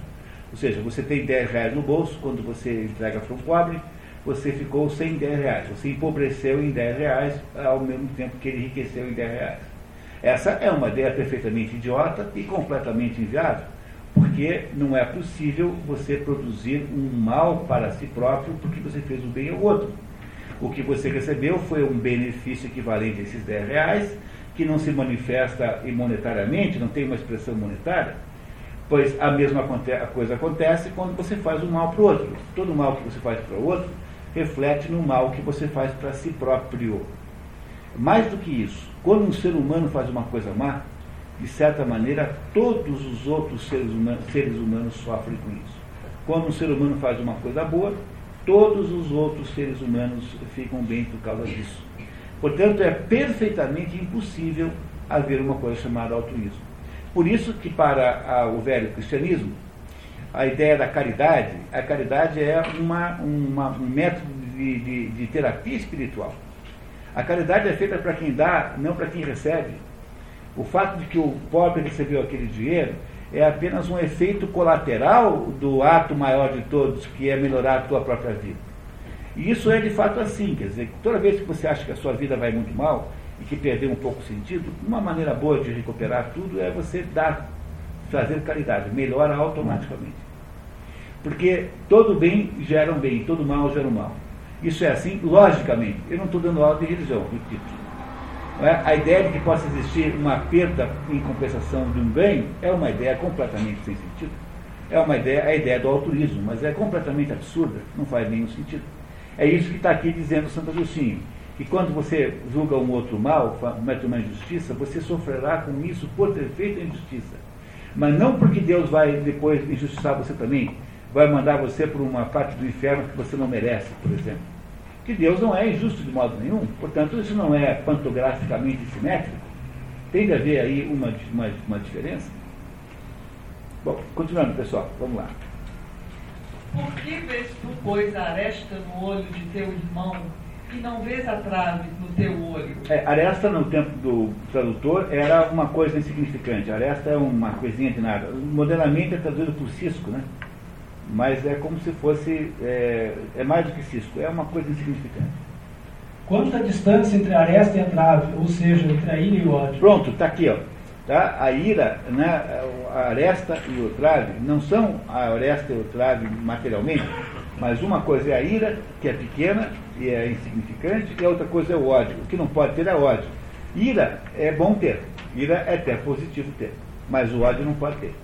Ou seja, você tem 10 reais no bolso, quando você entrega para um pobre, você ficou sem 10 reais. Você empobreceu em 10 reais ao mesmo tempo que ele enriqueceu em 10 reais. Essa é uma ideia perfeitamente idiota e completamente inviável porque não é possível você produzir um mal para si próprio porque você fez um bem ao outro. O que você recebeu foi um benefício equivalente a esses 10 reais, que não se manifesta monetariamente, não tem uma expressão monetária, pois a mesma coisa acontece quando você faz um mal para o outro. Todo mal que você faz para o outro reflete no mal que você faz para si próprio. Mais do que isso, quando um ser humano faz uma coisa má, de certa maneira, todos os outros seres humanos, seres humanos sofrem com isso. Quando um ser humano faz uma coisa boa, todos os outros seres humanos ficam bem por causa disso. Portanto, é perfeitamente impossível haver uma coisa chamada altruísmo. Por isso que para o velho cristianismo, a ideia da caridade, a caridade é uma, uma um método de, de, de terapia espiritual. A caridade é feita para quem dá, não para quem recebe. O fato de que o pobre recebeu aquele dinheiro é apenas um efeito colateral do ato maior de todos, que é melhorar a tua própria vida. E isso é de fato assim, quer dizer, toda vez que você acha que a sua vida vai muito mal e que perdeu um pouco o sentido, uma maneira boa de recuperar tudo é você dar, fazer caridade, melhora automaticamente. Porque todo bem gera um bem, todo mal gera um mal. Isso é assim, logicamente. Eu não estou dando aula de religião, repito. É? A ideia de que possa existir uma perda em compensação de um ganho é uma ideia completamente sem sentido. É uma ideia, a ideia do altruísmo, mas é completamente absurda, não faz nenhum sentido. É isso que está aqui dizendo Santo Agostinho, que quando você julga um outro mal, comete uma injustiça, você sofrerá com isso por ter feito a injustiça. Mas não porque Deus vai depois injustiçar você também, vai mandar você para uma parte do inferno que você não merece, por exemplo. que Deus não é injusto de modo nenhum, portanto, isso não é pantograficamente simétrico. Tem de haver aí uma, uma, uma diferença. Bom, continuando, pessoal, vamos lá. Por que vês tu, pois, a aresta no olho de teu irmão e não vês a trave no teu olho? É, aresta, no tempo do tradutor, era uma coisa insignificante. Aresta é uma coisinha de nada. Modernamente é traduzido por cisco, né? Mas é como se fosse. É, é mais do que cisco, é uma coisa insignificante. Quanto à distância entre a aresta e a trave, ou seja, entre a ira e o ódio? Pronto, está aqui, ó. Tá? A ira, né, a aresta e o trave, não são a aresta e o trave materialmente, mas uma coisa é a ira, que é pequena e é insignificante, e a outra coisa é o ódio. O que não pode ter é ódio. Ira é bom ter, ira é até positivo ter, mas o ódio não pode ter.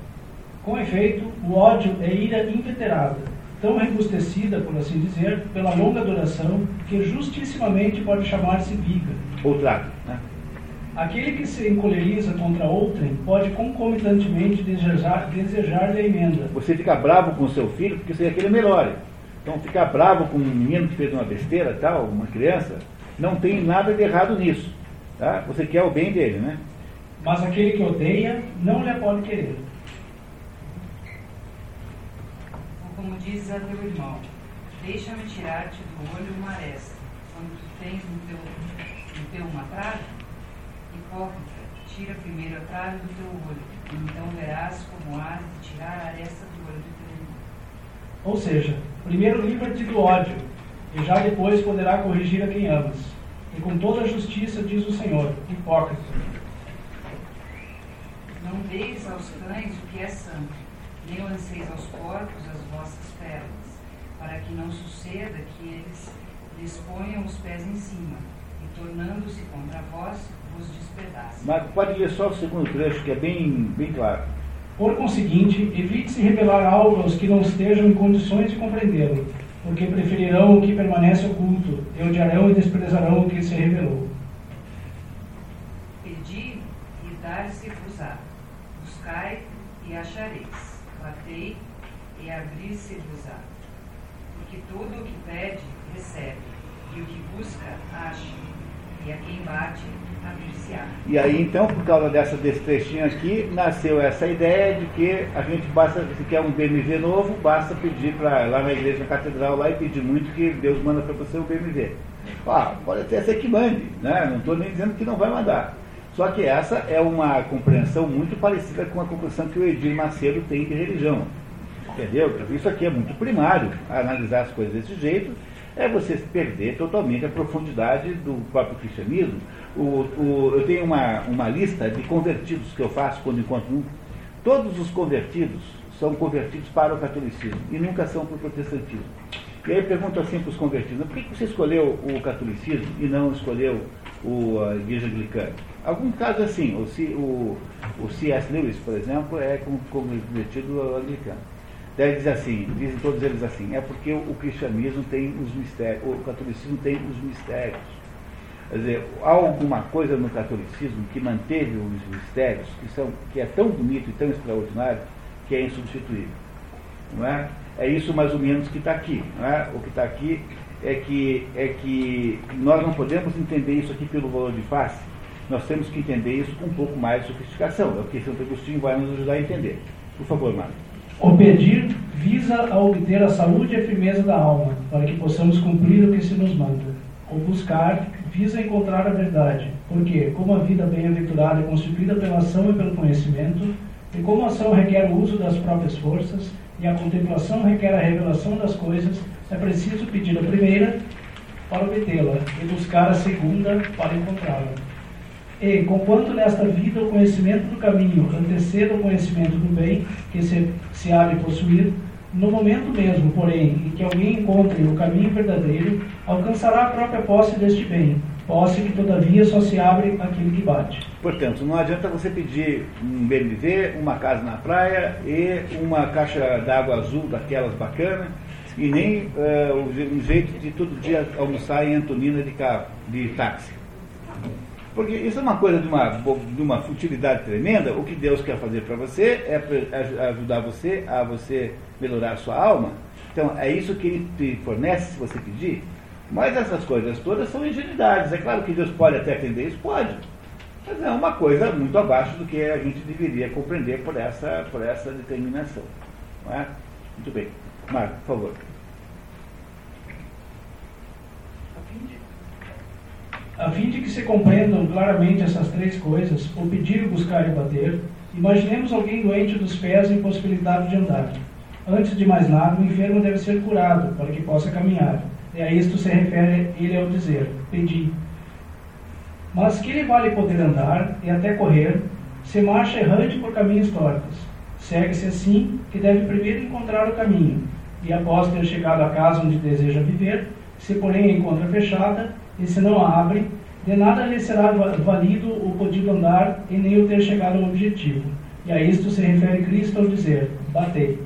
Com efeito, o ódio é ira inveterada, tão rebustecida, por assim dizer, pela longa duração, que justissimamente pode chamar-se viga. Ou trave, né? Aquele que se encoleriza contra outrem pode concomitantemente desejar, desejar-lhe a emenda. Você fica bravo com o seu filho porque você quer que ele melhore. Então ficar bravo com um menino que fez uma besteira, tal, uma criança, não tem nada de errado nisso. Tá? Você quer o bem dele, né? Mas aquele que odeia não lhe pode querer. Ou como dizes a teu irmão, deixa-me tirar-te do olho uma aresta, quando tu tens no teu, no teu uma trave? Hipócrita, tira primeiro a trave do teu olho, e então verás como hás de tirar a aresta do olho do teu irmão. Ou seja, primeiro livra-te do ódio, e já depois poderá corrigir a quem amas. E com toda a justiça, diz o Senhor, hipócrita. Não deis aos cães o que é santo, nem lanceis aos porcos as vossas pérolas, para que não suceda que eles lhes ponham os pés em cima, e tornando-se contra vós, vos despedacem. Mas pode ler só o segundo trecho, que é bem, bem claro. Por conseguinte, evite-se revelar algo aos que não estejam em condições de compreendê-lo, porque preferirão o que permanece oculto, e odiarão e desprezarão o que se revelou. Pedi e dar-se-vos-á. Buscai e achareis. Batei e abrir-se-vos-á. Porque todo o que pede, recebe. E o que busca, acha. E a quem bate, abrir-se-á. E aí, então, por causa dessa, desse trechinho aqui, nasceu essa ideia de que a gente basta, se quer um BMW novo, basta pedir para lá na igreja, na catedral, lá e pedir muito que Deus manda para você um BMW. Ah, pode até ser que mande, né? não estou nem dizendo que não vai mandar. Só que essa é uma compreensão muito parecida com a compreensão que o Edir Macedo tem de religião. Entendeu? Isso aqui é muito primário, analisar as coisas desse jeito é você perder totalmente a profundidade do próprio cristianismo. O, o, eu tenho uma, uma lista de convertidos que eu faço quando encontro um. Todos os convertidos são convertidos para o catolicismo e nunca são para o protestantismo. E aí pergunto assim para os convertidos, por que você escolheu o catolicismo e não escolheu o, a igreja anglicana? Algum caso assim, o, o, o C.S. Lewis, por exemplo, é convertido anglicano. Daí diz assim, dizem todos eles assim, é porque o cristianismo tem os mistérios, o catolicismo tem os mistérios. Quer dizer, há alguma coisa no catolicismo que manteve os mistérios, que, são, que é tão bonito e tão extraordinário, que é insubstituível. Não é? é isso mais ou menos que está aqui. Não é? O que está aqui é que, é que nós não podemos entender isso aqui pelo valor de face, nós temos que entender isso com um pouco mais de sofisticação. É o que Santo Agostinho vai nos ajudar a entender. Por favor, Mário. O pedir visa a obter a saúde e a firmeza da alma, para que possamos cumprir o que se nos manda. O buscar visa encontrar a verdade, porque, como a vida bem-aventurada é constituída pela ação e pelo conhecimento, e como a ação requer o uso das próprias forças, e a contemplação requer a revelação das coisas, é preciso pedir a primeira para obtê-la, e buscar a segunda para encontrá-la. E, conquanto nesta vida o conhecimento do caminho anteceda o conhecimento do bem que se, se há de possuir, no momento mesmo, porém, em que alguém encontre o caminho verdadeiro, alcançará a própria posse deste bem, posse que todavia só se abre àquele que bate. Portanto, não adianta você pedir um BMW, uma casa na praia e uma caixa d'água azul daquelas bacanas, e nem uh, um jeito de todo dia almoçar em Antonina de carro, de táxi. Porque isso é uma coisa de uma, de uma futilidade tremenda. O que Deus quer fazer para você é ajudar você a você melhorar a sua alma. Então, é isso que Ele te fornece se você pedir. Mas essas coisas todas são ingenuidades. É claro que Deus pode até atender isso, pode. Mas é uma coisa muito abaixo do que a gente deveria compreender por essa, por essa determinação. Não é? Muito bem. Marco, por favor. A fim de que se compreendam claramente essas três coisas, o pedir, buscar e bater, imaginemos alguém doente dos pés e impossibilitado de andar. Antes de mais nada, o enfermo deve ser curado, para que possa caminhar. E a isto se refere ele ao dizer, pedi. Mas que lhe vale poder andar e até correr, se marcha errante por caminhos tortos. Segue-se assim que deve primeiro encontrar o caminho, e após ter chegado à casa onde deseja viver, se porém encontra fechada, e se não a abre, de nada lhe será valido o podido andar e nem o ter chegado ao objetivo. E a isto se refere Cristo ao dizer, batei.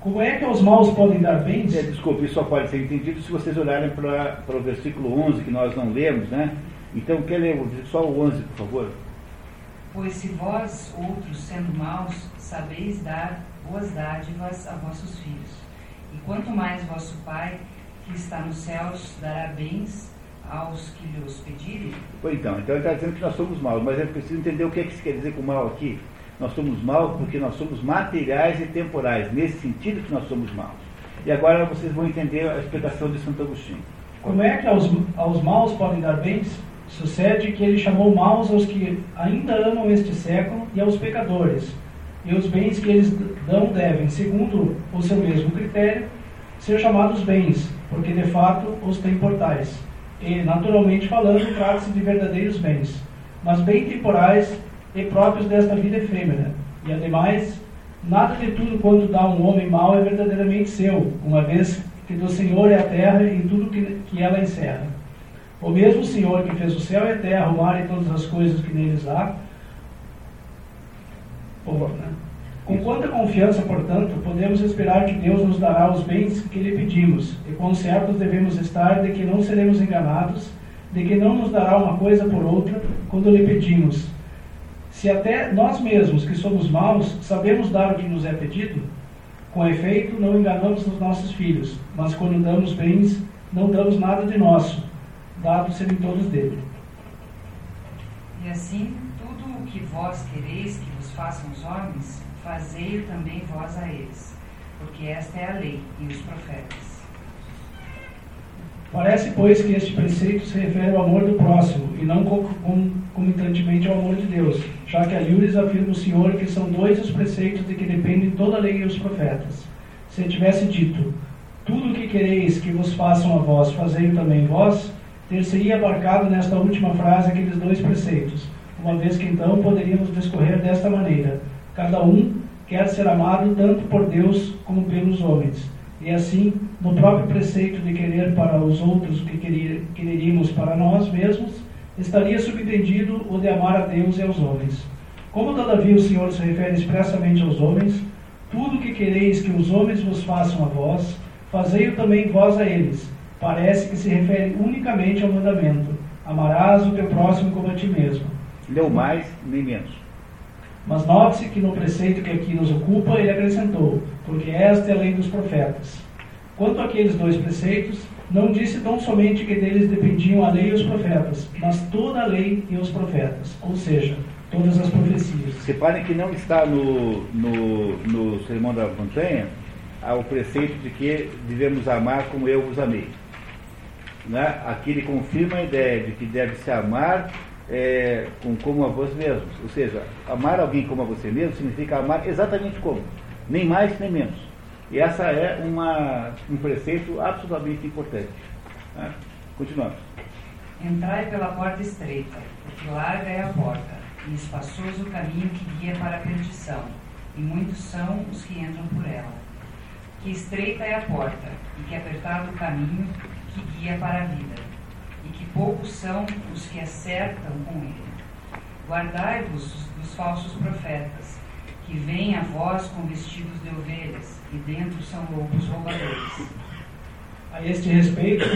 Como é que os maus podem dar bens? É, desculpe, isso só pode ser entendido se vocês olharem para, para o versículo 11, que nós não lemos, né? Então, quer ler só o 11, por favor? Pois se vós, outros, sendo maus, sabeis dar boas dádivas a vossos filhos, e quanto mais vosso Pai, que está nos céus, dará bens aos que lhe os pedirem? Pois então, então ele está dizendo que nós somos maus, mas é preciso entender o que, é que se quer dizer com mal aqui. Nós somos maus porque nós somos materiais e temporais, nesse sentido que nós somos maus. E agora vocês vão entender a explicação de Santo Agostinho. Como é que aos, aos maus podem dar bens? Sucede que ele chamou maus aos que ainda amam este século e aos pecadores. E os bens que eles dão devem, segundo o seu mesmo critério, ser chamados bens, porque de fato os temportais. E, naturalmente falando, trata-se de verdadeiros bens, mas bem temporais e próprios desta vida efêmera. E, ademais, nada de tudo quanto dá um homem mau é verdadeiramente seu, uma vez que do Senhor é a terra e tudo que, que ela encerra. O mesmo Senhor que fez o céu e a terra, o mar e todas as coisas que neles há. né? Com quanta confiança, portanto, podemos esperar que Deus nos dará os bens que lhe pedimos, e quão certos devemos estar de que não seremos enganados, de que não nos dará uma coisa por outra quando lhe pedimos, se até nós mesmos, que somos maus, sabemos dar o que nos é pedido, com efeito, não enganamos os nossos filhos, mas quando damos bens, não damos nada de nosso, dado serem todos dele. E assim, tudo o que vós quereis que vos façam os homens, fazei-o também vós a eles, porque esta é a lei e os profetas. Parece, pois, que este preceito se refere ao amor do próximo e não concomitantemente ao amor de Deus, já que a Lures afirma o Senhor que são dois os preceitos de que dependem toda a lei e os profetas. Se tivesse dito, tudo o que quereis que vos façam a vós, fazei também vós, ter-se-ia abarcado nesta última frase aqueles dois preceitos, uma vez que então poderíamos discorrer desta maneira: cada um quer ser amado tanto por Deus como pelos homens e assim, no próprio preceito de querer para os outros o que quereríamos para nós mesmos, estaria subentendido o de amar a Deus e aos homens. Como, todavia, o Senhor se refere expressamente aos homens, tudo que quereis que os homens vos façam a vós, fazei-o também vós a eles. Parece que se refere unicamente ao mandamento: amarás o teu próximo como a ti mesmo. Não mais nem menos. Mas note-se que no preceito que aqui nos ocupa, ele acrescentou: porque esta é a lei dos profetas. Quanto àqueles dois preceitos, não disse tão somente que deles dependiam a lei e os profetas, mas toda a lei e os profetas, ou seja, todas as profecias. Reparem que não está no, no, no Sermão da Montanha o preceito de que devemos amar como eu vos amei. Né? Aqui ele confirma a ideia de que deve se amar é, com, como a vós mesmos. Ou seja, amar alguém como a você mesmo significa amar exatamente como nem mais nem menos. E essa é uma, um preceito absolutamente importante. Né? Continuamos. Entrai pela porta estreita, porque larga é a porta, e espaçoso o caminho que guia para a perdição, e muitos são os que entram por ela. Que estreita é a porta, e que apertado o caminho que guia para a vida, poucos são os que acertam com ele. Guardai-vos dos falsos profetas, que vêm a vós com vestidos de ovelhas, e dentro são lobos roubadores. A este respeito,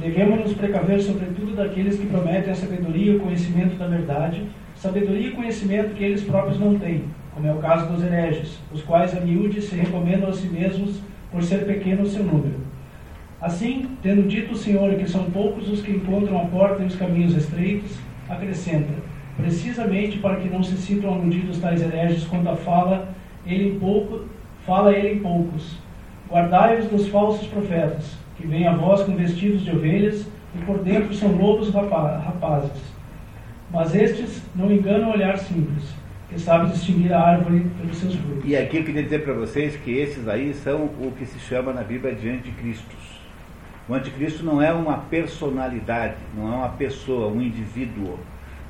devemos nos precaver sobretudo daqueles que prometem a sabedoria e o conhecimento da verdade, sabedoria e conhecimento que eles próprios não têm, como é o caso dos hereges, os quais a miúde se recomendam a si mesmos por ser pequeno o seu número. Assim, tendo dito o Senhor que são poucos os que encontram a porta e os caminhos estreitos, acrescenta, precisamente para que não se sintam aludidos tais hereges quando a fala ele em pouco, fala ele em poucos. Guardai-vos dos falsos profetas, que vêm a vós com vestidos de ovelhas e por dentro são lobos rapazes. Mas estes não enganam o olhar simples, que sabe distinguir a árvore pelos seus frutos. E aqui eu queria dizer para vocês que esses aí são o que se chama na Bíblia de anticristos. O anticristo não é uma personalidade, não é uma pessoa, um indivíduo.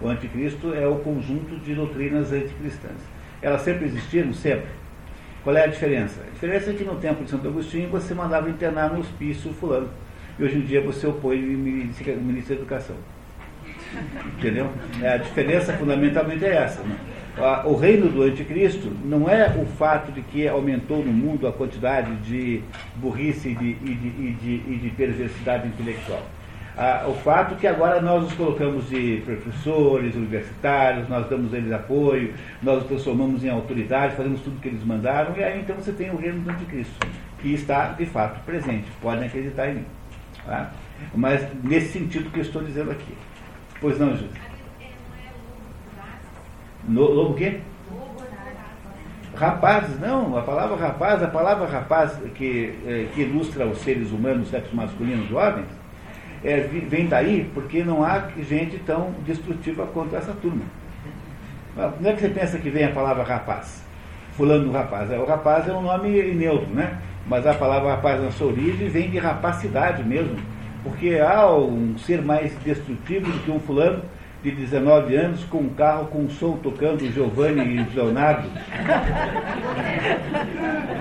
O anticristo é o conjunto de doutrinas anticristãs. Elas sempre existiram? Sempre. Qual é a diferença? A diferença é que no tempo de Santo Agostinho você mandava internar no hospício fulano. E hoje em dia você opõe o ministro da Educação. Entendeu? É, a diferença fundamentalmente é essa. Né? O reino do anticristo não é o fato de que aumentou no mundo a quantidade de burrice e de, e de, e de, e de perversidade intelectual. O fato que agora nós nos colocamos de professores, universitários, nós damos eles apoio, nós os transformamos em autoridade, fazemos tudo o que eles mandaram, e aí então você tem o reino do anticristo, que está de fato presente. Podem acreditar em mim. Tá? Mas nesse sentido que eu estou dizendo aqui. Pois não, Júlio? No, lobo o quê? Rapazes, não, a palavra rapaz, a palavra rapaz que, é, que ilustra os seres humanos, sexo masculino, jovens, é, vem daí porque não há gente tão destrutiva quanto essa turma. Não é que você pensa que vem a palavra rapaz, fulano do rapaz. É, o rapaz é um nome neutro, né? Mas a palavra rapaz na sua origem vem de rapacidade mesmo. Porque há um ser mais destrutivo do que um fulano de 19 anos com um carro com um som tocando Giovanni e Leonardo.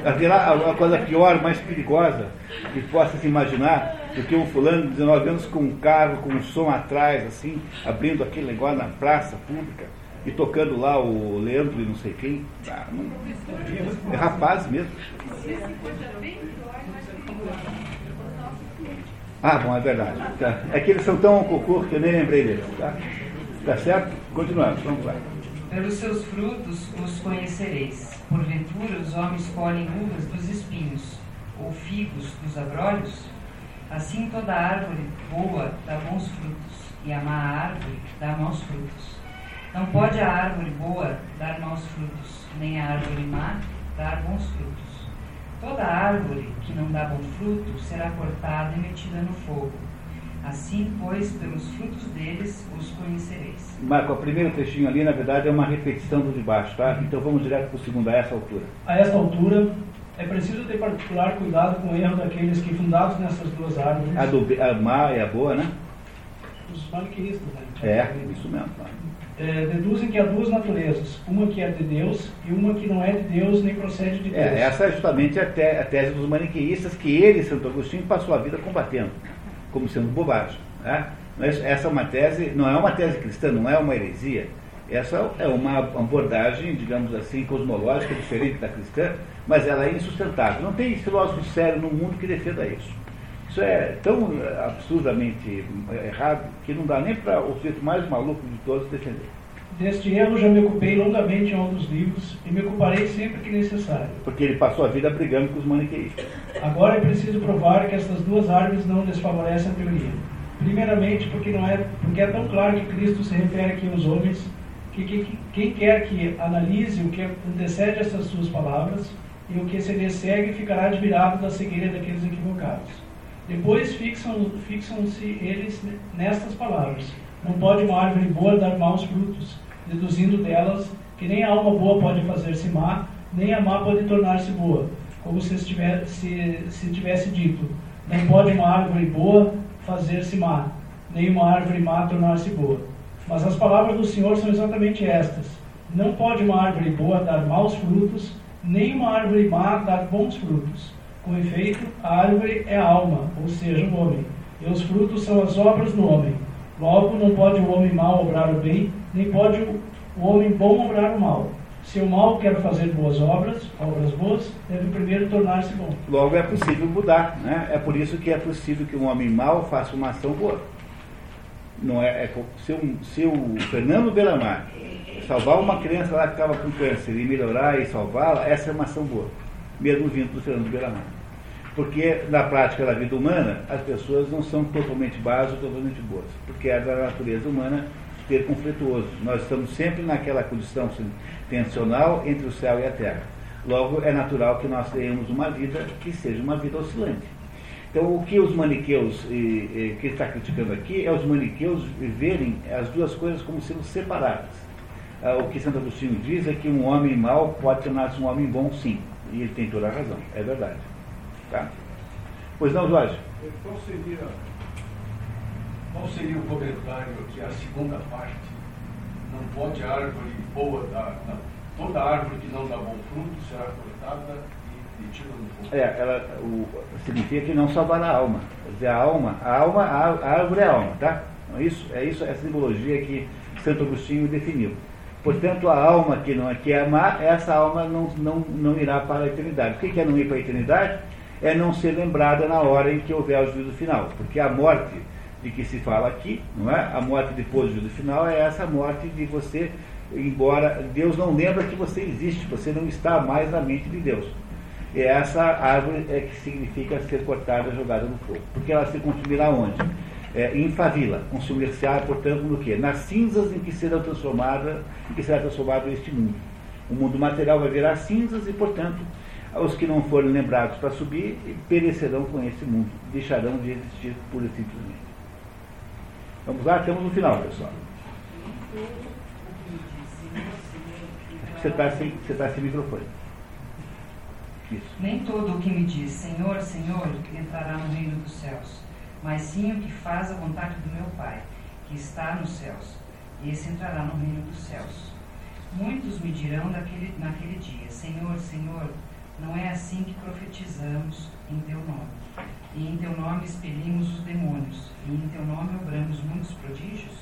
Haverá uma coisa pior, mais perigosa que possa se imaginar do que um fulano de 19 anos com um carro com um som atrás, assim, abrindo aquele negócio na praça pública e tocando lá o Leandro e não sei quem. Ah, não, é rapaz mesmo. Ah, bom, é verdade. Tá. É que eles são tão cocô que eu nem lembrei deles. Tá? Tá certo? Continuamos, vamos lá. Pelos seus frutos os conhecereis. Porventura os homens colhem uvas dos espinhos, ou figos dos abrolhos? Assim toda árvore boa dá bons frutos, e a má árvore dá maus frutos. Não pode a árvore boa dar maus frutos, nem a árvore má dar bons frutos. Toda árvore que não dá bom fruto será cortada e metida no fogo. Assim, pois, pelos frutos deles os conhecereis. Marco, o primeiro trechinho ali, na verdade, é uma repetição do de baixo, tá? Então vamos direto para o segundo, a essa altura. A esta altura, é preciso ter particular cuidado com o erro daqueles que, fundados nessas duas árvores. A, do, a má e a boa, né? Os maniqueístas, né? É, isso mesmo. É, deduzem que há duas naturezas, uma que é de Deus e uma que não é de Deus nem procede de é, Deus. É, essa é justamente a, te, a tese dos maniqueístas que ele, Santo Agostinho, passou a vida combatendo como sendo bobagem. Né? Essa é uma tese, não é uma tese cristã, não é uma heresia. Essa é uma abordagem, digamos assim, cosmológica, diferente da cristã, mas ela é insustentável. Não tem filósofo sério no mundo que defenda isso. Isso é tão absurdamente errado que não dá nem para o sujeito mais maluco de todos defender. Deste erro já me ocupei longamente em outros livros e me ocuparei sempre que necessário. Porque ele passou a vida brigando com os maniqueístas. Agora é preciso provar que estas duas árvores não desfavorecem a teoria. Primeiramente, porque, não é, porque é tão claro que Cristo se refere aqui aos homens que, que, que quem quer que analise o que antecede essas suas palavras e o que se lhe segue ficará admirado da cegueira daqueles equivocados. Depois fixam-se fixam eles nestas palavras. Não pode uma árvore boa dar maus frutos, deduzindo delas que nem a alma boa pode fazer-se má, nem a má pode tornar-se boa, como se, estivesse, se, se tivesse dito: Não pode uma árvore boa fazer-se má, nem uma árvore má tornar-se boa. Mas as palavras do Senhor são exatamente estas: Não pode uma árvore boa dar maus frutos, nem uma árvore má dar bons frutos. Com efeito, a árvore é a alma, ou seja, o homem, e os frutos são as obras do homem. Logo, não pode o homem mau obrar o bem, nem pode o homem bom obrar o mal. Se o mal quer fazer boas obras, obras boas, deve primeiro tornar-se bom. Logo é possível mudar, né? É por isso que é possível que um homem mau faça uma ação boa. Não é, é se, um, se o Fernando Belamar salvar uma criança lá que estava com câncer e melhorar e salvá-la, essa é uma ação boa, mesmo vindo do Fernando Belamar. Porque na prática da vida humana, as pessoas não são totalmente boas ou totalmente boas, porque é da natureza humana ter conflituoso. Nós estamos sempre naquela condição tensional entre o céu e a terra. Logo, é natural que nós tenhamos uma vida que seja uma vida oscilante. Então, o que os maniqueus, e, e, que está criticando aqui, é os maniqueus verem as duas coisas como sendo separadas. Ah, o que Santo Agostinho diz é que um homem mau pode tornar-se um homem bom, sim. E ele tem toda a razão, é verdade. Tá? Pois não, Jorge? Qual seria, qual seria o comentário que a segunda parte não pode a árvore boa dar, toda árvore que não dá bom fruto será cortada é, ela o, significa que não salvará a alma. Quer dizer, a alma, a alma, a, árvore é a alma, tá? É isso, é isso, essa simbologia que Santo Agostinho definiu. Portanto, a alma que não é que é amar, essa alma não, não, não irá para a eternidade. O que é não ir para a eternidade? É não ser lembrada na hora em que houver o juízo final. Porque a morte de que se fala aqui, não é? A morte depois do juízo final é essa morte de você, embora Deus não lembra que você existe, você não está mais na mente de Deus. E essa árvore é que significa ser cortada, jogada no fogo. Porque ela se consumirá onde? É, em favila, consumir-se-á, portanto, no quê? Nas cinzas em que será transformada, em que será transformado este mundo. O mundo material vai virar cinzas e, portanto, os que não forem lembrados para subir perecerão com esse mundo, deixarão de existir pura e simplesmente. Vamos lá, estamos no final, pessoal. Você está sem, você tá sem microfone. Isso. Nem todo o que me diz Senhor, Senhor entrará no reino dos céus, mas sim o que faz a vontade do meu Pai, que está nos céus. Esse entrará no reino dos céus. Muitos me dirão naquele dia: Senhor, Senhor, não é assim que profetizamos em teu nome. E em teu nome expelimos os demônios, e em teu nome obramos muitos prodígios?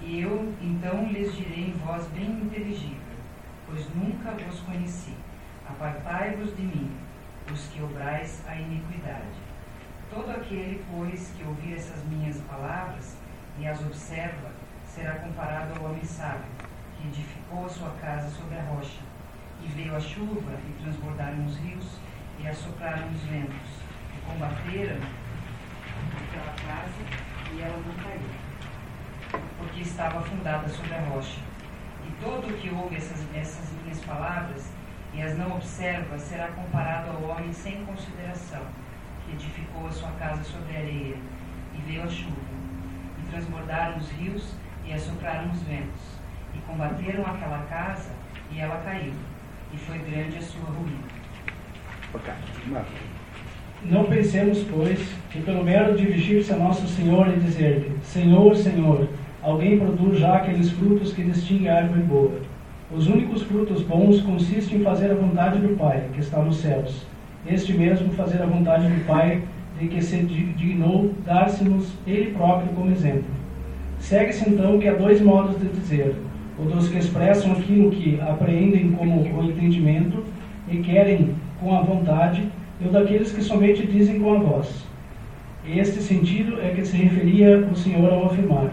E eu então lhes direi em voz bem inteligível, pois nunca vos conheci. Apartai-vos de mim, os que obrais a iniquidade. Todo aquele, pois, que ouvir essas minhas palavras e as observa, será comparado ao homem sábio, que edificou a sua casa sobre a rocha. E veio a chuva, e transbordaram os rios, e assopraram os ventos, combateram aquela casa, e ela não caiu, porque estava fundada sobre a rocha. E todo o que ouve essas, essas minhas palavras e as não observa, será comparado ao homem sem consideração, que edificou a sua casa sobre a areia, e veio a chuva, e transbordaram os rios, e assopraram os ventos, e combateram aquela casa, e ela caiu, e foi grande a sua ruína. Não pensemos, pois, que pelo mero dirigir-se a nosso Senhor e dizer-lhe, Senhor, Senhor, alguém produz já aqueles frutos que distingue a árvore boa os únicos frutos bons consistem em fazer a vontade do Pai, que está nos céus. Este mesmo fazer a vontade do Pai, de que se dignou dar-se-nos Ele próprio como exemplo. Segue-se então que há dois modos de dizer: o dos que expressam aquilo que apreendem como o entendimento e querem com a vontade, e o daqueles que somente dizem com a voz. Este sentido é que se referia o Senhor ao afirmar: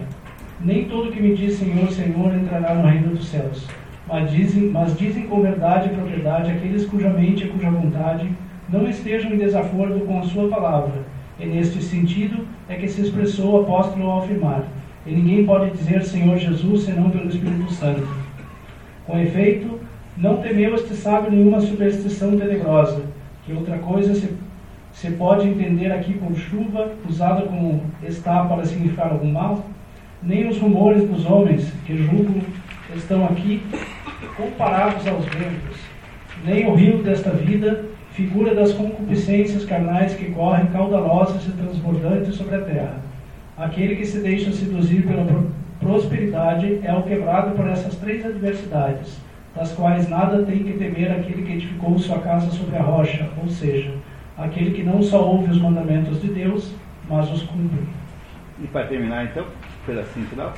Nem todo que me diz Senhor, Senhor entrará no reino dos céus mas dizem, mas dizem com verdade e propriedade aqueles cuja mente e cuja vontade não estejam em desacordo com a sua palavra. E neste sentido é que se expressou o apóstolo ao afirmar: E ninguém pode dizer Senhor Jesus senão pelo Espírito Santo. Com efeito, não temeu este sábio nenhuma superstição tenebrosa, que outra coisa se, se pode entender aqui por chuva, usada como está para significar algum mal, nem os rumores dos homens, que julgam estão aqui comparados aos ventos, nem o rio desta vida, figura das concupiscências carnais que correm caudalosas e transbordantes sobre a terra. Aquele que se deixa seduzir pela prosperidade é o quebrado por essas três adversidades, das quais nada tem que temer aquele que edificou sua casa sobre a rocha, ou seja, aquele que não só ouve os mandamentos de Deus, mas os cumpre. E para terminar, então, pedacinho final.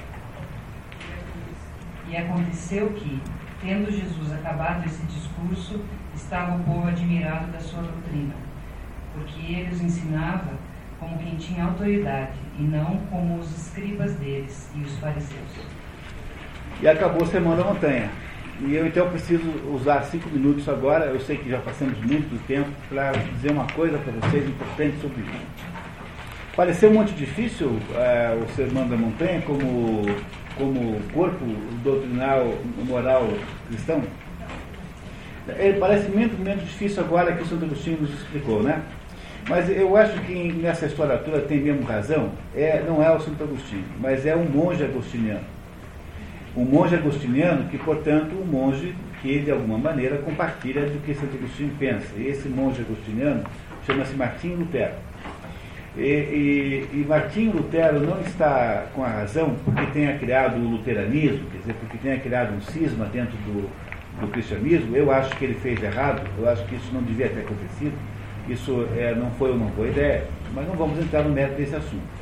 E aconteceu que, tendo Jesus acabado esse discurso, estava o povo admirado da sua doutrina, porque ele os ensinava como quem tinha autoridade, e não como os escribas deles e os fariseus. E acabou a Semana da Montanha. E eu então preciso usar cinco minutos agora, eu sei que já passamos muito do tempo, para dizer uma coisa para vocês importante sobre isso. Pareceu muito difícil é, o Sermão da Montanha como, como corpo doutrinal, moral cristão? Ele parece muito menos difícil agora que o Santo Agostinho nos explicou, né? Mas eu acho que nessa história toda tem mesmo razão, é, não é o Santo Agostinho, mas é um monge agostiniano um monge agostiniano que, portanto, um monge que, de alguma maneira, compartilha do que Santo Agostinho pensa. E esse monge agostiniano chama-se Martinho Lutero. E, e, e Martinho Lutero não está com a razão porque tenha criado o luteranismo, quer dizer, porque tenha criado um cisma dentro do, do cristianismo. Eu acho que ele fez errado, eu acho que isso não devia ter acontecido. Isso é, não foi uma boa ideia, mas não vamos entrar no mérito desse assunto.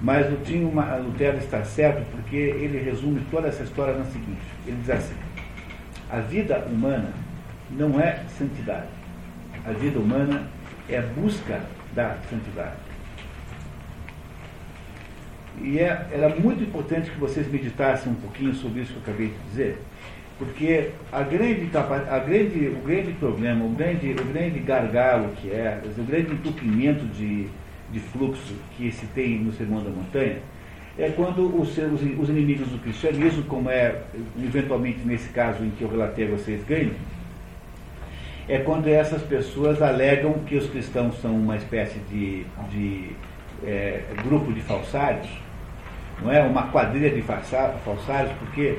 Mas o Tim Lutero está certo porque ele resume toda essa história na seguinte: ele diz assim, a vida humana não é santidade, a vida humana é busca da santidade. E é, era muito importante que vocês meditassem um pouquinho sobre isso que eu acabei de dizer, porque a grande, a grande, o grande problema, o grande, o grande gargalo que é, o grande entupimento de de fluxo que se tem no Sermão da Montanha, é quando os, os, os inimigos do cristianismo, como é eventualmente nesse caso em que eu relatei a vocês ganham, é quando essas pessoas alegam que os cristãos são uma espécie de, de é, grupo de falsários, não é? Uma quadrilha de falsários, porque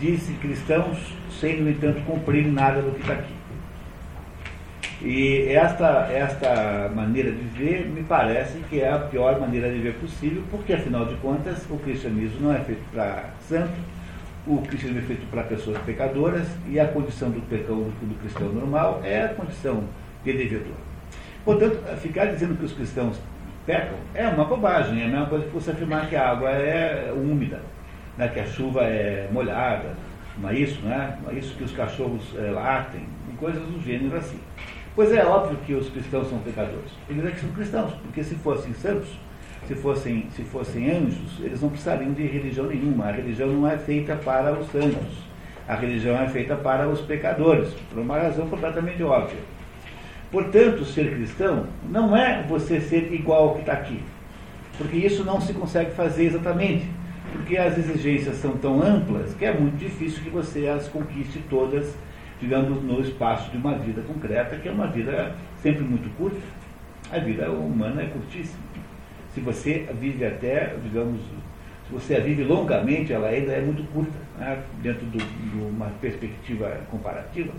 dizem cristãos sem, no entanto, cumprir nada do que está aqui. E esta, esta maneira de ver me parece que é a pior maneira de ver possível, porque afinal de contas o cristianismo não é feito para santos, o cristianismo é feito para pessoas pecadoras e a condição do, pecado, do cristão normal é a condição de devedor. Portanto, ficar dizendo que os cristãos pecam é uma bobagem, é a mesma coisa que você afirmar que a água é úmida, né, que a chuva é molhada, não é isso, né? não é isso que os cachorros é, latem, coisas do gênero assim. Pois é óbvio que os cristãos são pecadores. Eles é que são cristãos, porque se fossem santos, se fossem, se fossem anjos, eles não precisariam de religião nenhuma. A religião não é feita para os santos. A religião é feita para os pecadores, por uma razão completamente óbvia. Portanto, ser cristão não é você ser igual ao que está aqui. Porque isso não se consegue fazer exatamente. Porque as exigências são tão amplas que é muito difícil que você as conquiste todas digamos, no espaço de uma vida concreta, que é uma vida sempre muito curta. A vida humana é curtíssima. Se você vive até, digamos, se você a vive longamente, ela ainda é muito curta, né, dentro de uma perspectiva comparativa.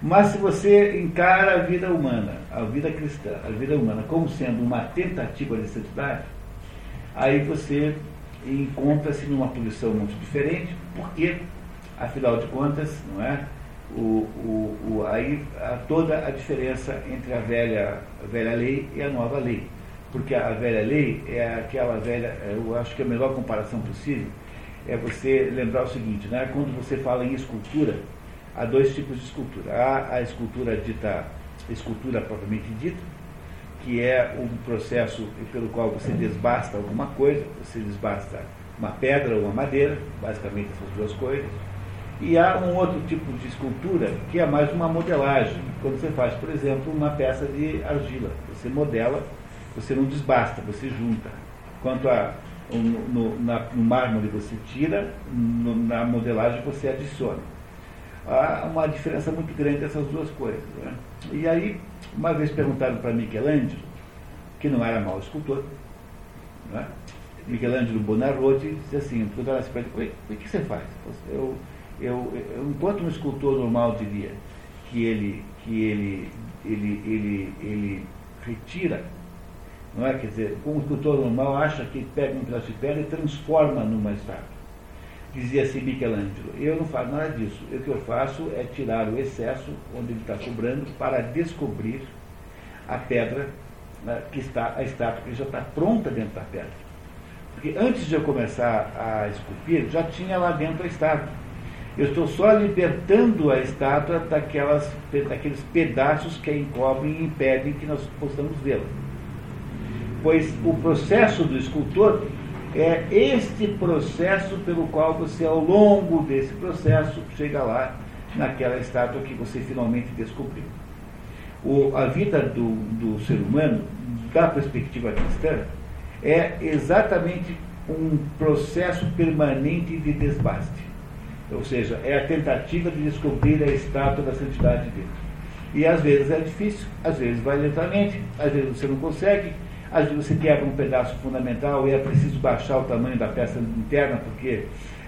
Mas se você encara a vida humana, a vida cristã, a vida humana como sendo uma tentativa de santidade, aí você encontra-se numa posição muito diferente, porque, afinal de contas, não é? O, o, o, aí há toda a diferença entre a velha, a velha lei e a nova lei. Porque a velha lei é aquela velha, eu acho que a melhor comparação possível é você lembrar o seguinte, né? quando você fala em escultura, há dois tipos de escultura. Há a escultura dita, escultura propriamente dita, que é um processo pelo qual você desbasta alguma coisa, você desbasta uma pedra ou uma madeira, basicamente essas duas coisas e há um outro tipo de escultura que é mais uma modelagem. Quando você faz, por exemplo, uma peça de argila, você modela, você não desbasta, você junta. Quanto a no, no, na, no mármore você tira, no, na modelagem você adiciona. Há uma diferença muito grande dessas duas coisas. Né? E aí, uma vez perguntaram para Michelangelo, que não era mau escultor, né? Michelangelo Bonarroti disse assim, perguntaram assim para ele, o que você faz? Eu, eu, eu, enquanto um escultor normal diria que ele, que ele, ele, ele, ele retira, não é? Quer dizer, um escultor normal acha que pega um pedaço de pedra e transforma numa estátua. Dizia assim Michelangelo, eu não faço nada disso. O que eu faço é tirar o excesso onde ele está sobrando para descobrir a pedra né, que está, a estátua que já está pronta dentro da pedra. Porque antes de eu começar a esculpir, já tinha lá dentro a estátua. Eu estou só libertando a estátua daquelas, daqueles pedaços que a encobrem e impedem que nós possamos vê-la. Pois o processo do escultor É este processo pelo qual você, ao longo desse processo, chega lá naquela estátua que você finalmente descobriu. O, a vida do, do ser humano, da perspectiva cristã, é exatamente um processo permanente de desbaste. Ou seja, é a tentativa de descobrir a estátua da santidade de Deus. E às vezes é difícil, às vezes vai lentamente, às vezes você não consegue, às vezes você quebra um pedaço fundamental e é preciso baixar o tamanho da peça interna porque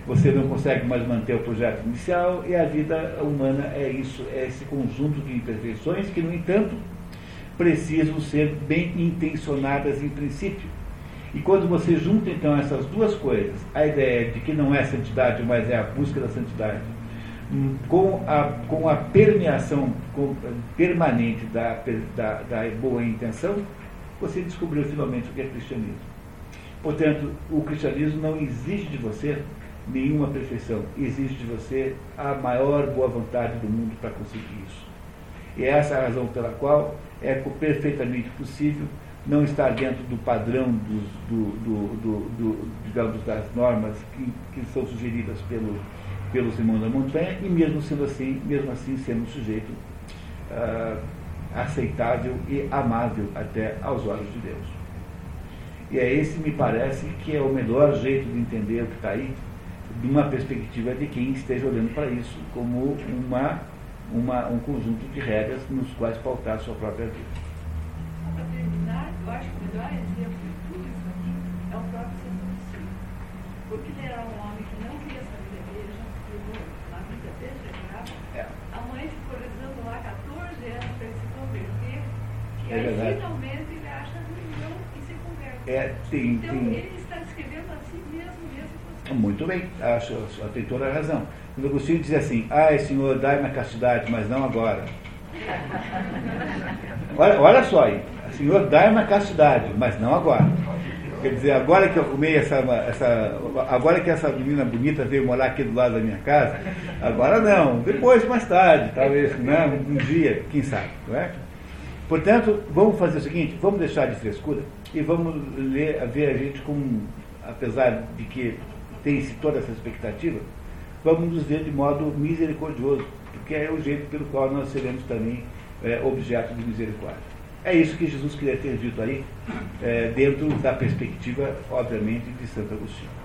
você não consegue mais manter o projeto inicial, e a vida humana é isso, é esse conjunto de imperfeições que, no entanto, precisam ser bem intencionadas em princípio. E quando você junta então essas duas coisas, a ideia de que não é santidade, mas é a busca da santidade, hum, com a, com a permeação permanente da, da, da boa intenção, você descobriu finalmente o que é cristianismo. Portanto, o cristianismo não exige de você nenhuma perfeição, exige de você a maior boa vontade do mundo para conseguir isso. E é essa a razão pela qual é perfeitamente possível não estar dentro do padrão dos, do, do, do, digamos, das normas que, que são sugeridas pelo, pelo Simão da Montanha, e mesmo sendo assim, mesmo assim sendo um sujeito uh, aceitável e amável até aos olhos de Deus. E é esse, me parece, que é o melhor jeito de entender o que está aí, de uma perspectiva de quem esteja olhando para isso como uma, uma, um conjunto de regras nos quais pautar a sua própria vida. Para terminar, eu acho que o melhor exemplo de tudo isso aqui é o próprio Agostinho. Porque ele era um homem que não queria saber da igreja, na vida desregrada. É. A mãe ficou rezando lá 14 anos para ele se converter. E É aí verdade. finalmente ele acha religião e se converte. É, então ele está escrevendo a si mesmo, mesmo. Muito bem, acho, tem toda a razão. Quando Agostinho diz assim, ai Senhor, dai-me a castidade, mas não agora. Olha, olha só aí, Senhor, dai-me a castidade, mas não agora. Quer dizer, agora que eu arrumei essa, essa. Agora que essa menina bonita veio morar aqui do lado da minha casa, agora não, depois, mais tarde, talvez, né, um dia, quem sabe, não é? Portanto, vamos fazer o seguinte, vamos deixar de frescura e vamos ler, ver a gente com, apesar de que tem-se toda essa expectativa, vamos nos ver de modo misericordioso, porque é o jeito pelo qual nós seremos também é, objeto de misericórdia. É isso que Jesus queria ter dito aí, é, dentro da perspectiva, obviamente, de Santo Agostinho.